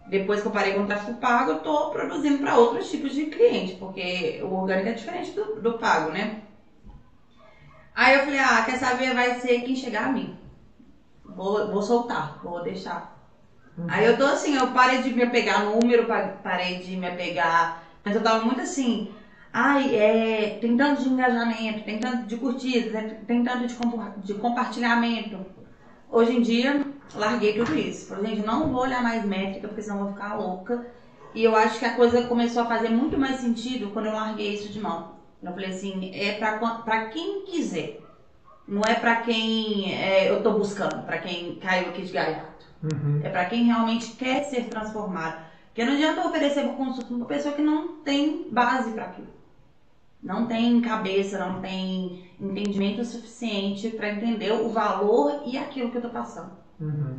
Depois que eu parei com o tráfego pago, eu estou produzindo para outros tipos de cliente, porque o orgânico é diferente do, do pago, né? Aí eu falei, ah, quer saber, vai ser quem chegar a mim. Vou, vou soltar, vou deixar. Uhum. Aí eu tô assim, eu parei de me apegar no número, parei de me apegar. Mas eu tava muito assim, ai, é, tem tanto de engajamento, tem tanto de curtidas, é, tem tanto de, de compartilhamento. Hoje em dia, larguei tudo isso. Falei, gente, não vou olhar mais métrica, porque senão vou ficar louca. E eu acho que a coisa começou a fazer muito mais sentido quando eu larguei isso de mão. Eu falei assim, é pra, pra quem quiser. Não é pra quem é, eu tô buscando, pra quem caiu aqui de gaiato. Uhum. É pra quem realmente quer ser transformado. Porque não adianta eu oferecer uma consulta pra uma pessoa que não tem base para aquilo. Não tem cabeça, não tem entendimento suficiente para entender o valor e aquilo que eu tô passando. Uhum.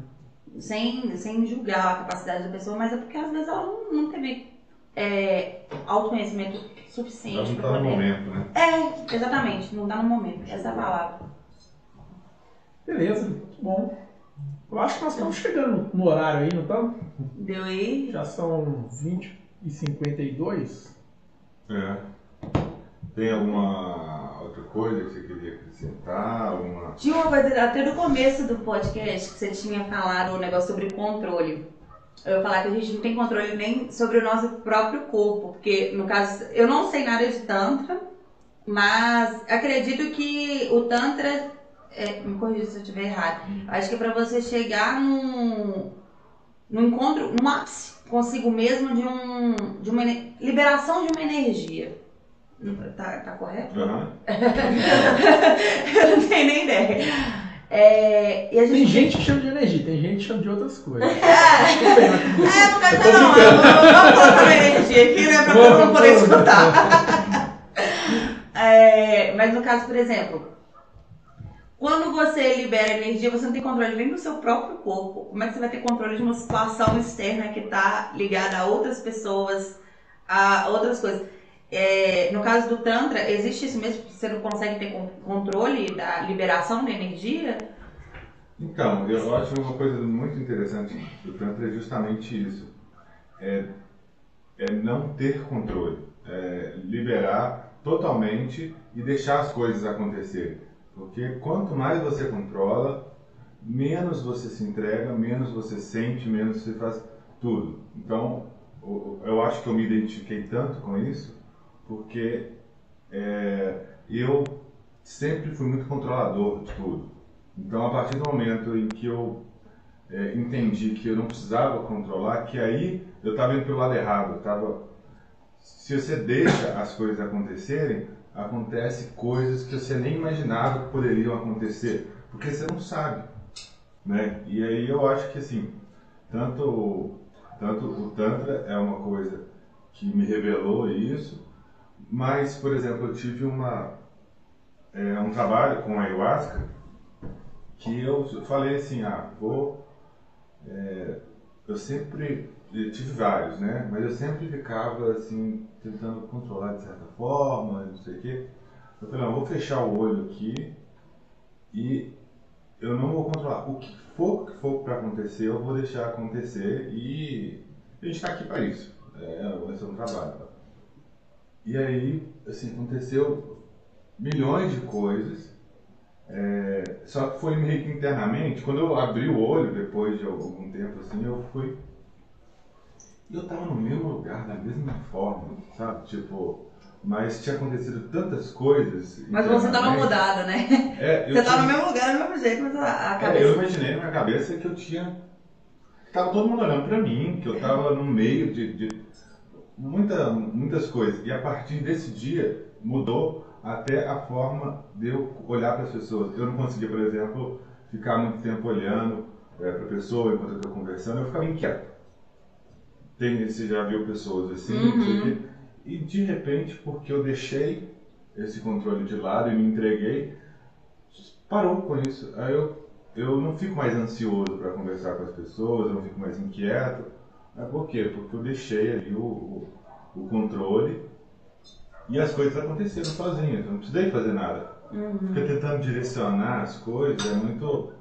Sem, sem julgar a capacidade da pessoa, mas é porque às vezes ela não, não teve é, autoconhecimento suficiente para poder. No momento, né? É, exatamente, não dá no momento. Essa é a palavra. Beleza, muito bom. Eu acho que nós estamos chegando no horário aí, não estamos? Deu aí? Já são 20 e 52. É. Tem alguma outra coisa que você Alguma... Tinha uma coisa, até no começo do podcast, que você tinha falado um negócio sobre controle. Eu ia falar que a gente não tem controle nem sobre o nosso próprio corpo, porque no caso, eu não sei nada de Tantra, mas acredito que o Tantra, é, me corrija se eu estiver errado, acho que é para você chegar num, num encontro, num ápice consigo mesmo de, um, de uma liberação de uma energia. Tá, tá correto? Uhum. (laughs) eu não tenho nem ideia. É, gente... Tem gente que chama de energia, tem gente que chama de outras coisas. (laughs) É, é não quero dizer não, não, vamos colocar energia aqui, né, pra todo mundo poder escutar. (laughs) é, mas no caso, por exemplo, quando você libera energia, você não tem controle nem do seu próprio corpo. Como é que você vai ter controle de uma situação externa que está ligada a outras pessoas, a outras coisas? É, no caso do Tantra, existe isso mesmo? Você não consegue ter controle da liberação da energia? Então, eu acho uma coisa muito interessante do Tantra é justamente isso. É, é não ter controle. É liberar totalmente e deixar as coisas acontecerem. Porque quanto mais você controla, menos você se entrega, menos você sente, menos você faz tudo. Então, eu acho que eu me identifiquei tanto com isso porque é, eu sempre fui muito controlador de tudo. Então, a partir do momento em que eu é, entendi que eu não precisava controlar, que aí eu estava indo pelo lado errado. Eu tava, se você deixa as coisas acontecerem, acontece coisas que você nem imaginava que poderiam acontecer, porque você não sabe, né? E aí eu acho que assim, tanto tanto o tantra é uma coisa que me revelou isso, mas, por exemplo, eu tive uma, é, um trabalho com ayahuasca que eu falei assim, ah, vou... É, eu sempre eu tive vários, né? Mas eu sempre ficava assim, tentando controlar de certa forma, não sei o quê. Eu falei, não, eu vou fechar o olho aqui e eu não vou controlar. O que for que for para acontecer, eu vou deixar acontecer e a gente está aqui para isso. É, vai ser um trabalho. E aí, assim, aconteceu milhões de coisas. É, só que foi meio que internamente, quando eu abri o olho depois de algum tempo, assim, eu fui. Eu tava no mesmo lugar, da mesma forma, sabe? Tipo, mas tinha acontecido tantas coisas. Mas você tava mudado, né? É, você tava no mesmo lugar, do mesmo jeito, mas a, a cabeça. É, eu imaginei na minha cabeça que eu tinha. Tava todo mundo olhando pra mim, que eu tava no meio de, de muita, muitas coisas. E a partir desse dia mudou até a forma de eu olhar para as pessoas. Eu não conseguia, por exemplo, ficar muito tempo olhando é, para a pessoa enquanto eu estou conversando, eu ficava inquieto. Tem, você já viu pessoas assim, uhum. e de repente, porque eu deixei esse controle de lado e me entreguei, parou com isso. Aí eu, eu não fico mais ansioso para conversar com as pessoas, eu não fico mais inquieto é por quê? Porque eu deixei ali o, o, o controle e as coisas aconteceram sozinhas. Eu não precisei fazer nada. uhum. fica tentando direcionar as coisas, é muito.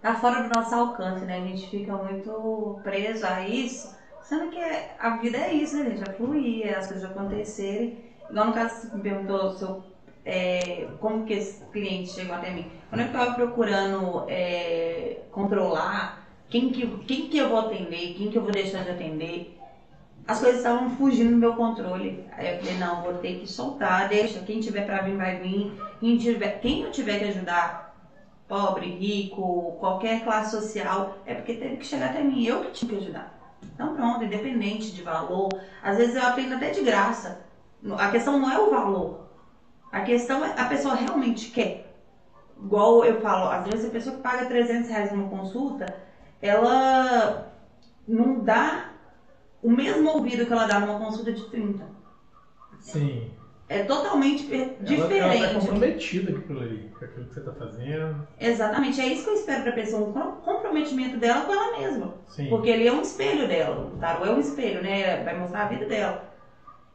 Tá fora do nosso alcance, né? A gente fica muito preso a isso, sendo que a vida é isso, né, gente? É fluir, é as coisas acontecerem. Igual no caso, você me perguntou se eu, é, como que esse cliente chegou até mim. Quando eu estava procurando é, controlar quem que, quem que eu vou atender, quem que eu vou deixar de atender, as coisas estavam fugindo do meu controle. Aí eu falei, não, vou ter que soltar, deixa, quem tiver para vir, vai vir. Quem, tiver, quem eu tiver que ajudar, pobre, rico, qualquer classe social, é porque teve que chegar até mim, eu que tinha que ajudar. Então pronto, independente de valor. Às vezes eu atendo até de graça. A questão não é o valor. A questão é a pessoa realmente quer. Igual eu falo, às vezes a pessoa que paga 300 reais numa consulta, ela não dá o mesmo ouvido que ela dá numa consulta de 30. Sim. É totalmente diferente. Ela está comprometida com aquilo ali, com aquilo que você está fazendo. Exatamente, é isso que eu espero para a pessoa, um comprometimento dela com ela mesma. Sim. Porque ele é um espelho dela, o tarô é um espelho, né? Vai mostrar a vida dela.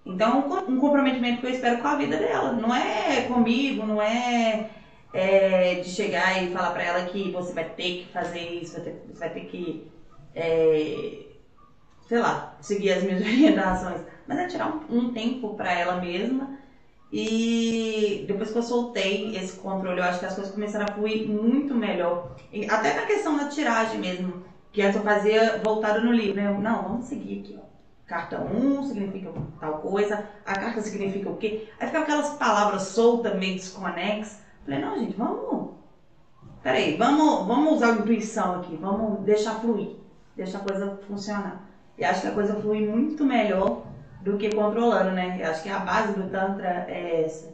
Então, um comprometimento que eu espero com a vida dela. Não é comigo, não é, é de chegar e falar para ela que você vai ter que fazer isso, vai ter, você vai ter que. É, sei lá, seguir as minhas (laughs) orientações, mas é tirar um, um tempo para ela mesma. E depois que eu soltei esse controle, eu acho que as coisas começaram a fluir muito melhor. E até na questão da tiragem mesmo, que antes eu fazia voltado no livro, né? Não, vamos seguir aqui, ó. Carta 1 significa tal coisa, a carta significa o quê? Aí ficava aquelas palavras soltas, meio desconexas. Falei, não, gente, vamos. Peraí, vamos, vamos usar a intuição aqui, vamos deixar fluir, deixar a coisa funcionar. E acho que a coisa flui muito melhor do que controlando, né? Eu acho que a base do Tantra é essa.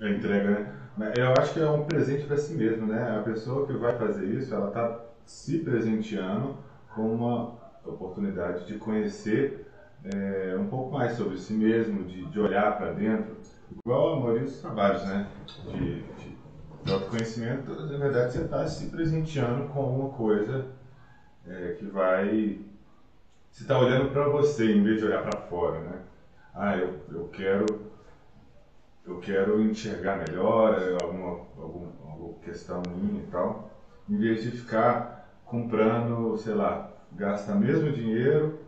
A entrega, né? Eu acho que é um presente para si mesmo, né? A pessoa que vai fazer isso, ela está se presenteando com uma oportunidade de conhecer é, um pouco mais sobre si mesmo, de, de olhar para dentro, igual a maioria dos trabalhos, né? De, de, de autoconhecimento, na verdade você está se presenteando com uma coisa é, que vai você está olhando para você em vez de olhar para fora, né? Ah, eu, eu quero eu quero enxergar melhor é, alguma, alguma, alguma questão minha e tal, em vez de ficar comprando, sei lá, gasta mesmo dinheiro,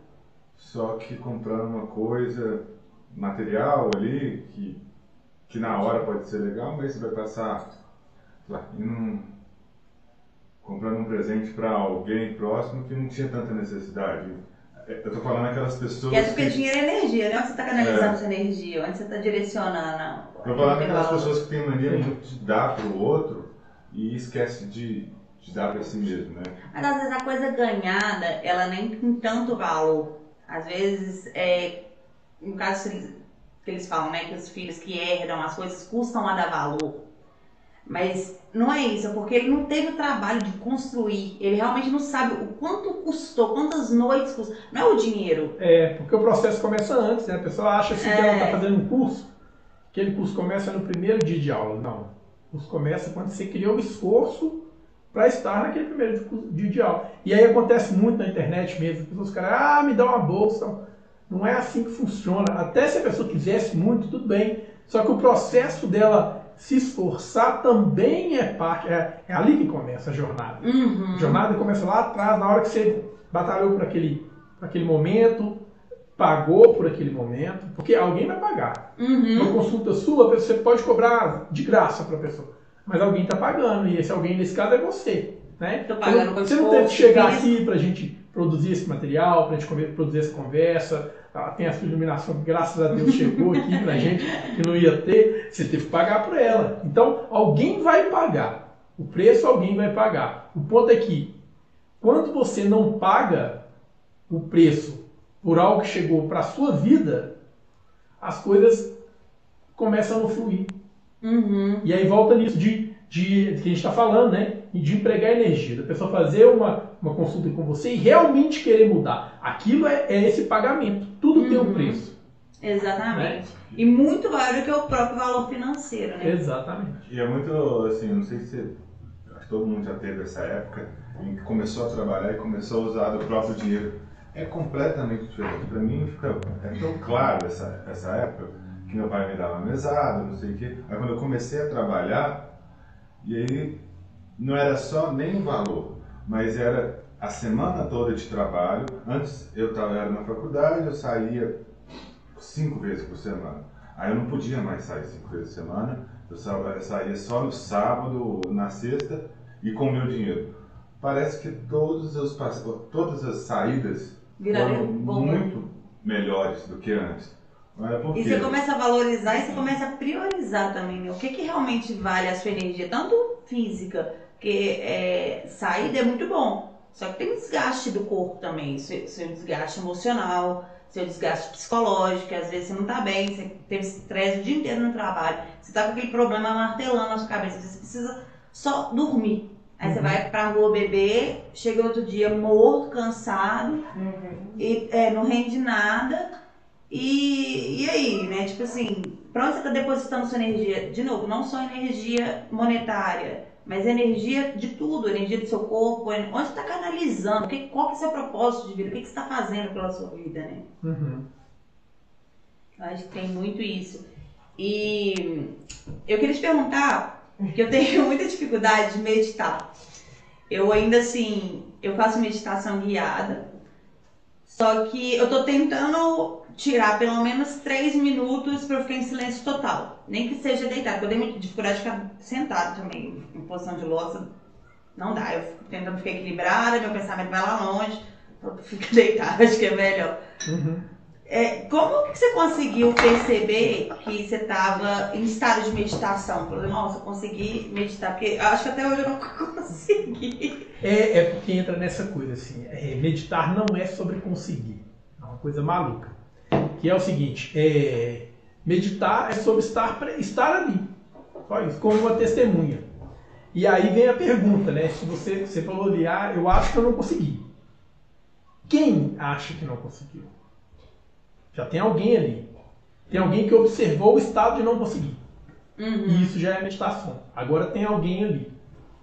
só que comprando uma coisa material ali que, que na hora pode ser legal, mas você vai passar lá, comprando um presente para alguém próximo que não tinha tanta necessidade. Eu tô falando aquelas pessoas. Que é porque que... dinheiro é energia, né? Onde você está canalizando é. sua energia? Onde você está direcionando? Tô falando aquelas pessoas que têm mania muito de dar pro outro e esquece de, de dar para si mesmo, né? Mas às vezes a coisa ganhada, ela nem tem tanto valor. Às vezes, é, no caso que eles falam, né? Que os filhos que herdam as coisas custam a dar valor. Mas não é isso, é porque ele não teve o trabalho de construir. Ele realmente não sabe o quanto custou, quantas noites custou. Não é o dinheiro. É, porque o processo começa antes, né? A pessoa acha assim, é. que ela está fazendo um curso, aquele curso começa no primeiro dia de aula. Não. O curso começa quando você criou o esforço para estar naquele primeiro dia de aula. E aí acontece muito na internet mesmo. As pessoas ficam, ah, me dá uma bolsa. Não é assim que funciona. Até se a pessoa quisesse muito, tudo bem. Só que o processo dela se esforçar também é parte, é, é ali que começa a jornada. Uhum. A jornada começa lá atrás, na hora que você batalhou por aquele, por aquele momento, pagou por aquele momento, porque alguém vai pagar. Uhum. Uma consulta sua, você pode cobrar de graça para a pessoa, mas alguém está pagando, e esse alguém nesse caso é você. Né? Tô pagando você, você não tem que chegar aqui para a gente produzir esse material, para a gente produzir essa conversa, ela tem a sua iluminação, graças a Deus chegou aqui pra (laughs) gente, que não ia ter, você teve que pagar por ela. Então, alguém vai pagar. O preço alguém vai pagar. O ponto é que, quando você não paga o preço por algo que chegou para a sua vida, as coisas começam a não fluir. Uhum. E aí volta nisso de, de, de que a gente está falando, né? De empregar energia, da pessoa fazer uma, uma consulta com você e realmente querer mudar. Aquilo é, é esse pagamento. Tudo uhum. tem um uhum. preço. Exatamente. Né? E muito maior do que o próprio valor financeiro, né? Exatamente. E é muito, assim, não sei se acho que todo mundo já teve essa época em que começou a trabalhar e começou a usar do próprio dinheiro. É completamente diferente. Para mim fica é tão claro essa, essa época que meu pai me dava mesada, não sei o quê. Aí quando eu comecei a trabalhar, e aí não era só nem o valor, mas era a semana toda de trabalho. Antes eu estava na faculdade, eu saía cinco vezes por semana. Aí eu não podia mais sair cinco vezes por semana. Eu saía só no sábado, na sexta e com o meu dinheiro. Parece que todos os, todas as saídas foram muito melhores do que antes. É e você começa a valorizar e você começa a priorizar também, né? O que, que realmente vale a sua energia, tanto física, porque é, saída é muito bom, só que tem um desgaste do corpo também, seu, seu desgaste emocional, seu desgaste psicológico, às vezes você não tá bem, você teve estresse o dia inteiro no trabalho, você tá com aquele problema martelando na sua cabeça, você precisa só dormir. Aí uhum. você vai pra rua beber, chega outro dia morto, cansado, uhum. e é, não rende nada. E, e aí, né? Tipo assim, pra onde você tá depositando sua energia? De novo, não só energia monetária, mas energia de tudo, energia do seu corpo, onde você está canalizando, qual que é o seu propósito de vida, o que, que você está fazendo pela sua vida, né? Uhum. Eu acho que tem muito isso. E eu queria te perguntar, porque eu tenho (laughs) muita dificuldade de meditar. Eu ainda assim, eu faço meditação guiada, só que eu tô tentando tirar pelo menos três minutos para eu ficar em silêncio total. Nem que seja deitado, porque eu tenho dificuldade de ficar sentado também, em posição de louça. Não dá, eu fico tentando ficar equilibrada, meu pensamento vai lá longe, eu fico (laughs) deitada, acho que é melhor. Uhum. É, como que você conseguiu perceber que você estava em estado de meditação? Por exemplo, nossa, eu consegui meditar, porque acho que até hoje eu não (laughs) consegui. É, é porque entra nessa coisa assim, é, meditar não é sobre conseguir, é uma coisa maluca que é o seguinte: é, meditar é sobre estar, estar ali, só isso, como uma testemunha. E aí vem a pergunta, né? Se você, você falou ali, ah, eu acho que eu não consegui. Quem acha que não conseguiu? Já tem alguém ali. Tem alguém que observou o estado de não conseguir. Uhum. E isso já é meditação. Agora tem alguém ali.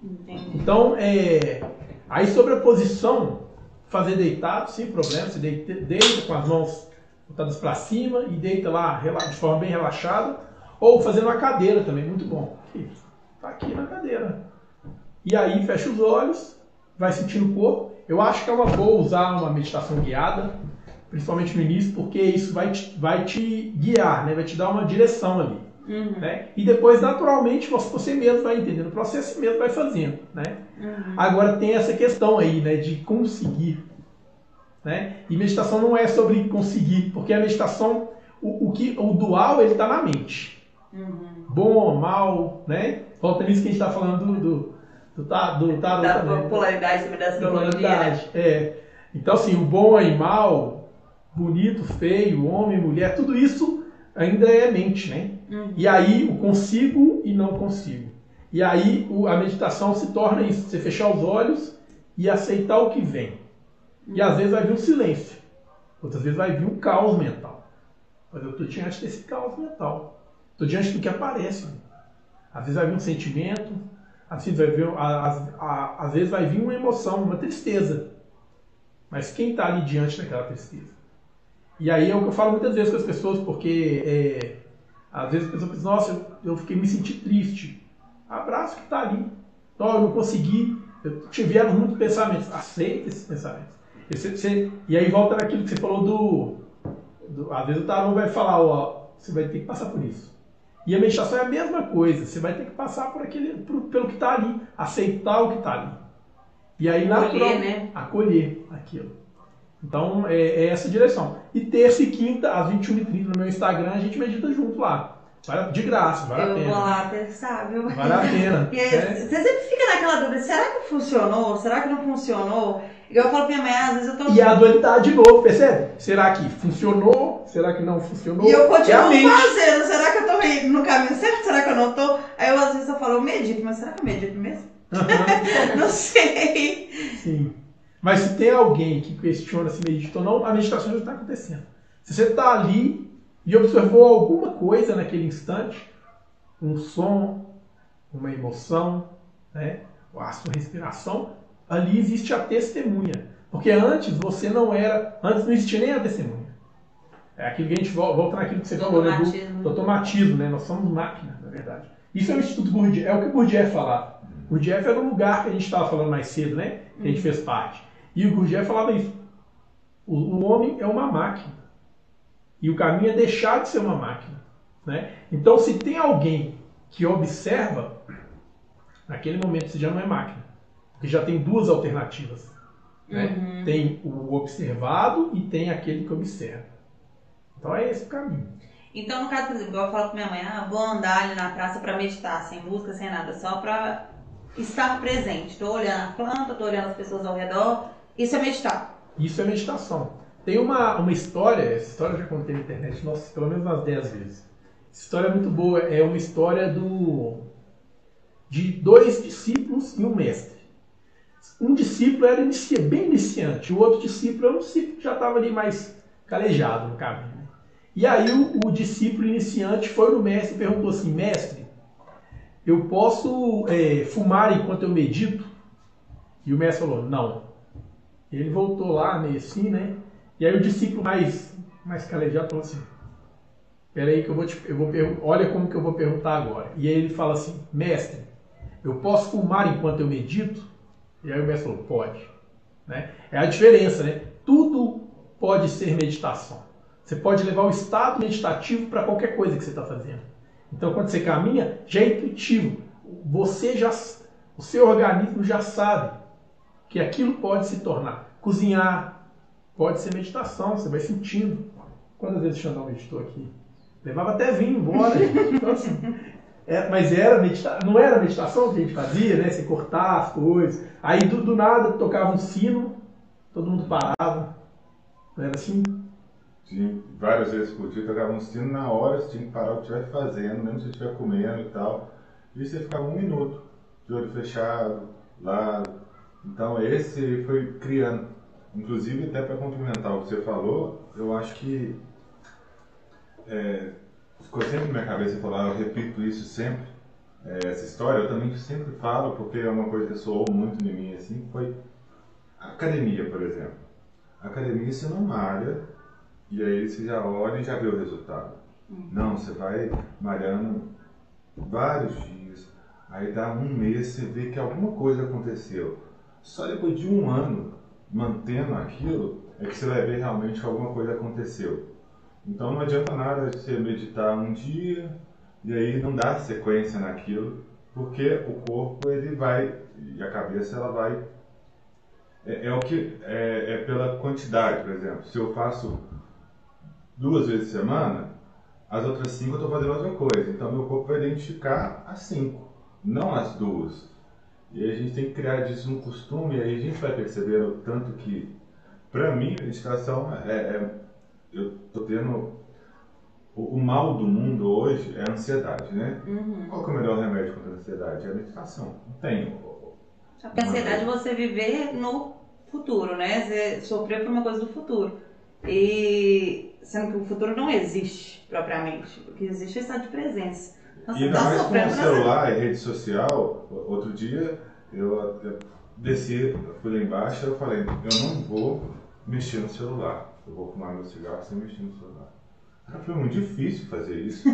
Entendi. Então, é, aí sobre a posição, fazer deitado, sem problema, você deita, deita com as mãos voltadas para cima e deita lá de forma bem relaxada, ou fazendo uma cadeira também, muito bom. Está aqui na cadeira. E aí fecha os olhos, vai sentindo o corpo. Eu acho que é uma boa usar uma meditação guiada, principalmente no início, porque isso vai te, vai te guiar, né? vai te dar uma direção ali. Uhum. Né? E depois, naturalmente, você mesmo vai entendendo o processo e mesmo vai fazendo. Né? Uhum. Agora tem essa questão aí né, de conseguir né? E meditação não é sobre conseguir, porque a meditação, o, o que, o dual, ele está na mente. Uhum. Bom ou mal, né? Volta nisso que a gente está falando do, do, do, tá, do, tá, da também, polaridade da polaridade. É. Então, assim, o bom e mal, bonito, feio, homem, mulher, tudo isso ainda é mente, né? Uhum. E aí o consigo e não consigo. E aí o, a meditação se torna isso, você fechar os olhos e aceitar o que vem. E às vezes vai vir um silêncio. Outras vezes vai vir um caos mental. Mas eu estou diante desse caos mental. Estou diante do que aparece. Às vezes vai vir um sentimento, às vezes vai vir, às, às vezes vai vir uma emoção, uma tristeza. Mas quem está ali diante daquela tristeza? E aí é o que eu falo muitas vezes com as pessoas, porque é, às vezes a pessoa pensa, nossa, eu, eu fiquei me senti triste. Abraço que está ali. Não, eu não consegui. Eu, tiveram muitos pensamentos. Aceita esses pensamentos. Você, você, e aí volta naquilo que você falou do, do. Às vezes o tarô vai falar, ó, você vai ter que passar por isso. E a meditação é a mesma coisa, você vai ter que passar por aquele, por, pelo que está ali, aceitar o que está ali. E aí acolher, né? acolher aquilo. Então é, é, essa direção. E terça e quinta, às 21h30 no meu Instagram, a gente medita junto lá. De graça, vale eu a pena. Eu vou lá pensar, viu? Vale a pena. (laughs) e aí, é. Você sempre fica naquela dúvida, será que funcionou? Será que não funcionou? Eu falo pra minha mãe, às vezes eu tô. E a dualidade de novo, percebe? Será que funcionou? Será que não funcionou? E eu continuo fazendo. Será que eu tô no caminho certo? Será que eu não tô? Aí eu às vezes eu falo, eu medito, mas será que eu medito mesmo? Uhum. (laughs) não sei. Sim. Mas se tem alguém que questiona se medita ou não, a meditação já está acontecendo. Se você está ali e observou alguma coisa naquele instante, um som, uma emoção, né, a sua respiração, ali existe a testemunha. Porque antes você não era, antes não existia nem a testemunha. É aquilo que a gente volta naquilo que você falou, né? Do, do automatismo, né? Nós somos máquina, na verdade. Isso é o Instituto Gurdjieff, é o que o Gurdjieff falava. O Gurdjieff era o lugar que a gente estava falando mais cedo, né? Que a gente fez parte. E o Gurdjieff falava isso. O, o homem é uma máquina. E o caminho é deixar de ser uma máquina. Né? Então, se tem alguém que observa, naquele momento você já não é máquina. Porque já tem duas alternativas. Né? Uhum. Tem o observado e tem aquele que observa. Então é esse o caminho. Então, no caso, por exemplo, eu falo com minha mãe, ah, vou andar ali na praça para meditar, sem música, sem nada, só para estar presente. Estou olhando a planta, estou olhando as pessoas ao redor. Isso é meditar. Isso é meditação. Tem uma, uma história, essa história eu já contei na internet, nossa, pelo menos umas 10 vezes. Essa história é muito boa, é uma história do de dois discípulos e um mestre. Um discípulo era inicia, bem iniciante, o outro discípulo era um discípulo que já estava ali mais calejado no caminho. E aí o, o, discípulo iniciante foi no mestre e perguntou assim, mestre, eu posso é, fumar enquanto eu medito? E o mestre falou, não. Ele voltou lá, meio assim, né? E aí o discípulo mais, mais calejado falou assim, peraí que eu vou te, eu vou olha como que eu vou perguntar agora. E aí ele fala assim, mestre, eu posso fumar enquanto eu medito? E aí o mestre falou, pode. Né? É a diferença, né? Tudo pode ser meditação. Você pode levar o estado meditativo para qualquer coisa que você está fazendo. Então, quando você caminha, já é intuitivo. Você já, o seu organismo já sabe que aquilo pode se tornar. Cozinhar pode ser meditação, você vai sentindo. Quantas vezes o Xandão meditou aqui? Levava até vinho embora. Então, assim, é, mas era medita não era meditação que a gente fazia, né? Você cortar as coisas. Aí do, do nada tocava um sino, todo mundo parava. Não era assim? tinha várias vezes por dia, tocava um sino na hora, você tinha que parar o que estivesse fazendo, mesmo se estiver comendo e tal. E você ficava um minuto de olho fechado, lá. Então esse foi criando. Inclusive, até para complementar o que você falou, eu acho que é, ficou sempre na minha cabeça falar, eu repito isso sempre, é, essa história, eu também sempre falo, porque é uma coisa que soou muito em mim, assim, foi academia, por exemplo. Academia você não malha e aí você já olha e já vê o resultado. Uhum. Não, você vai malhando vários dias, aí dá um mês você vê que alguma coisa aconteceu. Só depois de um ano mantendo aquilo é que você vai ver realmente que alguma coisa aconteceu. Então não adianta nada você meditar um dia e aí não dar sequência naquilo, porque o corpo ele vai e a cabeça ela vai é, é o que é, é, pela quantidade, por exemplo. Se eu faço duas vezes por semana, as outras cinco eu estou fazendo outra coisa. Então meu corpo vai identificar as cinco, não as duas. E aí a gente tem que criar disso um costume, e aí a gente vai perceber o tanto que, para mim, a meditação é, é eu estou tendo o, mal do mundo hoje é a ansiedade, né? Uhum. Qual é o melhor remédio contra a ansiedade? É a meditação. Não tem. Porque a ansiedade é você viver no futuro, né? Você sofrer por uma coisa do futuro. E sendo que o futuro não existe propriamente. O que existe é estado de presença. Então, e ainda tá mais com o celular e rede social, outro dia eu, eu desci, fui lá embaixo e eu falei, eu não vou mexer no celular. Eu vou fumar meu cigarro sem mexer no celular. Foi muito difícil fazer isso,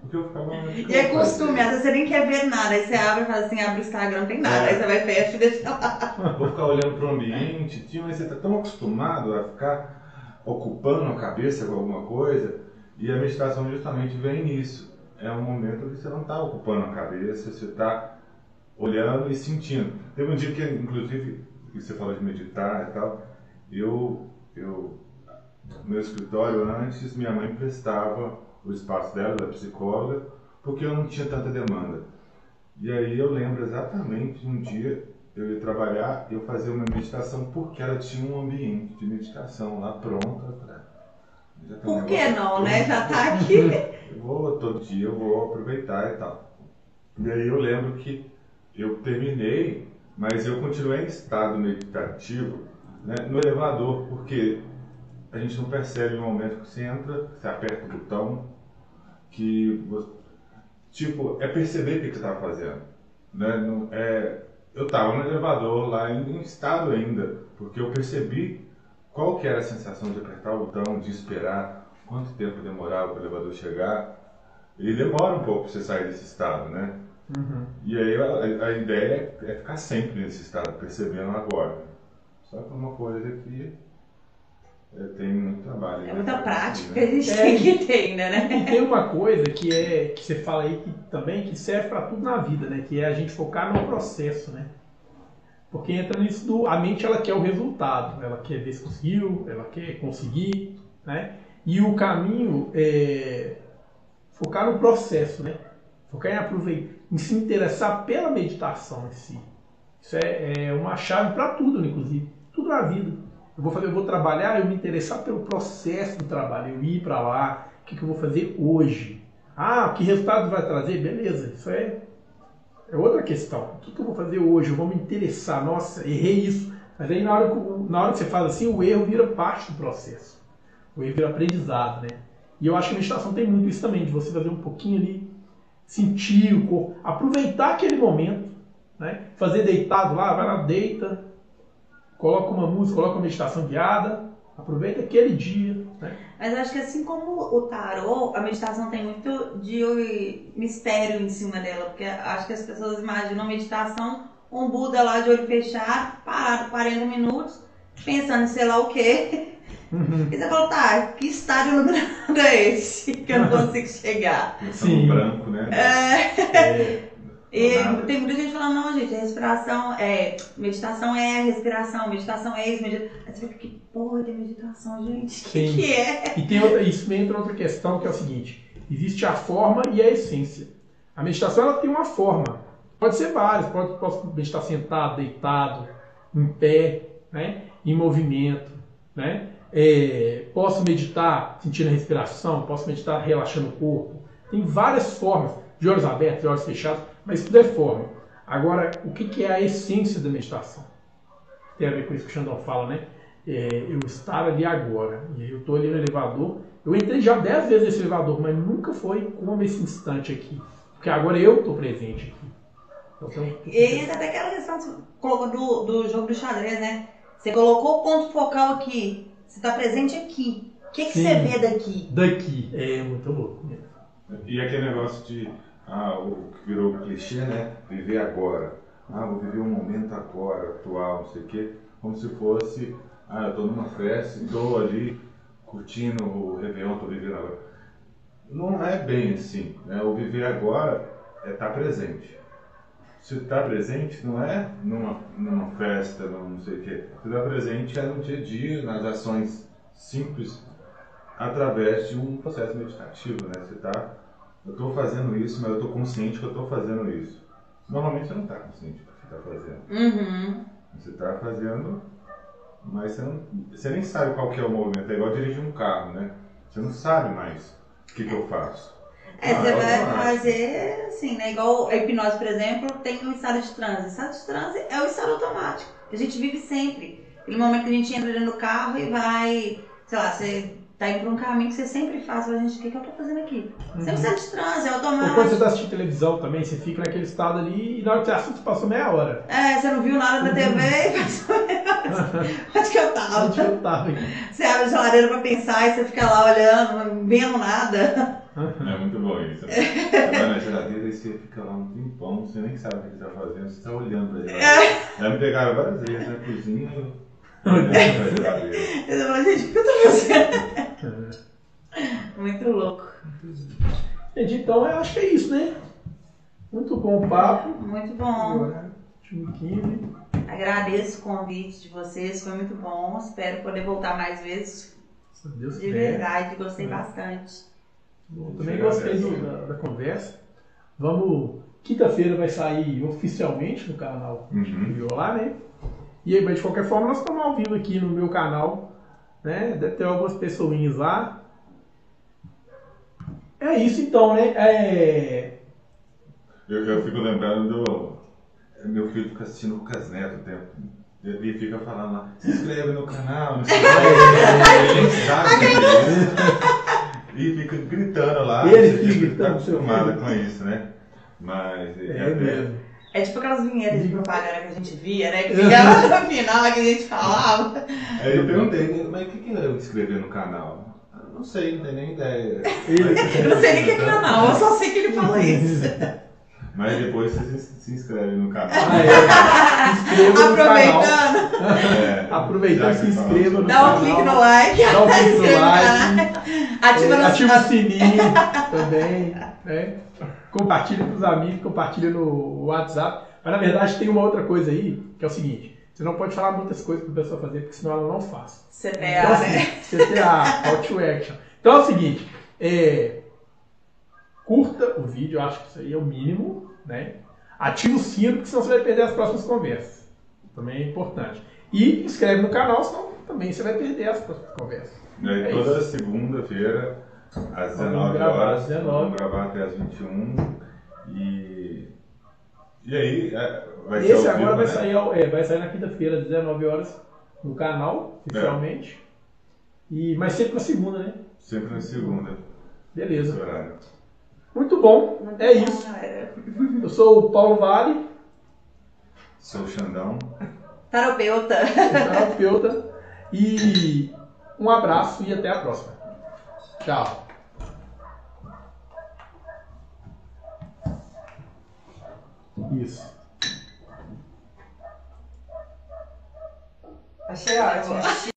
porque eu ficava... (laughs) e é costume, às vezes você nem quer ver nada, aí você abre e fala assim, abre o Instagram, não tem nada, é. aí você vai fecha e deixa lá. Vou ficar olhando para o ambiente, mas você está tão acostumado a ficar ocupando a cabeça com alguma coisa, e a meditação justamente vem nisso. É um momento que você não está ocupando a cabeça, você está olhando e sentindo. Teve um dia que, inclusive, você falou de meditar e tal, eu, eu meu escritório antes, minha mãe prestava o espaço dela, da psicóloga, porque eu não tinha tanta demanda. E aí eu lembro exatamente um dia eu ia trabalhar e eu fazia uma meditação porque ela tinha um ambiente de meditação lá pronta. Já Por que não, né? Já está aqui. (laughs) eu vou todo dia, eu vou aproveitar e tal. E aí eu lembro que eu terminei, mas eu continuei em estado meditativo né, no elevador, porque a gente não percebe no momento que você entra, você aperta o botão, que tipo, é perceber o que você está fazendo. Né? Não, é, eu estava no elevador lá em, estado ainda, porque eu percebi qual que era a sensação de apertar o botão, de esperar, quanto tempo demorava para o elevador chegar. Ele demora um pouco para você sair desse estado, né? Uhum. E aí a, a ideia é, é, ficar sempre nesse estado, percebendo agora. Só que uma coisa que tem muito trabalho. É muita prática que a gente é, tem que ter ainda, né? E tem uma coisa que é que você fala aí que também que serve para tudo na vida, né? Que é a gente focar no processo, né? Porque entra nisso do a mente ela quer o resultado, ela quer ver se conseguiu, ela quer conseguir, né? E o caminho é focar no processo, né? Focar em aproveitar, em se interessar pela meditação em si. Isso é, é uma chave para tudo, inclusive, tudo na vida. Eu vou fazer, eu vou trabalhar, eu me interessar pelo processo do trabalho, eu ir para lá, o que, que eu vou fazer hoje. Ah, que resultado vai trazer? Beleza, isso é, é outra questão. O que, que eu vou fazer hoje? Eu vou me interessar. Nossa, errei isso. Mas aí na hora, na hora que você faz assim, o erro vira parte do processo. O erro vira aprendizado, né? E eu acho que a meditação tem muito isso também, de você fazer um pouquinho ali, sentir o corpo, aproveitar aquele momento, né? Fazer deitado lá, vai lá, deita, coloca uma música, coloca uma meditação guiada, aproveita aquele dia. Né? Mas acho que assim como o tarô, a meditação tem muito de mistério em cima dela, porque acho que as pessoas imaginam a meditação um Buda lá de olho fechado, parado 40 minutos, pensando em sei lá o quê. Uhum. E você falou, tá, que estádio iluminado (laughs) é esse que eu não (laughs) consigo chegar? Sim. branco, né? É. é. E tem muita gente falando, não, gente, respiração é. Meditação é respiração, meditação é isso, meditação. Aí você fica, que porra de meditação, gente? O que, que, é? E tem outra, isso entra outra questão que é o seguinte: existe a forma e a essência. A meditação ela tem uma forma. Pode ser várias, pode, posso meditar sentado, deitado, em pé, né? em movimento. Né? É, posso meditar sentindo a respiração, posso meditar relaxando o corpo. Tem várias formas, de olhos abertos, de olhos fechados. Mas tudo é forma. Agora, o que, é a essência da meditação? Tem a ver com isso que o Xandão fala, né? É, eu estar ali agora. E eu estou ali no elevador. Eu entrei já dez vezes nesse elevador, mas nunca foi como esse instante aqui. Porque agora eu estou presente aqui. Então, e até aquela questão que você colocou do, do jogo do xadrez, né? Você colocou o ponto focal aqui. Você está presente aqui. O que, que você vê daqui? Daqui. É muito louco mesmo. E aquele negócio de ah, o que virou clichê, né? Viver agora. Ah, vou viver um momento agora, atual, não sei o quê. Como se fosse, ah, eu estou numa festa, estou ali curtindo o Réveillon, estou vivendo agora. Não é bem assim. Né? O viver agora é estar tá presente. Se está presente, não é numa, numa festa, não sei o quê. Se está presente é no dia a dia, nas ações simples, através de um processo meditativo, né? Você está eu estou fazendo isso, mas eu estou consciente que eu estou fazendo isso. Normalmente você não está consciente do que você está fazendo. Uhum. Você está fazendo, mas você, não, você nem sabe qual que é o movimento. É igual dirigir um carro, né? Você não sabe mais o que, que eu faço. É, ah, você vai fazer assim, né? Igual a hipnose, por exemplo, tem um estado de transe. O estado de transe é o estado automático. A gente vive sempre. Aquele momento que a gente entra dentro do carro e vai, sei lá, você tá indo por um caminho que você sempre faz. Fala, gente, o que, que eu tô fazendo aqui? Uhum. Sempre você transa, é automático. Ou quando você tá assistindo televisão também, você fica naquele estado ali e na hora que você assiste, passou meia hora. É, você não viu nada da TV e passou meia hora. (laughs) Onde que eu tava? Onde eu tava? Você abre a geladeira pra pensar e você fica lá olhando, vendo nada. É muito bom isso. Né? Você vai na geladeira e você fica lá um tempão, você nem sabe o que você tá fazendo, você tá olhando pra geladeira. É. Já me pegaram várias vezes na cozinha eu falo, gente, o que eu tô fazendo? Muito louco. Gente, então eu acho que é isso, né? Muito bom o papo. Muito bom. Agradeço o convite de vocês, foi muito bom. Espero poder voltar mais vezes. Deus de verdade, gostei é. bastante. Bom, também gostei do, da, da, conversa. Vamos. Quinta-feira vai sair oficialmente no canal uhum. lá, né? E aí, mas de qualquer forma, nós estamos ao vivo aqui no meu canal. Né? Deve ter algumas pessoinhas lá. É isso então, né? É... Eu, eu fico lembrando do. Meu filho fica assistindo o Lucas Neto o tempo. Ele fica falando lá, se inscreve no canal, não sei o (laughs) que. Ele nem sabe é E fica gritando lá. Ele fica gritando. Tá acostumado com isso, né? Mas. É, é mesmo. É tipo aquelas vinhetas de propaganda que a gente via, né? Que (laughs) ficava no final que a gente falava. Aí eu perguntei, mas o que, que eu escrever no canal? Não sei, não tenho nem ideia. Eu não sei nem que é canal, eu só sei que ele falou isso. (laughs) Mas depois você se, se inscreve no canal. Ah, é. No canal. Aproveitando, É, Aproveitando, se inscreva no falamos dá um canal. clique no like, Dá um clique no inscreva no like. canal, ativa É, no ativa o sininho também, né? (laughs) Compartilha com os amigos, compartilha no WhatsApp. Mas na verdade tem uma outra coisa aí, que é o seguinte, você não pode falar muitas coisas para a pessoa fazer, porque senão ela não faz. CTA, Então, assim, né? CTA, Call to Action. Então é o seguinte, é, curta o vídeo, eu acho que isso aí é o mínimo, né? Ativa o sino, porque senão você vai perder as próximas conversas. Também é importante. E inscreve no canal, senão também você vai perder as próximas conversas. E aí, É toda segunda-feira, às Vamos 19 gravar horas, às 19. vamos gravar até às 21. E, e aí, é, vai ser Esse ao agora vivo, vai né? sair, ao- é, vai sair na quinta-feira, às 19 horas, no canal, oficialmente. E, mas sempre na segunda, né? Sempre na segunda, Beleza. esse horário. Muito bom. Muito É bom, isso. galera. Eu sou o Paulo Vale, Sou o Xandão. Terapeuta. terapeuta. E um abraço e até a próxima. Tchau. Isso. Achei ótimo.